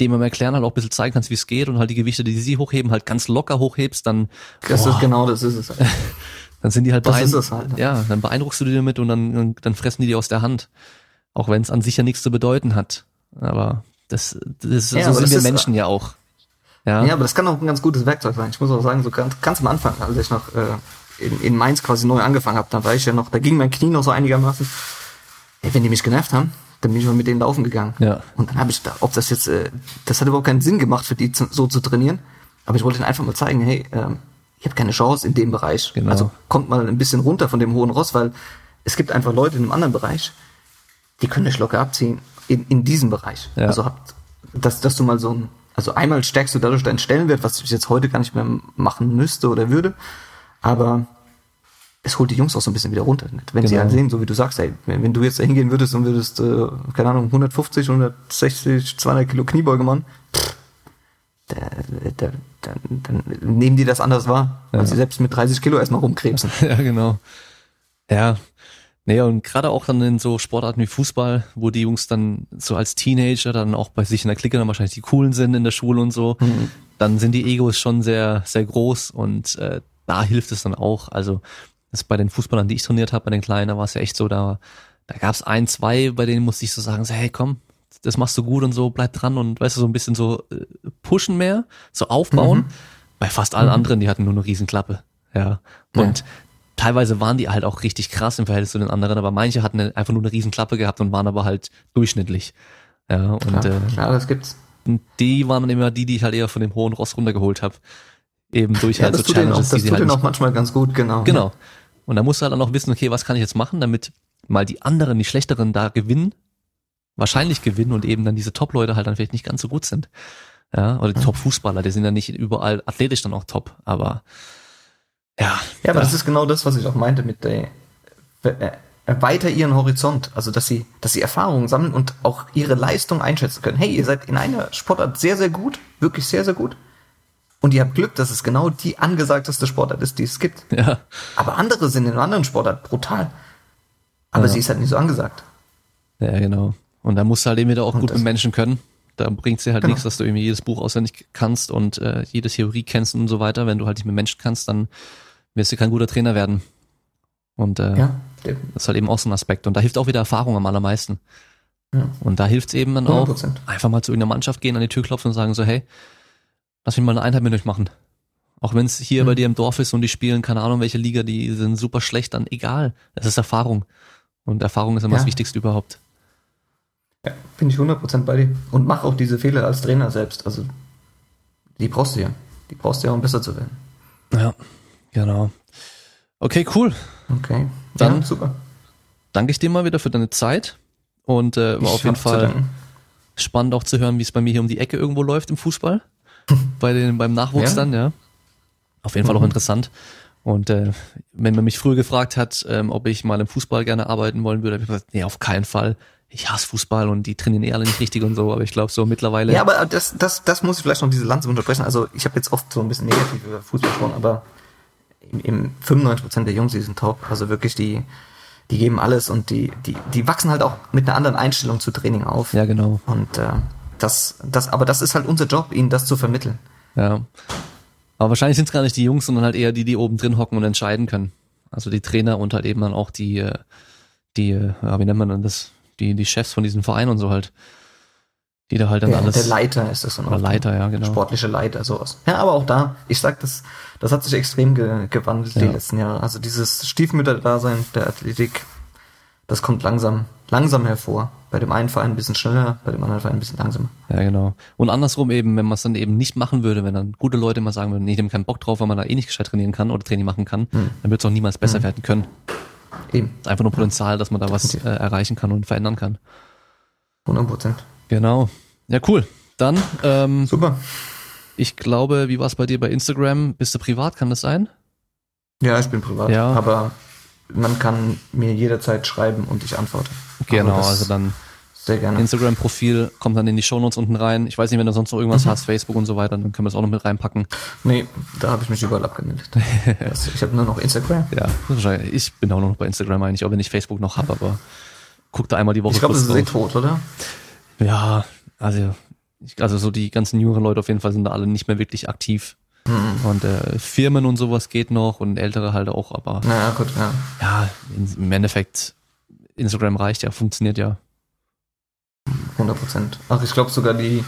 dem am Erklären halt auch ein bisschen zeigen kannst, wie es geht und halt die Gewichte, die sie hochheben, halt ganz locker hochhebst, dann, Das Boah. ist genau das ist es. <laughs> dann sind die halt Das ist es halt. ja, dann beeindruckst du die damit und dann, dann, fressen die dir aus der Hand. Auch wenn es an sich ja nichts zu bedeuten hat. Aber das, das Ja, so sind das wir ist- Menschen ja auch. Ja, Ja, aber das kann auch ein ganz gutes Werkzeug sein. Ich muss auch sagen, so ganz, ganz am Anfang, als ich noch äh, in, in Mainz quasi neu angefangen habe, da war ich ja noch, da ging mein Knie noch so einigermaßen. Ey, wenn die mich genervt haben, dann bin ich mal mit denen laufen gegangen. Ja. Und dann habe ich da, ob das jetzt, äh, das hat überhaupt keinen Sinn gemacht für die zu, so zu trainieren. Aber ich wollte ihnen einfach mal zeigen, hey, ähm, ihr habt keine Chance in dem Bereich. Genau. Also kommt mal ein bisschen runter von dem hohen Ross, weil es gibt einfach Leute in einem anderen Bereich, die können euch locker abziehen in, in diesem Bereich. Ja. Also habt, dass, dass du mal so ein, also einmal stärkst du dadurch deinen Stellenwert, was ich jetzt heute gar nicht mehr machen müsste oder würde, aber es holt die Jungs auch so ein bisschen wieder runter. Wenn sie Genau. halt sehen, so wie du sagst, ey, wenn, wenn du jetzt da hingehen würdest und würdest, äh, keine Ahnung, 150, 160, 200 Kilo Kniebeuge machen, pff, da, da, dann, dann nehmen die das anders wahr, weil Ja. sie selbst mit 30 Kilo erstmal rumkrebsen. <laughs> ja, genau. Ja. Naja, und gerade auch dann in so Sportarten wie Fußball, wo die Jungs dann so als Teenager dann auch bei sich in der Clique dann wahrscheinlich die coolen sind in der Schule und so, Mhm. dann sind die Egos schon sehr, sehr groß und äh, da hilft es dann auch. Also das bei den Fußballern, die ich trainiert habe, bei den Kleinen, da war es ja echt so, da, da gab es ein, zwei, bei denen musste ich so sagen, so, hey komm, das machst du gut und so, bleib dran und weißt du, so ein bisschen so äh, pushen mehr, so aufbauen. Bei fast allen anderen, die hatten nur eine Riesenklappe. Ja. Und Ja. teilweise waren die halt auch richtig krass im Verhältnis zu den anderen, aber manche hatten einfach nur eine Riesenklappe gehabt und waren aber halt durchschnittlich. Ja, und Ja, äh, klar, das gibt's. die waren dann immer die, die ich halt eher von dem hohen Ross runtergeholt habe. Eben durch Ja, halt das so tut auch, Challenges, das die sie tut halt denen nicht auch manchmal ganz gut, genau. Genau. Und da musst du halt dann auch wissen, okay, was kann ich jetzt machen, damit mal die anderen, die schlechteren da gewinnen, wahrscheinlich gewinnen und eben dann diese Top-Leute halt dann vielleicht nicht ganz so gut sind. Ja, oder die Top-Fußballer, die sind ja nicht überall athletisch dann auch top, aber ja. Ja, aber da- das ist genau das, was ich auch meinte mit der äh, erweiter ihren Horizont, also dass sie, dass sie Erfahrungen sammeln und auch ihre Leistung einschätzen können. Hey, ihr seid in einer Sportart sehr, sehr gut, wirklich sehr, sehr gut. Und ihr habt Glück, dass es genau die angesagteste Sportart ist, die es gibt. ja, Aber andere sind in einer anderen Sportart brutal. Aber Ja. sie ist halt nicht so angesagt. ja, genau. Und da musst du halt eben wieder auch Und gut mit Menschen können. Da bringt's dir halt Genau. nichts, dass du irgendwie jedes Buch auswendig kannst und äh, jede Theorie kennst und so weiter. Wenn du halt nicht mit Menschen kannst, dann wirst du kein guter Trainer werden. Und äh, Ja, Das ist halt eben auch so ein Aspekt. Und da hilft auch wieder Erfahrung am allermeisten. Ja. Und da hilft es eben dann auch, 100%. einfach mal zu irgendeiner Mannschaft gehen, an die Tür klopfen und sagen so, hey, lass mich mal eine Einheit mit euch machen. Auch wenn es hier Mhm. bei dir im Dorf ist und die spielen, keine Ahnung, welche Liga, die sind super schlecht, dann egal. Es ist Erfahrung. Und Erfahrung ist immer Ja. das Wichtigste überhaupt. Ja, bin ich 100% bei dir. Und mach auch diese Fehler als Trainer selbst. Also, die brauchst du ja. Die brauchst du ja, um besser zu werden. Ja, genau. Okay, cool. Okay. Dann- ja, super. Danke ich dir mal wieder für deine Zeit. Und äh, war Ich auf jeden Fall spannend auch zu hören, wie es bei mir hier um die Ecke irgendwo läuft im Fußball. <laughs> bei den, beim Nachwuchs Ja. dann, ja. Auf jeden Fall auch Mhm. interessant. Und äh, wenn man mich früher gefragt hat, ähm, ob ich mal im Fußball gerne arbeiten wollen würde, habe ich gesagt, nee, auf keinen Fall. Ich hasse Fußball und die trainieren eh alle nicht richtig und so, aber ich glaube so mittlerweile. Ja, aber das, das, das muss ich vielleicht noch diese Lanze unterbrechen. Also ich habe jetzt oft so ein bisschen negativ über Fußball gesprochen, aber im, im 95% der Jungs, die sind top. Also wirklich, die, die geben alles und die, die, die wachsen halt auch mit einer anderen Einstellung zu Training auf. ja, genau. Und äh, das, das, aber das ist halt unser Job, ihnen das zu vermitteln. Ja. Aber wahrscheinlich sind es gar nicht die Jungs, sondern halt eher die, die oben drin hocken und entscheiden können. Also die Trainer und halt eben dann auch die, äh, die, äh, ja, wie nennt man denn das? Die, die Chefs von diesen Vereinen und so halt. Die da halt dann Der, alles. der Leiter ist das dann oder auch. Leiter, ja, genau. Sportliche Leiter, sowas. Ja, aber auch da, ich sag, das, das hat sich extrem ge gewandelt die Ja. letzten Jahre. Also dieses Stiefmütter-Dasein der Athletik, das kommt langsam, langsam hervor. Bei dem einen Verein ein bisschen schneller, bei dem anderen Verein ein bisschen langsamer. Ja, genau. Und andersrum eben, wenn man es dann eben nicht machen würde, wenn dann gute Leute mal sagen würden, nee, ich habe keinen Bock drauf, weil man da eh nicht gescheit trainieren kann oder Training machen kann, Hm. dann wird es auch niemals besser werden können. Eben, einfach nur Potenzial, dass man da was äh, erreichen kann und verändern kann. 100 Prozent. Genau. Ja, cool. Dann, ähm, Super. ich glaube, wie war es bei dir bei Instagram? Bist du privat, kann das sein? Ja, ich bin privat. Ja. Aber man kann mir jederzeit schreiben und ich antworte. Genau, Aber das also dann Sehr gerne. Instagram-Profil kommt dann in die Shownotes unten rein. Ich weiß nicht, wenn du sonst noch irgendwas Mhm. hast, Facebook und so weiter, dann können wir das auch noch mit reinpacken. Nee, da habe ich mich überall abgemeldet. <laughs> Ich habe nur noch Instagram. Ja, wahrscheinlich- ich bin auch noch bei Instagram eigentlich, auch wenn ich Facebook noch habe, aber guck da einmal die Woche Ich glaube, das ist eh drauf. tot, oder? Ja, also, ich, also so die ganzen jüngeren Leute auf jeden Fall sind da alle nicht mehr wirklich aktiv. Mhm. Und äh, Firmen und sowas geht noch und ältere halt auch, aber Naja, gut, ja. ja, im Endeffekt, Instagram reicht ja, funktioniert ja. 100 Prozent. Ach, ich glaube sogar die,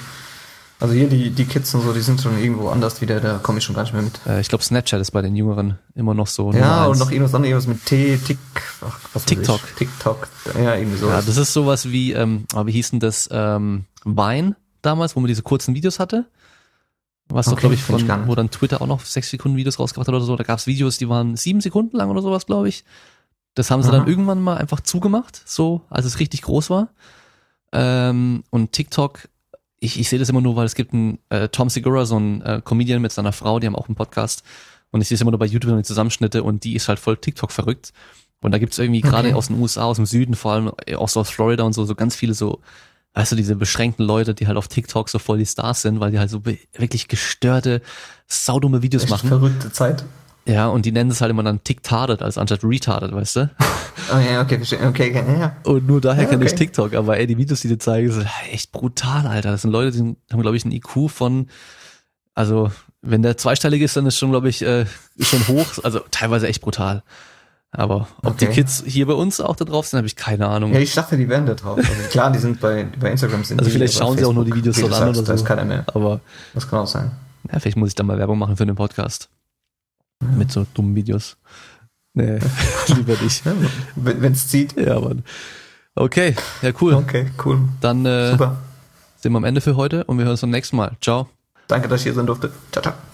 also hier die, die Kids und so, die sind schon irgendwo anders wieder, da komme ich schon gar nicht mehr mit. Äh, ich glaube, Snapchat ist bei den Jüngeren immer noch so. Ja, und noch irgendwas anderes, irgendwas mit T, Tick, ach, was TikTok. TikTok, ja, irgendwie so. Ja, das ist sowas wie, ähm, aber wie hieß denn das, ähm, Vine damals, wo man diese kurzen Videos hatte? Was doch, Okay, glaube ich, ich von, nicht. wo dann Twitter auch noch sechs Sekunden Videos rausgebracht hat oder so. Da gab's Videos, die waren sieben Sekunden lang oder sowas, glaube ich. Das haben sie Aha. dann irgendwann mal einfach zugemacht, so, als es richtig groß war. Ähm, und TikTok, ich, ich sehe das immer nur, weil es gibt einen äh, Tom Segura, so ein äh, Comedian mit seiner Frau, die haben auch einen Podcast. Und ich sehe es immer nur bei YouTube die Zusammenschnitte und die ist halt voll TikTok verrückt. Und da gibt's irgendwie gerade Okay. aus den USA, aus dem Süden, vor allem äh, auch so aus Florida und so, so ganz viele so, weißt du, diese beschränkten Leute, die halt auf TikTok so voll die Stars sind, weil die halt so wirklich gestörte, saudumme Videos Echt machen. verrückte Zeit. Ja, und die nennen es halt immer dann TikTarded, als anstatt retarded, weißt du? Oh <laughs> ja, okay, verstehe. Okay, okay, ja. Und nur daher Ja, kenne ich okay. TikTok, aber ey, die Videos, die dir zeigen, sind echt brutal, Alter. Das sind Leute, die haben, glaube ich, einen IQ von, also, wenn der zweistellig ist, dann ist schon, glaube ich, äh, schon hoch, also teilweise echt brutal. Aber ob die Okay. Kids hier bei uns auch da drauf sind, habe ich keine Ahnung. Ja, ich dachte, die wären da drauf. Also klar, die sind bei, bei Instagram sind Also die, vielleicht schauen sie auch nur die Videos dort an oder Da so. ist keiner mehr. Aber Das kann auch sein. ja, vielleicht muss ich da mal Werbung machen für den Podcast. Mit so dummen Videos. Nee, <laughs> lieber nicht. Ja, wenn es zieht. Ja, Mann. Okay, ja, cool. Okay, cool. Dann äh, sind wir am Ende für heute und wir hören uns beim nächsten Mal. Ciao. Danke, dass ich hier sein durfte. Ciao, ciao.